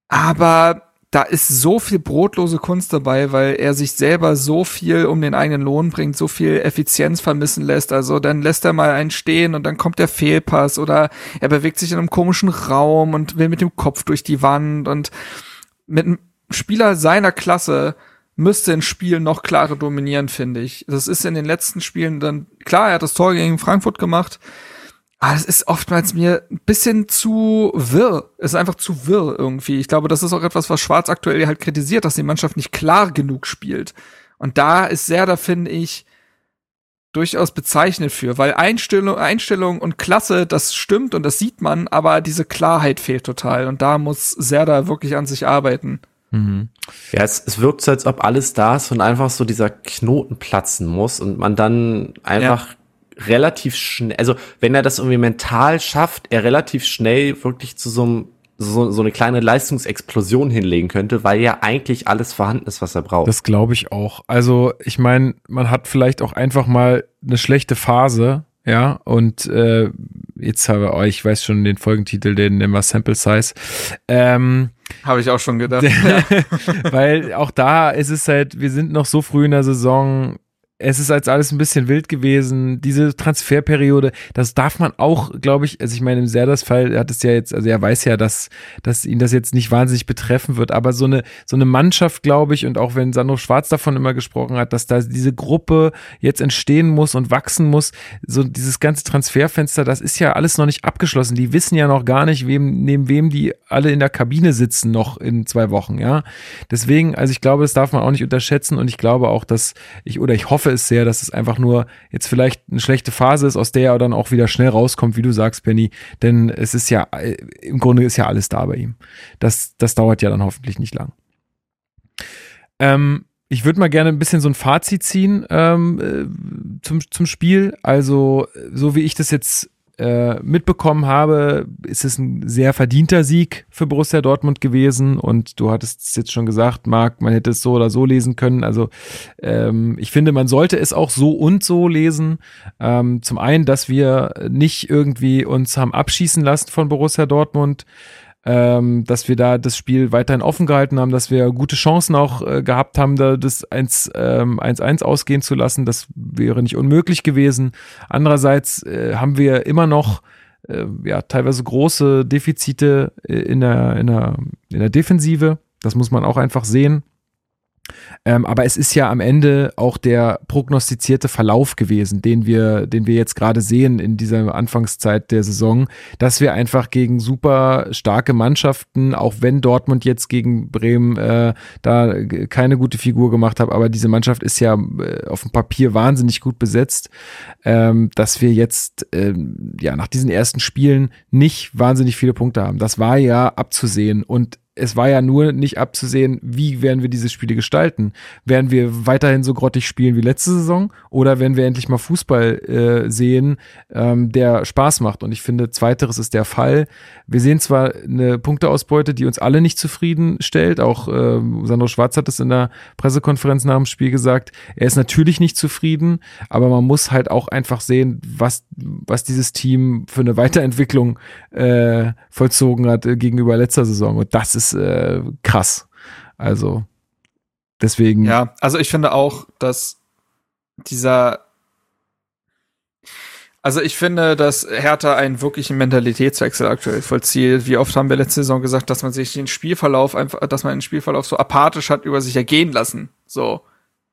Aber da ist so viel brotlose Kunst dabei, weil er sich selber so viel um den eigenen Lohn bringt, so viel Effizienz vermissen lässt. Also dann lässt er mal einen stehen und dann kommt der Fehlpass oder er bewegt sich in einem komischen Raum und will mit dem Kopf durch die Wand und mit einem Spieler seiner Klasse müsste ein Spiel noch klarer dominieren, finde ich. Das ist in den letzten Spielen dann, klar, er hat das Tor gegen Frankfurt gemacht, aber es ist oftmals mir ein bisschen zu wirr. Es ist einfach zu wirr irgendwie. Ich glaube, das ist auch etwas, was Schwarz aktuell halt kritisiert, dass die Mannschaft nicht klar genug spielt. Und da ist sehr, da finde ich, durchaus bezeichnet für, weil Einstellung, Einstellung und Klasse, das stimmt und das sieht man, aber diese Klarheit fehlt total. Und da muss Serda wirklich an sich arbeiten. Mhm. Ja, es, es wirkt so, als ob alles da ist und einfach so dieser Knoten platzen muss und man dann einfach ja relativ schnell, also wenn er das irgendwie mental schafft, er relativ schnell wirklich zu so einem so, so eine kleine Leistungsexplosion hinlegen könnte, weil ja eigentlich alles vorhanden ist, was er braucht. Das glaube ich auch. Also ich meine, man hat vielleicht auch einfach mal eine schlechte Phase, ja, und äh, jetzt habe ich, oh, ich weiß schon den Folgentitel, den nennen wir Sample Size. Ähm, habe ich auch schon gedacht. weil auch da ist es halt, wir sind noch so früh in der Saison, es ist als alles ein bisschen wild gewesen. Diese Transferperiode, das darf man auch, glaube ich, also ich meine, im Serdas Fall hat es ja jetzt, also er weiß ja, dass, dass ihn das jetzt nicht wahnsinnig betreffen wird, aber so eine, so eine Mannschaft, glaube ich, und auch wenn Sandro Schwarz davon immer gesprochen hat, dass da diese Gruppe jetzt entstehen muss und wachsen muss, so dieses ganze Transferfenster, das ist ja alles noch nicht abgeschlossen. Die wissen ja noch gar nicht, wem, neben wem die alle in der Kabine sitzen noch in zwei Wochen, ja. Deswegen, also ich glaube, das darf man auch nicht unterschätzen und ich glaube auch, dass ich, oder ich hoffe, hoffe es sehr, dass es einfach nur jetzt vielleicht eine schlechte Phase ist, aus der er dann auch wieder schnell rauskommt, wie du sagst, Penny. Denn es ist ja, äh, im Grunde ist ja alles da bei ihm. Das, das dauert ja dann hoffentlich nicht lang. Ähm, ich würde mal gerne ein bisschen so ein Fazit ziehen ähm, äh, zum, zum Spiel. Also, so wie ich das jetzt äh, mitbekommen habe, ist es ein sehr verdienter Sieg für Borussia Dortmund gewesen. Und du hattest es jetzt schon gesagt, Marc, man hätte es so oder so lesen können. Also ähm, ich finde, man sollte es auch so und so lesen. Ähm, zum einen, dass wir nicht irgendwie uns haben abschießen lassen von Borussia Dortmund ähm, dass wir da das Spiel weiterhin offen gehalten haben, dass wir gute Chancen auch äh, gehabt haben, da das 1-1 ähm, 1 ausgehen zu lassen. Das wäre nicht unmöglich gewesen. Andererseits äh, haben wir immer noch äh, ja teilweise große Defizite äh, in der, in der, in der Defensive. Das muss man auch einfach sehen. Ähm, aber es ist ja am Ende auch der prognostizierte Verlauf gewesen, den wir, den wir jetzt gerade sehen in dieser Anfangszeit der Saison, dass wir einfach gegen super starke Mannschaften, auch wenn Dortmund jetzt gegen Bremen äh, da keine gute Figur gemacht hat, aber diese Mannschaft ist ja äh, auf dem Papier wahnsinnig gut besetzt, ähm, dass wir jetzt äh, ja nach diesen ersten Spielen nicht wahnsinnig viele Punkte haben. Das war ja abzusehen und es war ja nur nicht abzusehen, wie werden wir diese Spiele gestalten. Werden wir weiterhin so grottig spielen wie letzte Saison oder werden wir endlich mal Fußball äh, sehen, ähm, der Spaß macht? Und ich finde, zweiteres ist der Fall. Wir sehen zwar eine Punkteausbeute, die uns alle nicht zufrieden stellt. Auch äh, Sandro Schwarz hat es in der Pressekonferenz nach dem Spiel gesagt. Er ist natürlich nicht zufrieden, aber man muss halt auch einfach sehen, was, was dieses Team für eine Weiterentwicklung äh, vollzogen hat äh, gegenüber letzter Saison. Und das ist ist äh, krass. Also deswegen. Ja, also ich finde auch, dass dieser also ich finde, dass Hertha einen wirklichen Mentalitätswechsel aktuell vollzieht. Wie oft haben wir letzte Saison gesagt, dass man sich den Spielverlauf einfach, dass man den Spielverlauf so apathisch hat über sich ergehen lassen. So.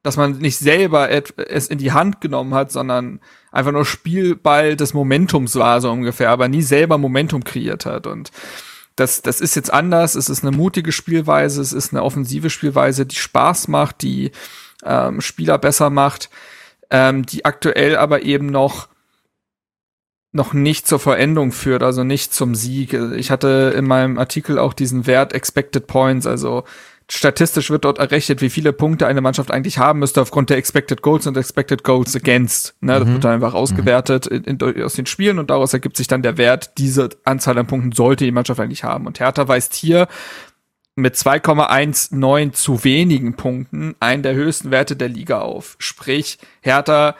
Dass man nicht selber es in die Hand genommen hat, sondern einfach nur Spielball des Momentums war, so ungefähr, aber nie selber Momentum kreiert hat. Und das, das ist jetzt anders. Es ist eine mutige Spielweise, es ist eine offensive Spielweise, die Spaß macht, die ähm, Spieler besser macht, ähm, die aktuell aber eben noch noch nicht zur Verendung führt, also nicht zum Sieg. Ich hatte in meinem Artikel auch diesen Wert Expected Points, also statistisch wird dort errechnet, wie viele Punkte eine Mannschaft eigentlich haben müsste aufgrund der Expected Goals und Expected Goals Against. Ne, das mhm. wird dann einfach ausgewertet in, in, aus den Spielen und daraus ergibt sich dann der Wert, diese Anzahl an Punkten sollte die Mannschaft eigentlich haben. Und Hertha weist hier mit 2,19 zu wenigen Punkten einen der höchsten Werte der Liga auf. Sprich, Hertha,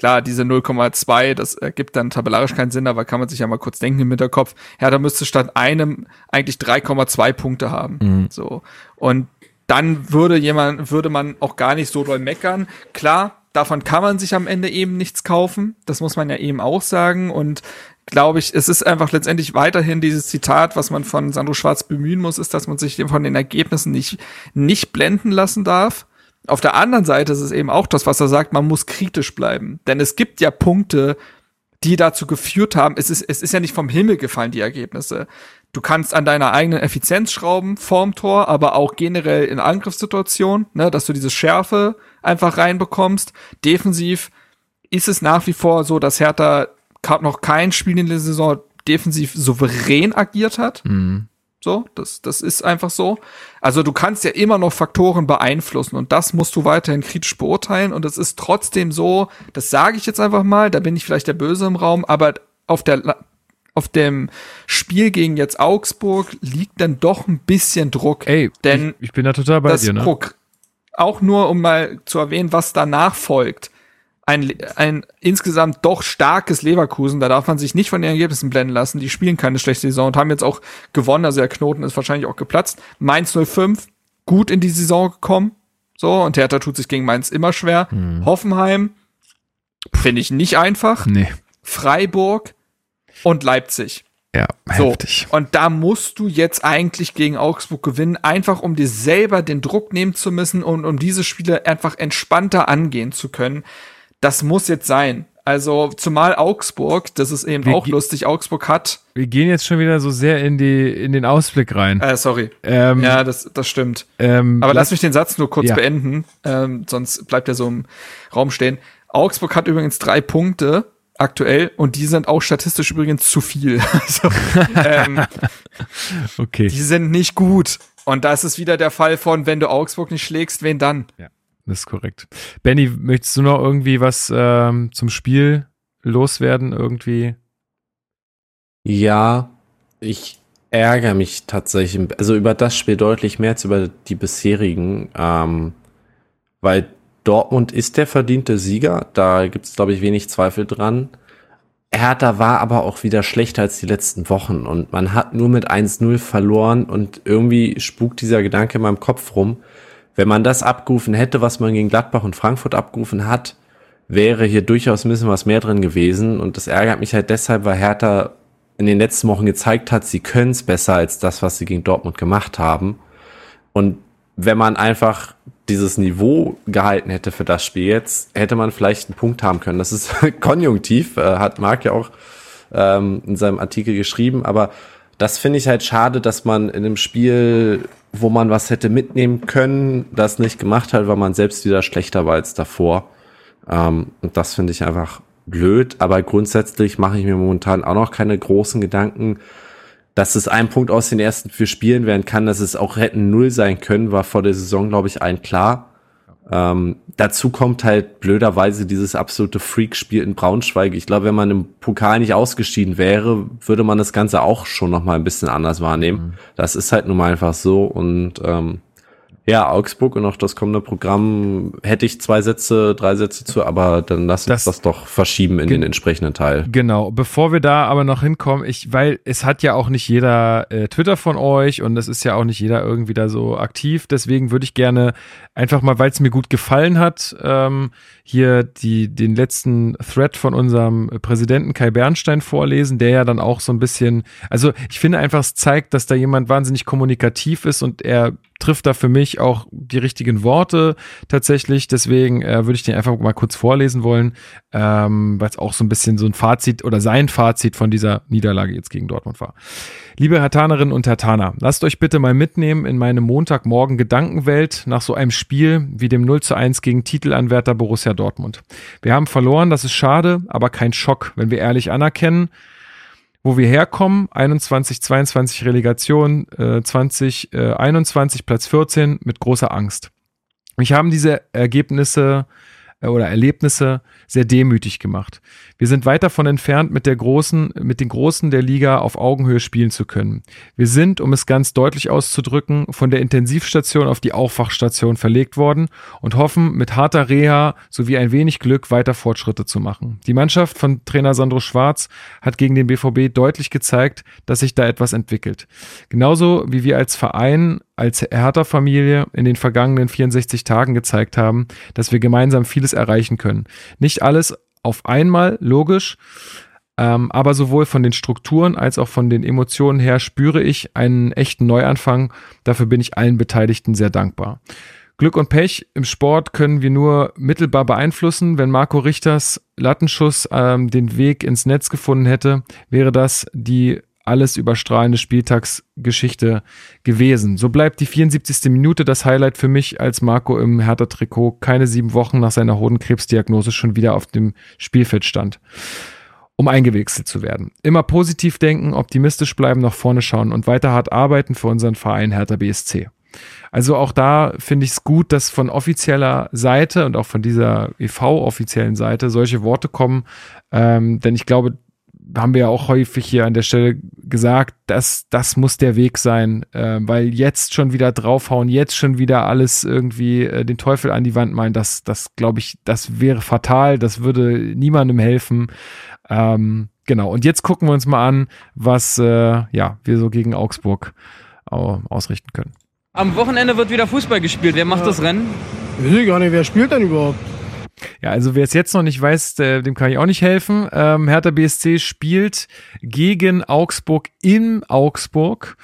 klar, diese 0,2, das ergibt dann tabellarisch keinen Sinn, aber kann man sich ja mal kurz denken im Hinterkopf. Hertha müsste statt einem eigentlich 3,2 Punkte haben. Mhm. So. Und dann würde jemand, würde man auch gar nicht so doll meckern. Klar, davon kann man sich am Ende eben nichts kaufen. Das muss man ja eben auch sagen. Und glaube ich, es ist einfach letztendlich weiterhin dieses Zitat, was man von Sandro Schwarz bemühen muss, ist, dass man sich von den Ergebnissen nicht, nicht blenden lassen darf. Auf der anderen Seite ist es eben auch das, was er sagt, man muss kritisch bleiben. Denn es gibt ja Punkte, die dazu geführt haben, es ist, es ist ja nicht vom Himmel gefallen, die Ergebnisse. Du kannst an deiner eigenen Effizienz schrauben, vorm Tor, aber auch generell in Angriffssituationen, ne, dass du diese Schärfe einfach reinbekommst. Defensiv ist es nach wie vor so, dass Hertha noch kein Spiel in der Saison defensiv souverän agiert hat. Mhm. So, das, das ist einfach so. Also du kannst ja immer noch Faktoren beeinflussen und das musst du weiterhin kritisch beurteilen und es ist trotzdem so, das sage ich jetzt einfach mal, da bin ich vielleicht der Böse im Raum, aber auf der auf dem Spiel gegen jetzt Augsburg liegt dann doch ein bisschen Druck. Ey, denn ich, ich bin da total bei dir, ne? auch nur um mal zu erwähnen, was danach folgt. Ein, ein insgesamt doch starkes Leverkusen, da darf man sich nicht von den Ergebnissen blenden lassen. Die spielen keine schlechte Saison und haben jetzt auch gewonnen, also der Knoten ist wahrscheinlich auch geplatzt. Mainz 05, gut in die Saison gekommen. So, und Hertha tut sich gegen Mainz immer schwer. Hm. Hoffenheim, finde ich nicht einfach. Nee. Freiburg, und Leipzig. Ja, heftig. So, und da musst du jetzt eigentlich gegen Augsburg gewinnen, einfach um dir selber den Druck nehmen zu müssen und um diese Spiele einfach entspannter angehen zu können. Das muss jetzt sein. Also zumal Augsburg, das ist eben wir auch lustig, Augsburg hat. Wir gehen jetzt schon wieder so sehr in die in den Ausblick rein. Äh, sorry. Ähm, ja, das, das stimmt. Ähm, Aber lass, mich den Satz nur kurz ja. beenden, ähm, sonst bleibt er so im Raum stehen. Augsburg hat übrigens drei Punkte aktuell und die sind auch statistisch übrigens zu viel. Also, ähm, okay. Die sind nicht gut. Und das ist wieder der Fall von, wenn du Augsburg nicht schlägst, wen dann? Ja, das ist korrekt. Benny, möchtest du noch irgendwie was ähm, zum Spiel loswerden? Irgendwie? Ja, ich ärgere mich tatsächlich, also über das Spiel deutlich mehr als über die bisherigen, ähm, weil Dortmund ist der verdiente Sieger, da gibt es, glaube ich, wenig Zweifel dran. Hertha war aber auch wieder schlechter als die letzten Wochen und man hat nur mit 1-0 verloren und irgendwie spukt dieser Gedanke in meinem Kopf rum. Wenn man das abgerufen hätte, was man gegen Gladbach und Frankfurt abgerufen hat, wäre hier durchaus ein bisschen was mehr drin gewesen und das ärgert mich halt deshalb, weil Hertha in den letzten Wochen gezeigt hat, sie können es besser als das, was sie gegen Dortmund gemacht haben. Und wenn man einfach dieses Niveau gehalten hätte für das Spiel jetzt, hätte man vielleicht einen Punkt haben können. Das ist konjunktiv, äh, hat Marc ja auch ähm, in seinem Artikel geschrieben, aber das finde ich halt schade, dass man in einem Spiel, wo man was hätte mitnehmen können, das nicht gemacht hat, weil man selbst wieder schlechter war als davor. Ähm, und das finde ich einfach blöd, aber grundsätzlich mache ich mir momentan auch noch keine großen Gedanken dass es ein Punkt aus den ersten vier Spielen werden kann, dass es auch hätten null sein können, war vor der Saison, glaube ich, ein klar. Ähm, dazu kommt halt blöderweise dieses absolute Freak-Spiel in Braunschweig. Ich glaube, wenn man im Pokal nicht ausgeschieden wäre, würde man das Ganze auch schon noch mal ein bisschen anders wahrnehmen. Mhm. Das ist halt nun mal einfach so und ähm, ja, Augsburg und auch das kommende Programm hätte ich zwei Sätze, drei Sätze zu, aber dann lass uns das, das doch verschieben in den entsprechenden Teil. Genau, bevor wir da aber noch hinkommen, ich, weil es hat ja auch nicht jeder äh, Twitter von euch und es ist ja auch nicht jeder irgendwie da so aktiv, deswegen würde ich gerne einfach mal, weil es mir gut gefallen hat, ähm, hier die, den letzten Thread von unserem Präsidenten Kai Bernstein vorlesen, der ja dann auch so ein bisschen, also ich finde einfach, es zeigt, dass da jemand wahnsinnig kommunikativ ist und er trifft da für mich auch die richtigen Worte tatsächlich. Deswegen äh, würde ich den einfach mal kurz vorlesen wollen, ähm, weil es auch so ein bisschen so ein Fazit oder sein Fazit von dieser Niederlage jetzt gegen Dortmund war. Liebe Hertanerinnen und Hertaner, lasst euch bitte mal mitnehmen in meine Montagmorgen Gedankenwelt nach so einem Spiel wie dem 0 zu 1 gegen Titelanwärter Borussia Dortmund. Wir haben verloren, das ist schade, aber kein Schock, wenn wir ehrlich anerkennen, wo wir herkommen, 21, 22 Relegation, äh, 20, äh, 21 Platz 14 mit großer Angst. Mich haben diese Ergebnisse äh, oder Erlebnisse sehr demütig gemacht. Wir sind weit davon entfernt, mit der großen, mit den Großen der Liga auf Augenhöhe spielen zu können. Wir sind, um es ganz deutlich auszudrücken, von der Intensivstation auf die Aufwachstation verlegt worden und hoffen, mit harter Reha sowie ein wenig Glück weiter Fortschritte zu machen. Die Mannschaft von Trainer Sandro Schwarz hat gegen den BVB deutlich gezeigt, dass sich da etwas entwickelt. Genauso wie wir als Verein als Hertha-Familie in den vergangenen 64 Tagen gezeigt haben, dass wir gemeinsam vieles erreichen können. Nicht alles auf einmal, logisch, ähm, aber sowohl von den Strukturen als auch von den Emotionen her spüre ich einen echten Neuanfang. Dafür bin ich allen Beteiligten sehr dankbar. Glück und Pech im Sport können wir nur mittelbar beeinflussen. Wenn Marco Richters Lattenschuss ähm, den Weg ins Netz gefunden hätte, wäre das die alles überstrahlende Spieltagsgeschichte gewesen. So bleibt die 74. Minute das Highlight für mich, als Marco im Hertha-Trikot keine sieben Wochen nach seiner Hodenkrebsdiagnose schon wieder auf dem Spielfeld stand um eingewechselt zu werden. Immer positiv denken, optimistisch bleiben, nach vorne schauen und weiter hart arbeiten für unseren Verein Hertha BSC. Also auch da finde ich es gut, dass von offizieller Seite und auch von dieser EV-offiziellen Seite solche Worte kommen, ähm, denn ich glaube, haben wir ja auch häufig hier an der Stelle gesagt, dass das muss der Weg sein, äh, weil jetzt schon wieder draufhauen, jetzt schon wieder alles irgendwie äh, den Teufel an die Wand meinen, das, das glaube ich, das wäre fatal, das würde niemandem helfen. Ähm, genau. Und jetzt gucken wir uns mal an, was äh, ja wir so gegen Augsburg ausrichten können. Am Wochenende wird wieder Fußball gespielt. Wer macht ja. das Rennen? Ich weiß gar nicht, wer spielt denn überhaupt? Ja, also wer es jetzt noch nicht weiß, äh, dem kann ich auch nicht helfen. Ähm, Hertha BSC spielt gegen Augsburg in Augsburg.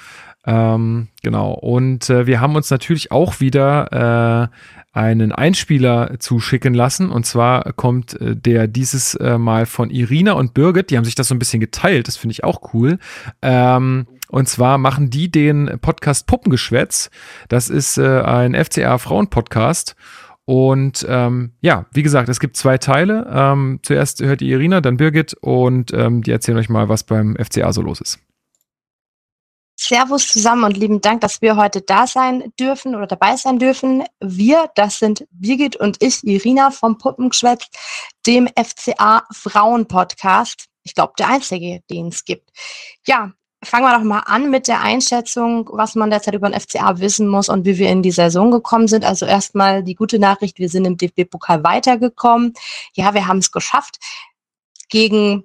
Ähm, genau. Und äh, wir haben uns natürlich auch wieder äh, einen Einspieler zuschicken lassen. Und zwar kommt äh, der dieses äh, Mal von Irina und Birgit. Die haben sich das so ein bisschen geteilt. Das finde ich auch cool. Ähm, und zwar machen die den Podcast Puppengeschwätz. Das ist äh, ein FCA Frauen-Podcast. Und ähm, ja, wie gesagt, es gibt zwei Teile. Ähm, zuerst hört ihr Irina, dann Birgit und ähm, die erzählen euch mal, was beim FCA so los ist. Servus zusammen und lieben Dank, dass wir heute da sein dürfen oder dabei sein dürfen. Wir, das sind Birgit und ich, Irina vom Puppengeschwätz, dem FCA Frauen Podcast. Ich glaube, der einzige, den es gibt. Ja, fangen wir doch mal an mit der Einschätzung, was man derzeit über den FCA wissen muss und wie wir in die Saison gekommen sind. Also erstmal die gute Nachricht, wir sind im DFB-Pokal weitergekommen. Ja, wir haben es geschafft gegen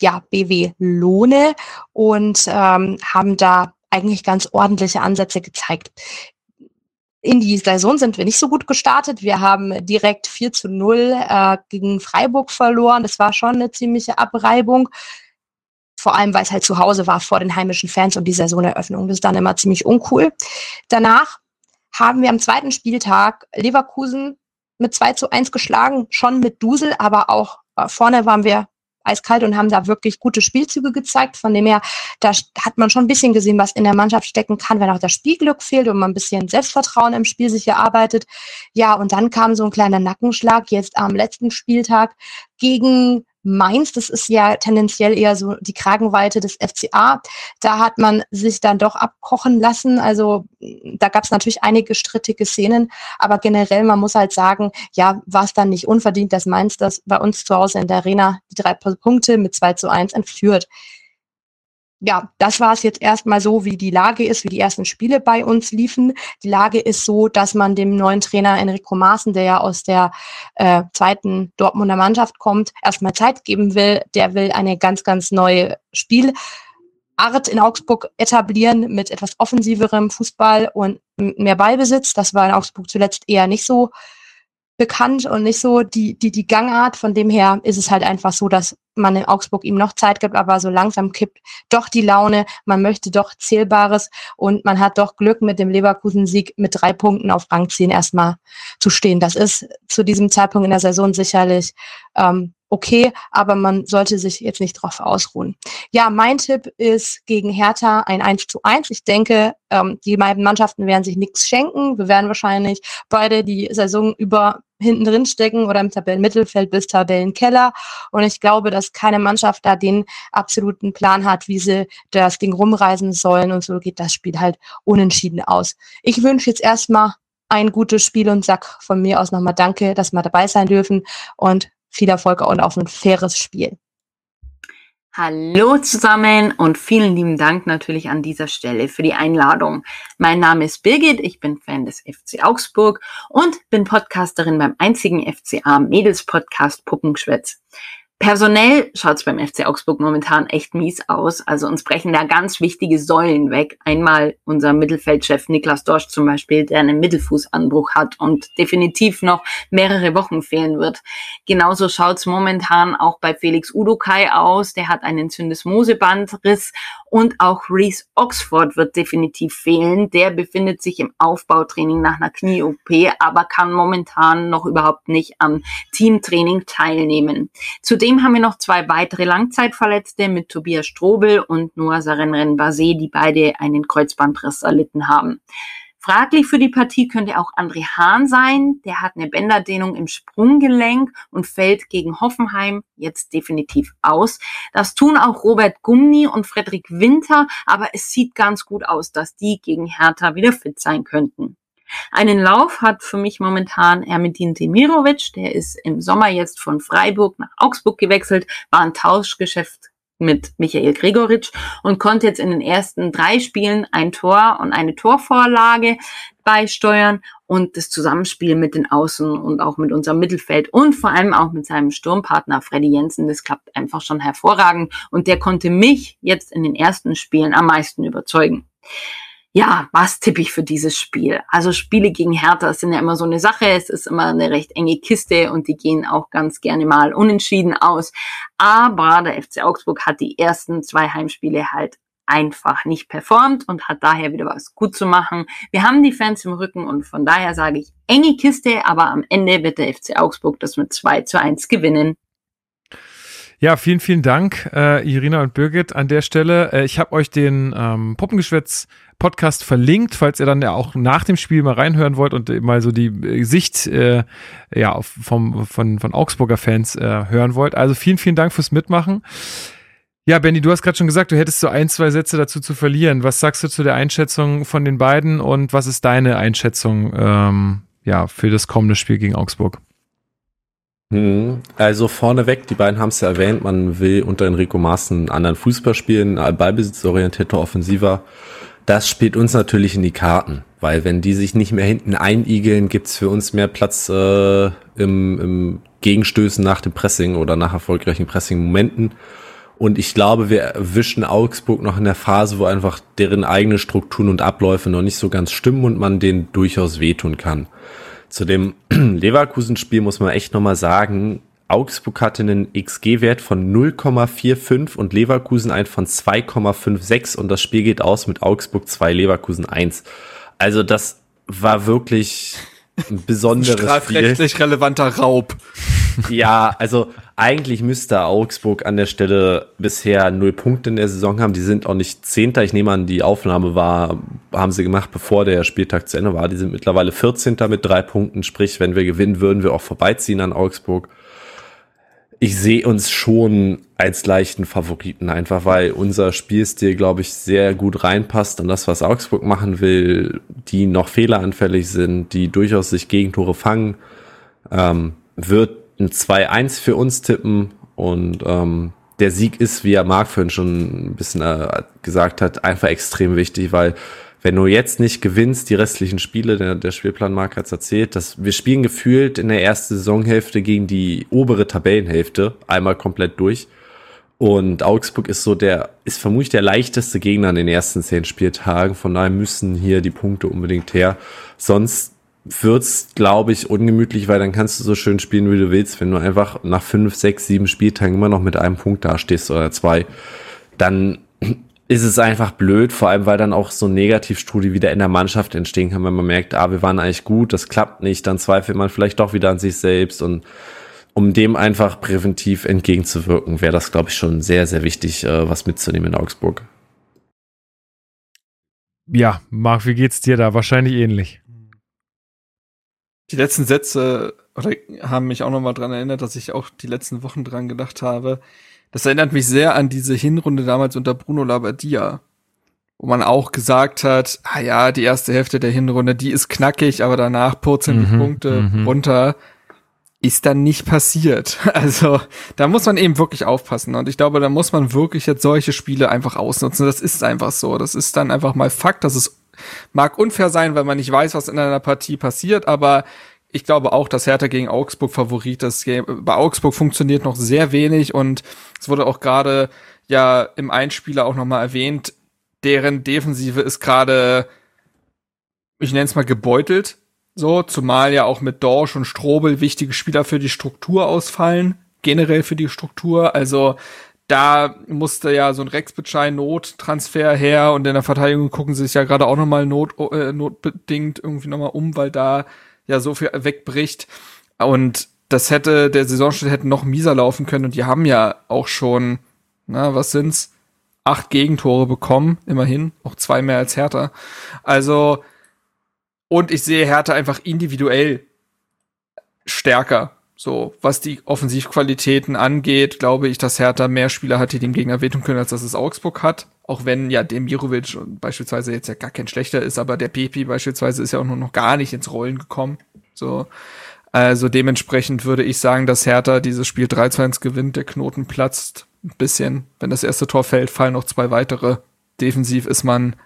ja, BW Lohne und ähm, haben da eigentlich ganz ordentliche Ansätze gezeigt. In die Saison sind wir nicht so gut gestartet. Wir haben direkt 4 zu 0 äh, gegen Freiburg verloren. Das war schon eine ziemliche Abreibung vor allem weil es halt zu Hause war vor den heimischen Fans und die Saisoneröffnung. Das ist dann immer ziemlich uncool. Danach haben wir am zweiten Spieltag Leverkusen mit 2 zu 1 geschlagen, schon mit Dusel, aber auch äh, vorne waren wir eiskalt und haben da wirklich gute Spielzüge gezeigt. Von dem her, da hat man schon ein bisschen gesehen, was in der Mannschaft stecken kann, wenn auch das Spielglück fehlt und man ein bisschen Selbstvertrauen im Spiel sich erarbeitet. Ja, und dann kam so ein kleiner Nackenschlag jetzt am letzten Spieltag gegen Mainz, das ist ja tendenziell eher so die Kragenweite des FCA. Da hat man sich dann doch abkochen lassen. Also da gab es natürlich einige strittige Szenen, aber generell, man muss halt sagen, ja, war es dann nicht unverdient, dass Mainz das bei uns zu Hause in der Arena die drei Punkte mit 2 zu 1 entführt ja, das war es jetzt erstmal so, wie die Lage ist, wie die ersten Spiele bei uns liefen. Die Lage ist so, dass man dem neuen Trainer Enrico Maaßen, der ja aus der äh, zweiten Dortmunder Mannschaft kommt, erstmal Zeit geben will. Der will eine ganz, ganz neue Spielart in Augsburg etablieren mit etwas offensiverem Fußball und mehr Ballbesitz. Das war in Augsburg zuletzt eher nicht so bekannt und nicht so die, die, die Gangart. Von dem her ist es halt einfach so, dass man in Augsburg ihm noch Zeit gibt, aber so langsam kippt doch die Laune. Man möchte doch Zählbares und man hat doch Glück mit dem Leverkusen-Sieg mit drei Punkten auf Rang 10 erstmal zu stehen. Das ist zu diesem Zeitpunkt in der Saison sicherlich ähm, okay, aber man sollte sich jetzt nicht drauf ausruhen. Ja, mein Tipp ist gegen Hertha ein 1 zu 1. Ich denke, ähm, die beiden Mannschaften werden sich nichts schenken. Wir werden wahrscheinlich beide die Saison über hinten drin stecken oder im Tabellenmittelfeld bis Tabellenkeller. Und ich glaube, dass keine Mannschaft da den absoluten Plan hat, wie sie das Ding rumreisen sollen. Und so geht das Spiel halt unentschieden aus. Ich wünsche jetzt erstmal ein gutes Spiel und sag von mir aus nochmal Danke, dass wir dabei sein dürfen und viel Erfolg und auf ein faires Spiel. Hallo zusammen und vielen lieben Dank natürlich an dieser Stelle für die Einladung. Mein Name ist Birgit, ich bin Fan des FC Augsburg und bin Podcasterin beim einzigen FCA Mädels Podcast Puppengeschwätz. Personell schaut es beim FC Augsburg momentan echt mies aus. Also uns brechen da ganz wichtige Säulen weg. Einmal unser Mittelfeldchef Niklas Dorsch zum Beispiel, der einen Mittelfußanbruch hat und definitiv noch mehrere Wochen fehlen wird. Genauso schaut es momentan auch bei Felix Udokai aus. Der hat einen Syndesmosebandriss und auch Reese Oxford wird definitiv fehlen. Der befindet sich im Aufbautraining nach einer Knie-OP, aber kann momentan noch überhaupt nicht am Teamtraining teilnehmen. Zudem haben wir noch zwei weitere Langzeitverletzte mit Tobias Strobel und Noah Sarenren Basé, die beide einen Kreuzbandriss erlitten haben. Fraglich für die Partie könnte auch André Hahn sein. Der hat eine Bänderdehnung im Sprunggelenk und fällt gegen Hoffenheim jetzt definitiv aus. Das tun auch Robert Gumni und Frederik Winter, aber es sieht ganz gut aus, dass die gegen Hertha wieder fit sein könnten. Einen Lauf hat für mich momentan Ermetin Demirovic, der ist im Sommer jetzt von Freiburg nach Augsburg gewechselt, war ein Tauschgeschäft mit Michael Gregoritsch und konnte jetzt in den ersten drei Spielen ein Tor und eine Torvorlage beisteuern und das Zusammenspiel mit den Außen und auch mit unserem Mittelfeld und vor allem auch mit seinem Sturmpartner Freddy Jensen, das klappt einfach schon hervorragend und der konnte mich jetzt in den ersten Spielen am meisten überzeugen ja, was tippe ich für dieses Spiel? Also Spiele gegen Hertha sind ja immer so eine Sache. Es ist immer eine recht enge Kiste und die gehen auch ganz gerne mal unentschieden aus. Aber der FC Augsburg hat die ersten zwei Heimspiele halt einfach nicht performt und hat daher wieder was gut zu machen. Wir haben die Fans im Rücken und von daher sage ich enge Kiste, aber am Ende wird der FC Augsburg das mit 2 zu 1 gewinnen. Ja, vielen, vielen Dank, äh, Irina und Birgit an der Stelle. Äh, ich habe euch den ähm, Puppengeschwätz Podcast verlinkt, falls ihr dann ja auch nach dem Spiel mal reinhören wollt und mal so die äh, Sicht äh, ja, vom, von, von Augsburger Fans äh, hören wollt. Also vielen, vielen Dank fürs Mitmachen. Ja, Benny, du hast gerade schon gesagt, du hättest so ein, zwei Sätze dazu zu verlieren. Was sagst du zu der Einschätzung von den beiden und was ist deine Einschätzung ähm, ja, für das kommende Spiel gegen Augsburg? Hm, also vorneweg, die beiden haben es ja erwähnt, man will unter Enrico Maaßen einen anderen Fußball spielen, ballbesitzorientierter, offensiver. Das spielt uns natürlich in die Karten, weil wenn die sich nicht mehr hinten einigeln, gibt's für uns mehr Platz äh, im, im Gegenstößen nach dem Pressing oder nach erfolgreichen Pressing-Momenten. Und ich glaube, wir erwischen Augsburg noch in der Phase, wo einfach deren eigene Strukturen und Abläufe noch nicht so ganz stimmen und man denen durchaus wehtun kann. Zu dem Leverkusen-Spiel muss man echt nochmal sagen, Augsburg hatte einen XG-Wert von 0,45 und Leverkusen einen von 2,56 und das Spiel geht aus mit Augsburg 2, Leverkusen 1. Also das war wirklich ein besonderes Strafrechtlich Spiel. relevanter Raub. Ja, also eigentlich müsste Augsburg an der Stelle bisher null Punkte in der Saison haben. Die sind auch nicht Zehnter. Ich nehme an, die Aufnahme war, haben sie gemacht, bevor der Spieltag zu Ende war. Die sind mittlerweile 14. mit drei Punkten. Sprich, wenn wir gewinnen, würden wir auch vorbeiziehen an Augsburg ich sehe uns schon als leichten Favoriten, einfach weil unser Spielstil, glaube ich, sehr gut reinpasst an das, was Augsburg machen will, die noch fehleranfällig sind, die durchaus sich Gegentore fangen, ähm, wird ein 2-1 für uns tippen und ähm, der Sieg ist, wie er Marc vorhin schon ein bisschen äh, gesagt hat, einfach extrem wichtig, weil wenn du jetzt nicht gewinnst, die restlichen Spiele, der, der Spielplanmarkt hat es erzählt, dass wir spielen gefühlt in der ersten Saisonhälfte gegen die obere Tabellenhälfte einmal komplett durch. Und Augsburg ist so der, ist vermutlich der leichteste Gegner an den ersten zehn Spieltagen. Von daher müssen hier die Punkte unbedingt her. Sonst wird's, glaube ich, ungemütlich, weil dann kannst du so schön spielen, wie du willst. Wenn du einfach nach fünf, sechs, sieben Spieltagen immer noch mit einem Punkt dastehst oder zwei, dann ist es einfach blöd, vor allem weil dann auch so ein Negativstrudel wieder in der Mannschaft entstehen kann, wenn man merkt, ah, wir waren eigentlich gut, das klappt nicht, dann zweifelt man vielleicht doch wieder an sich selbst und um dem einfach präventiv entgegenzuwirken, wäre das, glaube ich, schon sehr, sehr wichtig, äh, was mitzunehmen in Augsburg. Ja, Marc, wie geht's dir da? Wahrscheinlich ähnlich. Die letzten Sätze haben mich auch nochmal dran erinnert, dass ich auch die letzten Wochen dran gedacht habe, das erinnert mich sehr an diese Hinrunde damals unter Bruno Labbadia, wo man auch gesagt hat, ah ja, die erste Hälfte der Hinrunde, die ist knackig, aber danach purzeln die Mhm, Punkte mhm. runter. Ist dann nicht passiert. Also da muss man eben wirklich aufpassen. Und ich glaube, da muss man wirklich jetzt solche Spiele einfach ausnutzen. Das ist einfach so. Das ist dann einfach mal Fakt. Das ist, mag unfair sein, weil man nicht weiß, was in einer Partie passiert, aber ich glaube auch, dass Hertha gegen Augsburg Favorit ist. Bei Augsburg funktioniert noch sehr wenig und es wurde auch gerade ja im Einspieler auch nochmal erwähnt, deren Defensive ist gerade, ich nenne es mal gebeutelt. So, zumal ja auch mit Dorsch und Strobel wichtige Spieler für die Struktur ausfallen, generell für die Struktur. Also da musste ja so ein Rex Bitschei Nottransfer her und in der Verteidigung gucken sie sich ja gerade auch nochmal Not, äh, notbedingt irgendwie nochmal um, weil da ja so viel wegbricht. Und das hätte, der Saisonstart hätte noch mieser laufen können und die haben ja auch schon, na, was sind's? Acht Gegentore bekommen, immerhin, auch zwei mehr als Hertha. Also, und ich sehe Hertha einfach individuell stärker. So, was die Offensivqualitäten angeht, glaube ich, dass Hertha mehr Spieler hat, die dem Gegner wehtun können, als dass es Augsburg hat. Auch wenn ja Demirovic beispielsweise jetzt ja gar kein schlechter ist, aber der Pepi beispielsweise ist ja auch noch gar nicht ins Rollen gekommen. So, also dementsprechend würde ich sagen, dass Hertha dieses Spiel 3-2-1 gewinnt, der Knoten platzt ein bisschen. Wenn das erste Tor fällt, fallen noch zwei weitere. Defensiv ist man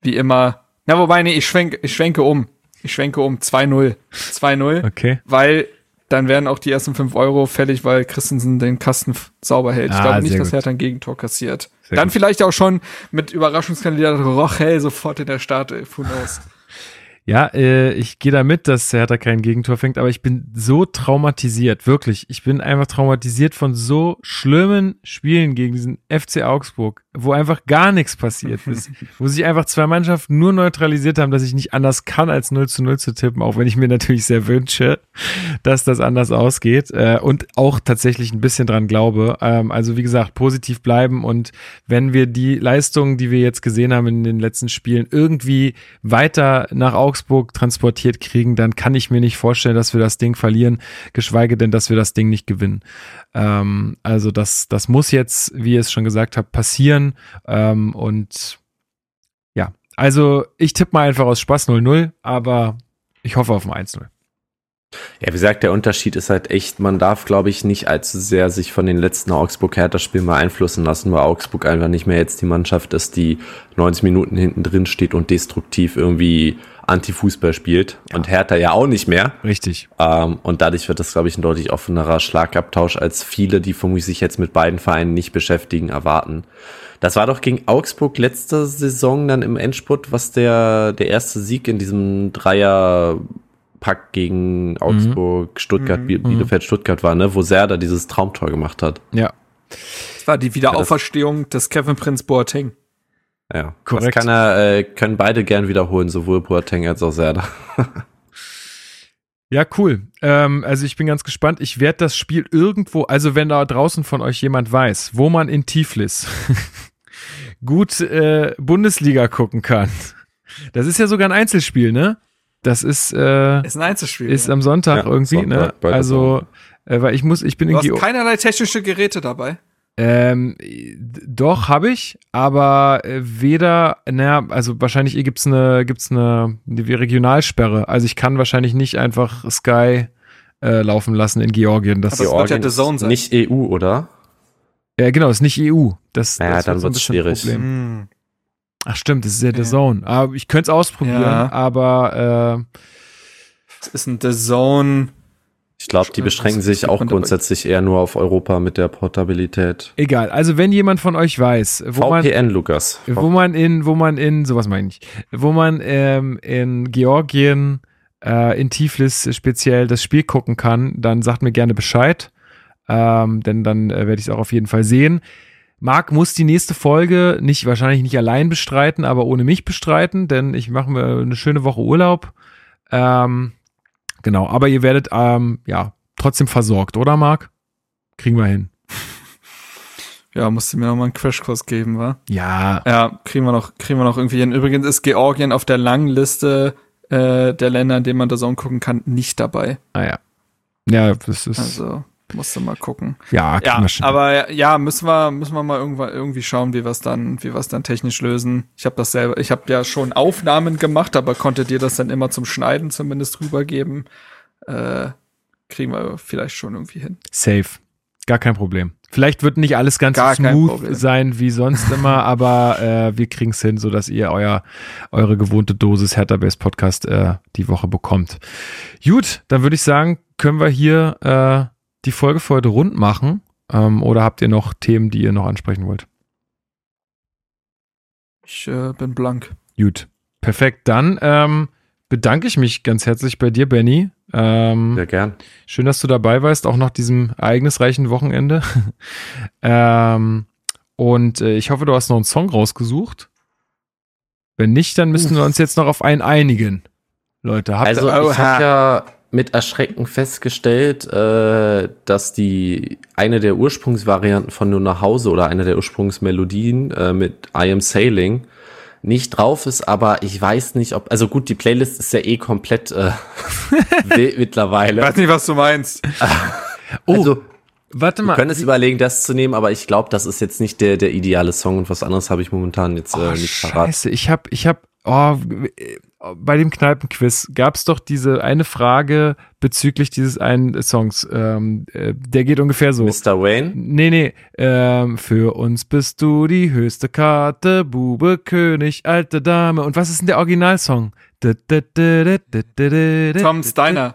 wie immer. Na, wobei, nee, ich schwenke, ich schwenke um. Ich schwenke um 2-0. 2-0. Okay. Weil dann werden auch die ersten fünf Euro fällig, weil Christensen den Kasten sauber hält. Ich Ah, glaube nicht, dass. Hertha ein Gegentor kassiert. Sehr dann gut. vielleicht auch schon mit Überraschungskandidat Rochel sofort in der Startelf. Who knows? Ja, äh, ich gehe da mit, dass Hertha kein Gegentor fängt, aber ich bin so traumatisiert, wirklich. Ich bin einfach traumatisiert von so schlimmen Spielen gegen diesen FC Augsburg, wo einfach gar nichts passiert ist. wo sich einfach zwei Mannschaften nur neutralisiert haben, dass ich nicht anders kann, als 0 zu 0 zu tippen, auch wenn ich mir natürlich sehr wünsche, dass das anders ausgeht äh, und auch tatsächlich ein bisschen dran glaube. Ähm, also wie gesagt, positiv bleiben und wenn wir die Leistungen, die wir jetzt gesehen haben in den letzten Spielen, irgendwie weiter nach Augsburg transportiert kriegen, dann kann ich mir nicht vorstellen, dass wir das Ding verlieren, geschweige denn, dass wir das Ding nicht gewinnen. Ähm, also das, das muss jetzt, wie ihr es schon gesagt habt, passieren ähm, und ja, also ich tippe mal einfach aus Spaß 0-0, aber ich hoffe auf ein 1-0. Ja, wie gesagt, der Unterschied ist halt echt, man darf, glaube ich, nicht allzu sehr sich von den letzten Augsburg-Hertha-Spielen beeinflussen lassen, weil Augsburg einfach nicht mehr jetzt die Mannschaft ist, die 90 Minuten hinten drin steht und destruktiv irgendwie Anti-Fußball spielt. Und Hertha ja auch nicht mehr. Richtig. Ähm, und dadurch wird das, glaube ich, ein deutlich offenerer Schlagabtausch, als viele, die vermutlich sich jetzt mit beiden Vereinen nicht beschäftigen, erwarten. Das war doch gegen Augsburg letzte Saison dann im Endspurt, was der, der erste Sieg in diesem Dreier Pack gegen Augsburg, Stuttgart, Mhm. Biel- Bielefeld, Stuttgart war, ne, wo Serda dieses Traumtor gemacht hat. Ja, Das war die Wiederauferstehung des Kevin Prince Boateng. Ja, Korrekt. Das kann er, äh, können beide gern wiederholen, sowohl Boateng als auch Serda. Ja, cool. Ähm, also ich bin ganz gespannt. Ich werde das Spiel irgendwo, also wenn da draußen von euch jemand weiß, wo man in Tiflis gut äh, Bundesliga gucken kann. Das ist ja sogar ein Einzelspiel, ne? Das ist, äh, Ist ein Einzelspiel. ist ja. am Sonntag Ja, irgendwie, Sonntag ne? bei der Also, äh, weil ich muss, ich bin du hast keinerlei technische Geräte dabei. Ähm, doch, habe ich, aber äh, weder, naja, also wahrscheinlich gibt's eine, gibt's eine, eine Regionalsperre. Also ich kann wahrscheinlich nicht einfach Sky äh, laufen lassen in Georgien. Das, Aber es wird ja Georgien The Zone ist sein. Nicht EU, oder? ja, genau, ist nicht EU. Das, Ja, das dann wird's bisschen schwierig. Problem. Hm. Ach stimmt, das ist ja The. Zone. Aber ich könnte es ausprobieren, Ja. aber Es ist ein The Zone. Ich glaube, die beschränken sich auch man grundsätzlich eher nur auf Europa mit der Portabilität. egal. Also wenn jemand von euch weiß, wo man VPN, Lukas. wo man in, wo man in, sowas meine ich, wo man ähm, in Georgien, äh, in Tiflis speziell das Spiel gucken kann, dann sagt mir gerne Bescheid, ähm, denn dann äh, werde ich es auch auf jeden Fall sehen. Marc muss die nächste Folge nicht wahrscheinlich nicht allein bestreiten, aber ohne mich bestreiten, denn ich mache mir eine schöne Woche Urlaub. Ähm, genau, aber ihr werdet ähm, ja trotzdem versorgt, oder Marc? Kriegen wir hin. Ja, musst du mir noch mal einen Crashkurs geben, wa? Ja, Ja, kriegen wir noch, kriegen wir noch irgendwie hin. Übrigens ist Georgien auf der langen Liste äh, der Länder, in denen man The Zone gucken kann, nicht dabei. naja. Ja, das ist. Also, Musst du mal gucken. Ja, Ja, aber ja, müssen wir, müssen wir mal irgendwann irgendwie schauen, wie wir es dann, wie wir es dann technisch lösen. Ich habe das selber, ich habe ja schon Aufnahmen gemacht, aber konnte dir das dann immer zum Schneiden zumindest rübergeben. Äh, kriegen wir vielleicht schon irgendwie hin. Safe. Gar kein Problem. Vielleicht wird nicht alles ganz Gar smooth sein wie sonst immer, aber äh, wir kriegen es hin, sodass ihr euer, eure gewohnte Dosis Hertha Base Podcast äh, die Woche bekommt. Gut, dann würde ich sagen, können wir hier äh, die Folge für heute rund machen. Ähm, oder habt ihr noch Themen, die ihr noch ansprechen wollt? Ich äh, bin blank. Gut, perfekt. Dann ähm, bedanke ich mich ganz herzlich bei dir, Benny. Ähm, Sehr gern. Schön, dass du dabei warst, auch nach diesem ereignisreichen Wochenende. ähm, und äh, ich hoffe, du hast noch einen Song rausgesucht. Wenn nicht, dann müssen wir uns jetzt noch auf einen einigen. Leute, habt Also ihr, ich habe ja mit Erschrecken festgestellt, äh, dass die eine der Ursprungsvarianten von Nur nach Hause oder eine der Ursprungsmelodien äh, mit I Am Sailing nicht drauf ist, aber ich weiß nicht, ob also gut, die Playlist ist ja eh komplett äh, wild mittlerweile. Weiß nicht, was du meinst. oh, Also warte wir mal. können es überlegen, das zu nehmen, aber ich glaube, das ist jetzt nicht der der ideale Song und was anderes habe ich momentan jetzt Oh, äh, nicht parat. Scheiße, ich hab, ich hab, oh, bei dem Kneipenquiz gab es doch diese eine Frage bezüglich dieses einen Songs. Ähm, äh, der geht ungefähr so. Mr. Wayne, Nee, nee. Ähm, für uns bist du die höchste Karte, Bube, König, alte Dame. Und was ist denn der Originalsong? Tom Steiner.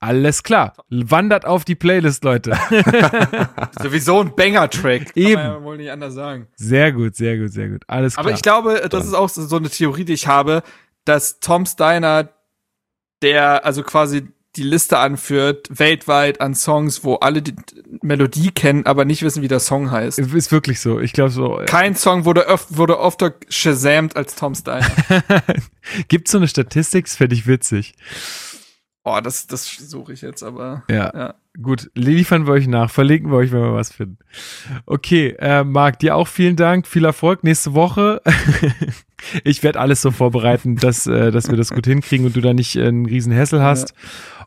Alles klar. Wandert auf die Playlist, Leute. Sowieso ein Banger-Track. Kann Eben. man ja wohl nicht anders sagen. Sehr gut, sehr gut, sehr gut. Alles klar. Aber ich glaube, das ist auch so so eine Theorie, die ich habe, dass Tom Steiner, der also quasi die Liste anführt, weltweit an Songs, wo alle die Melodie kennen, aber nicht wissen, wie der Song heißt. ist wirklich so. Ich glaube so. Kein Song wurde, öf wurde öfter shazamt als Tom Steiner. Gibt so eine Statistik? Fände ich witzig. Oh, das, das suche ich jetzt, aber Ja. ja. Gut, liefern wir euch nach, verlinken wir euch, wenn wir was finden. Okay, äh, Marc, dir auch vielen Dank, viel Erfolg nächste Woche. ich werde alles so vorbereiten, dass, äh, dass wir das gut hinkriegen und du da nicht äh, einen riesen Hessel hast.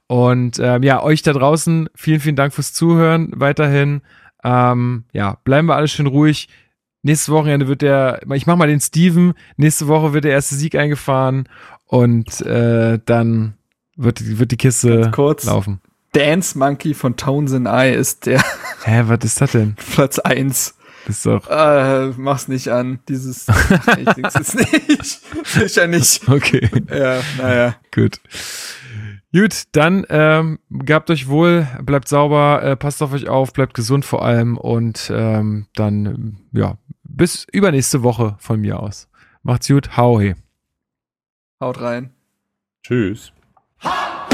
Und ähm, ja, euch da draußen, vielen, vielen Dank fürs Zuhören weiterhin. Ähm, ja, bleiben wir alle schön ruhig. Nächstes Wochenende wird der, ich mach mal den Steven, nächste Woche wird der erste Sieg eingefahren und äh, dann wird, wird die Kiste kurz. laufen. Dance Monkey von Tones and I ist der Hä, was ist das denn? Platz eins. Das ist doch. Äh, mach's nicht an. Dieses. ich sing's jetzt nicht. Sicher nicht. Okay, Ja, naja. gut. Gut, dann ähm, gehabt euch wohl, bleibt sauber, äh, passt auf euch auf, bleibt gesund vor allem und ähm, dann, ja, bis übernächste Woche von mir aus. Macht's gut, hau he. Haut rein. tschüss. Ha!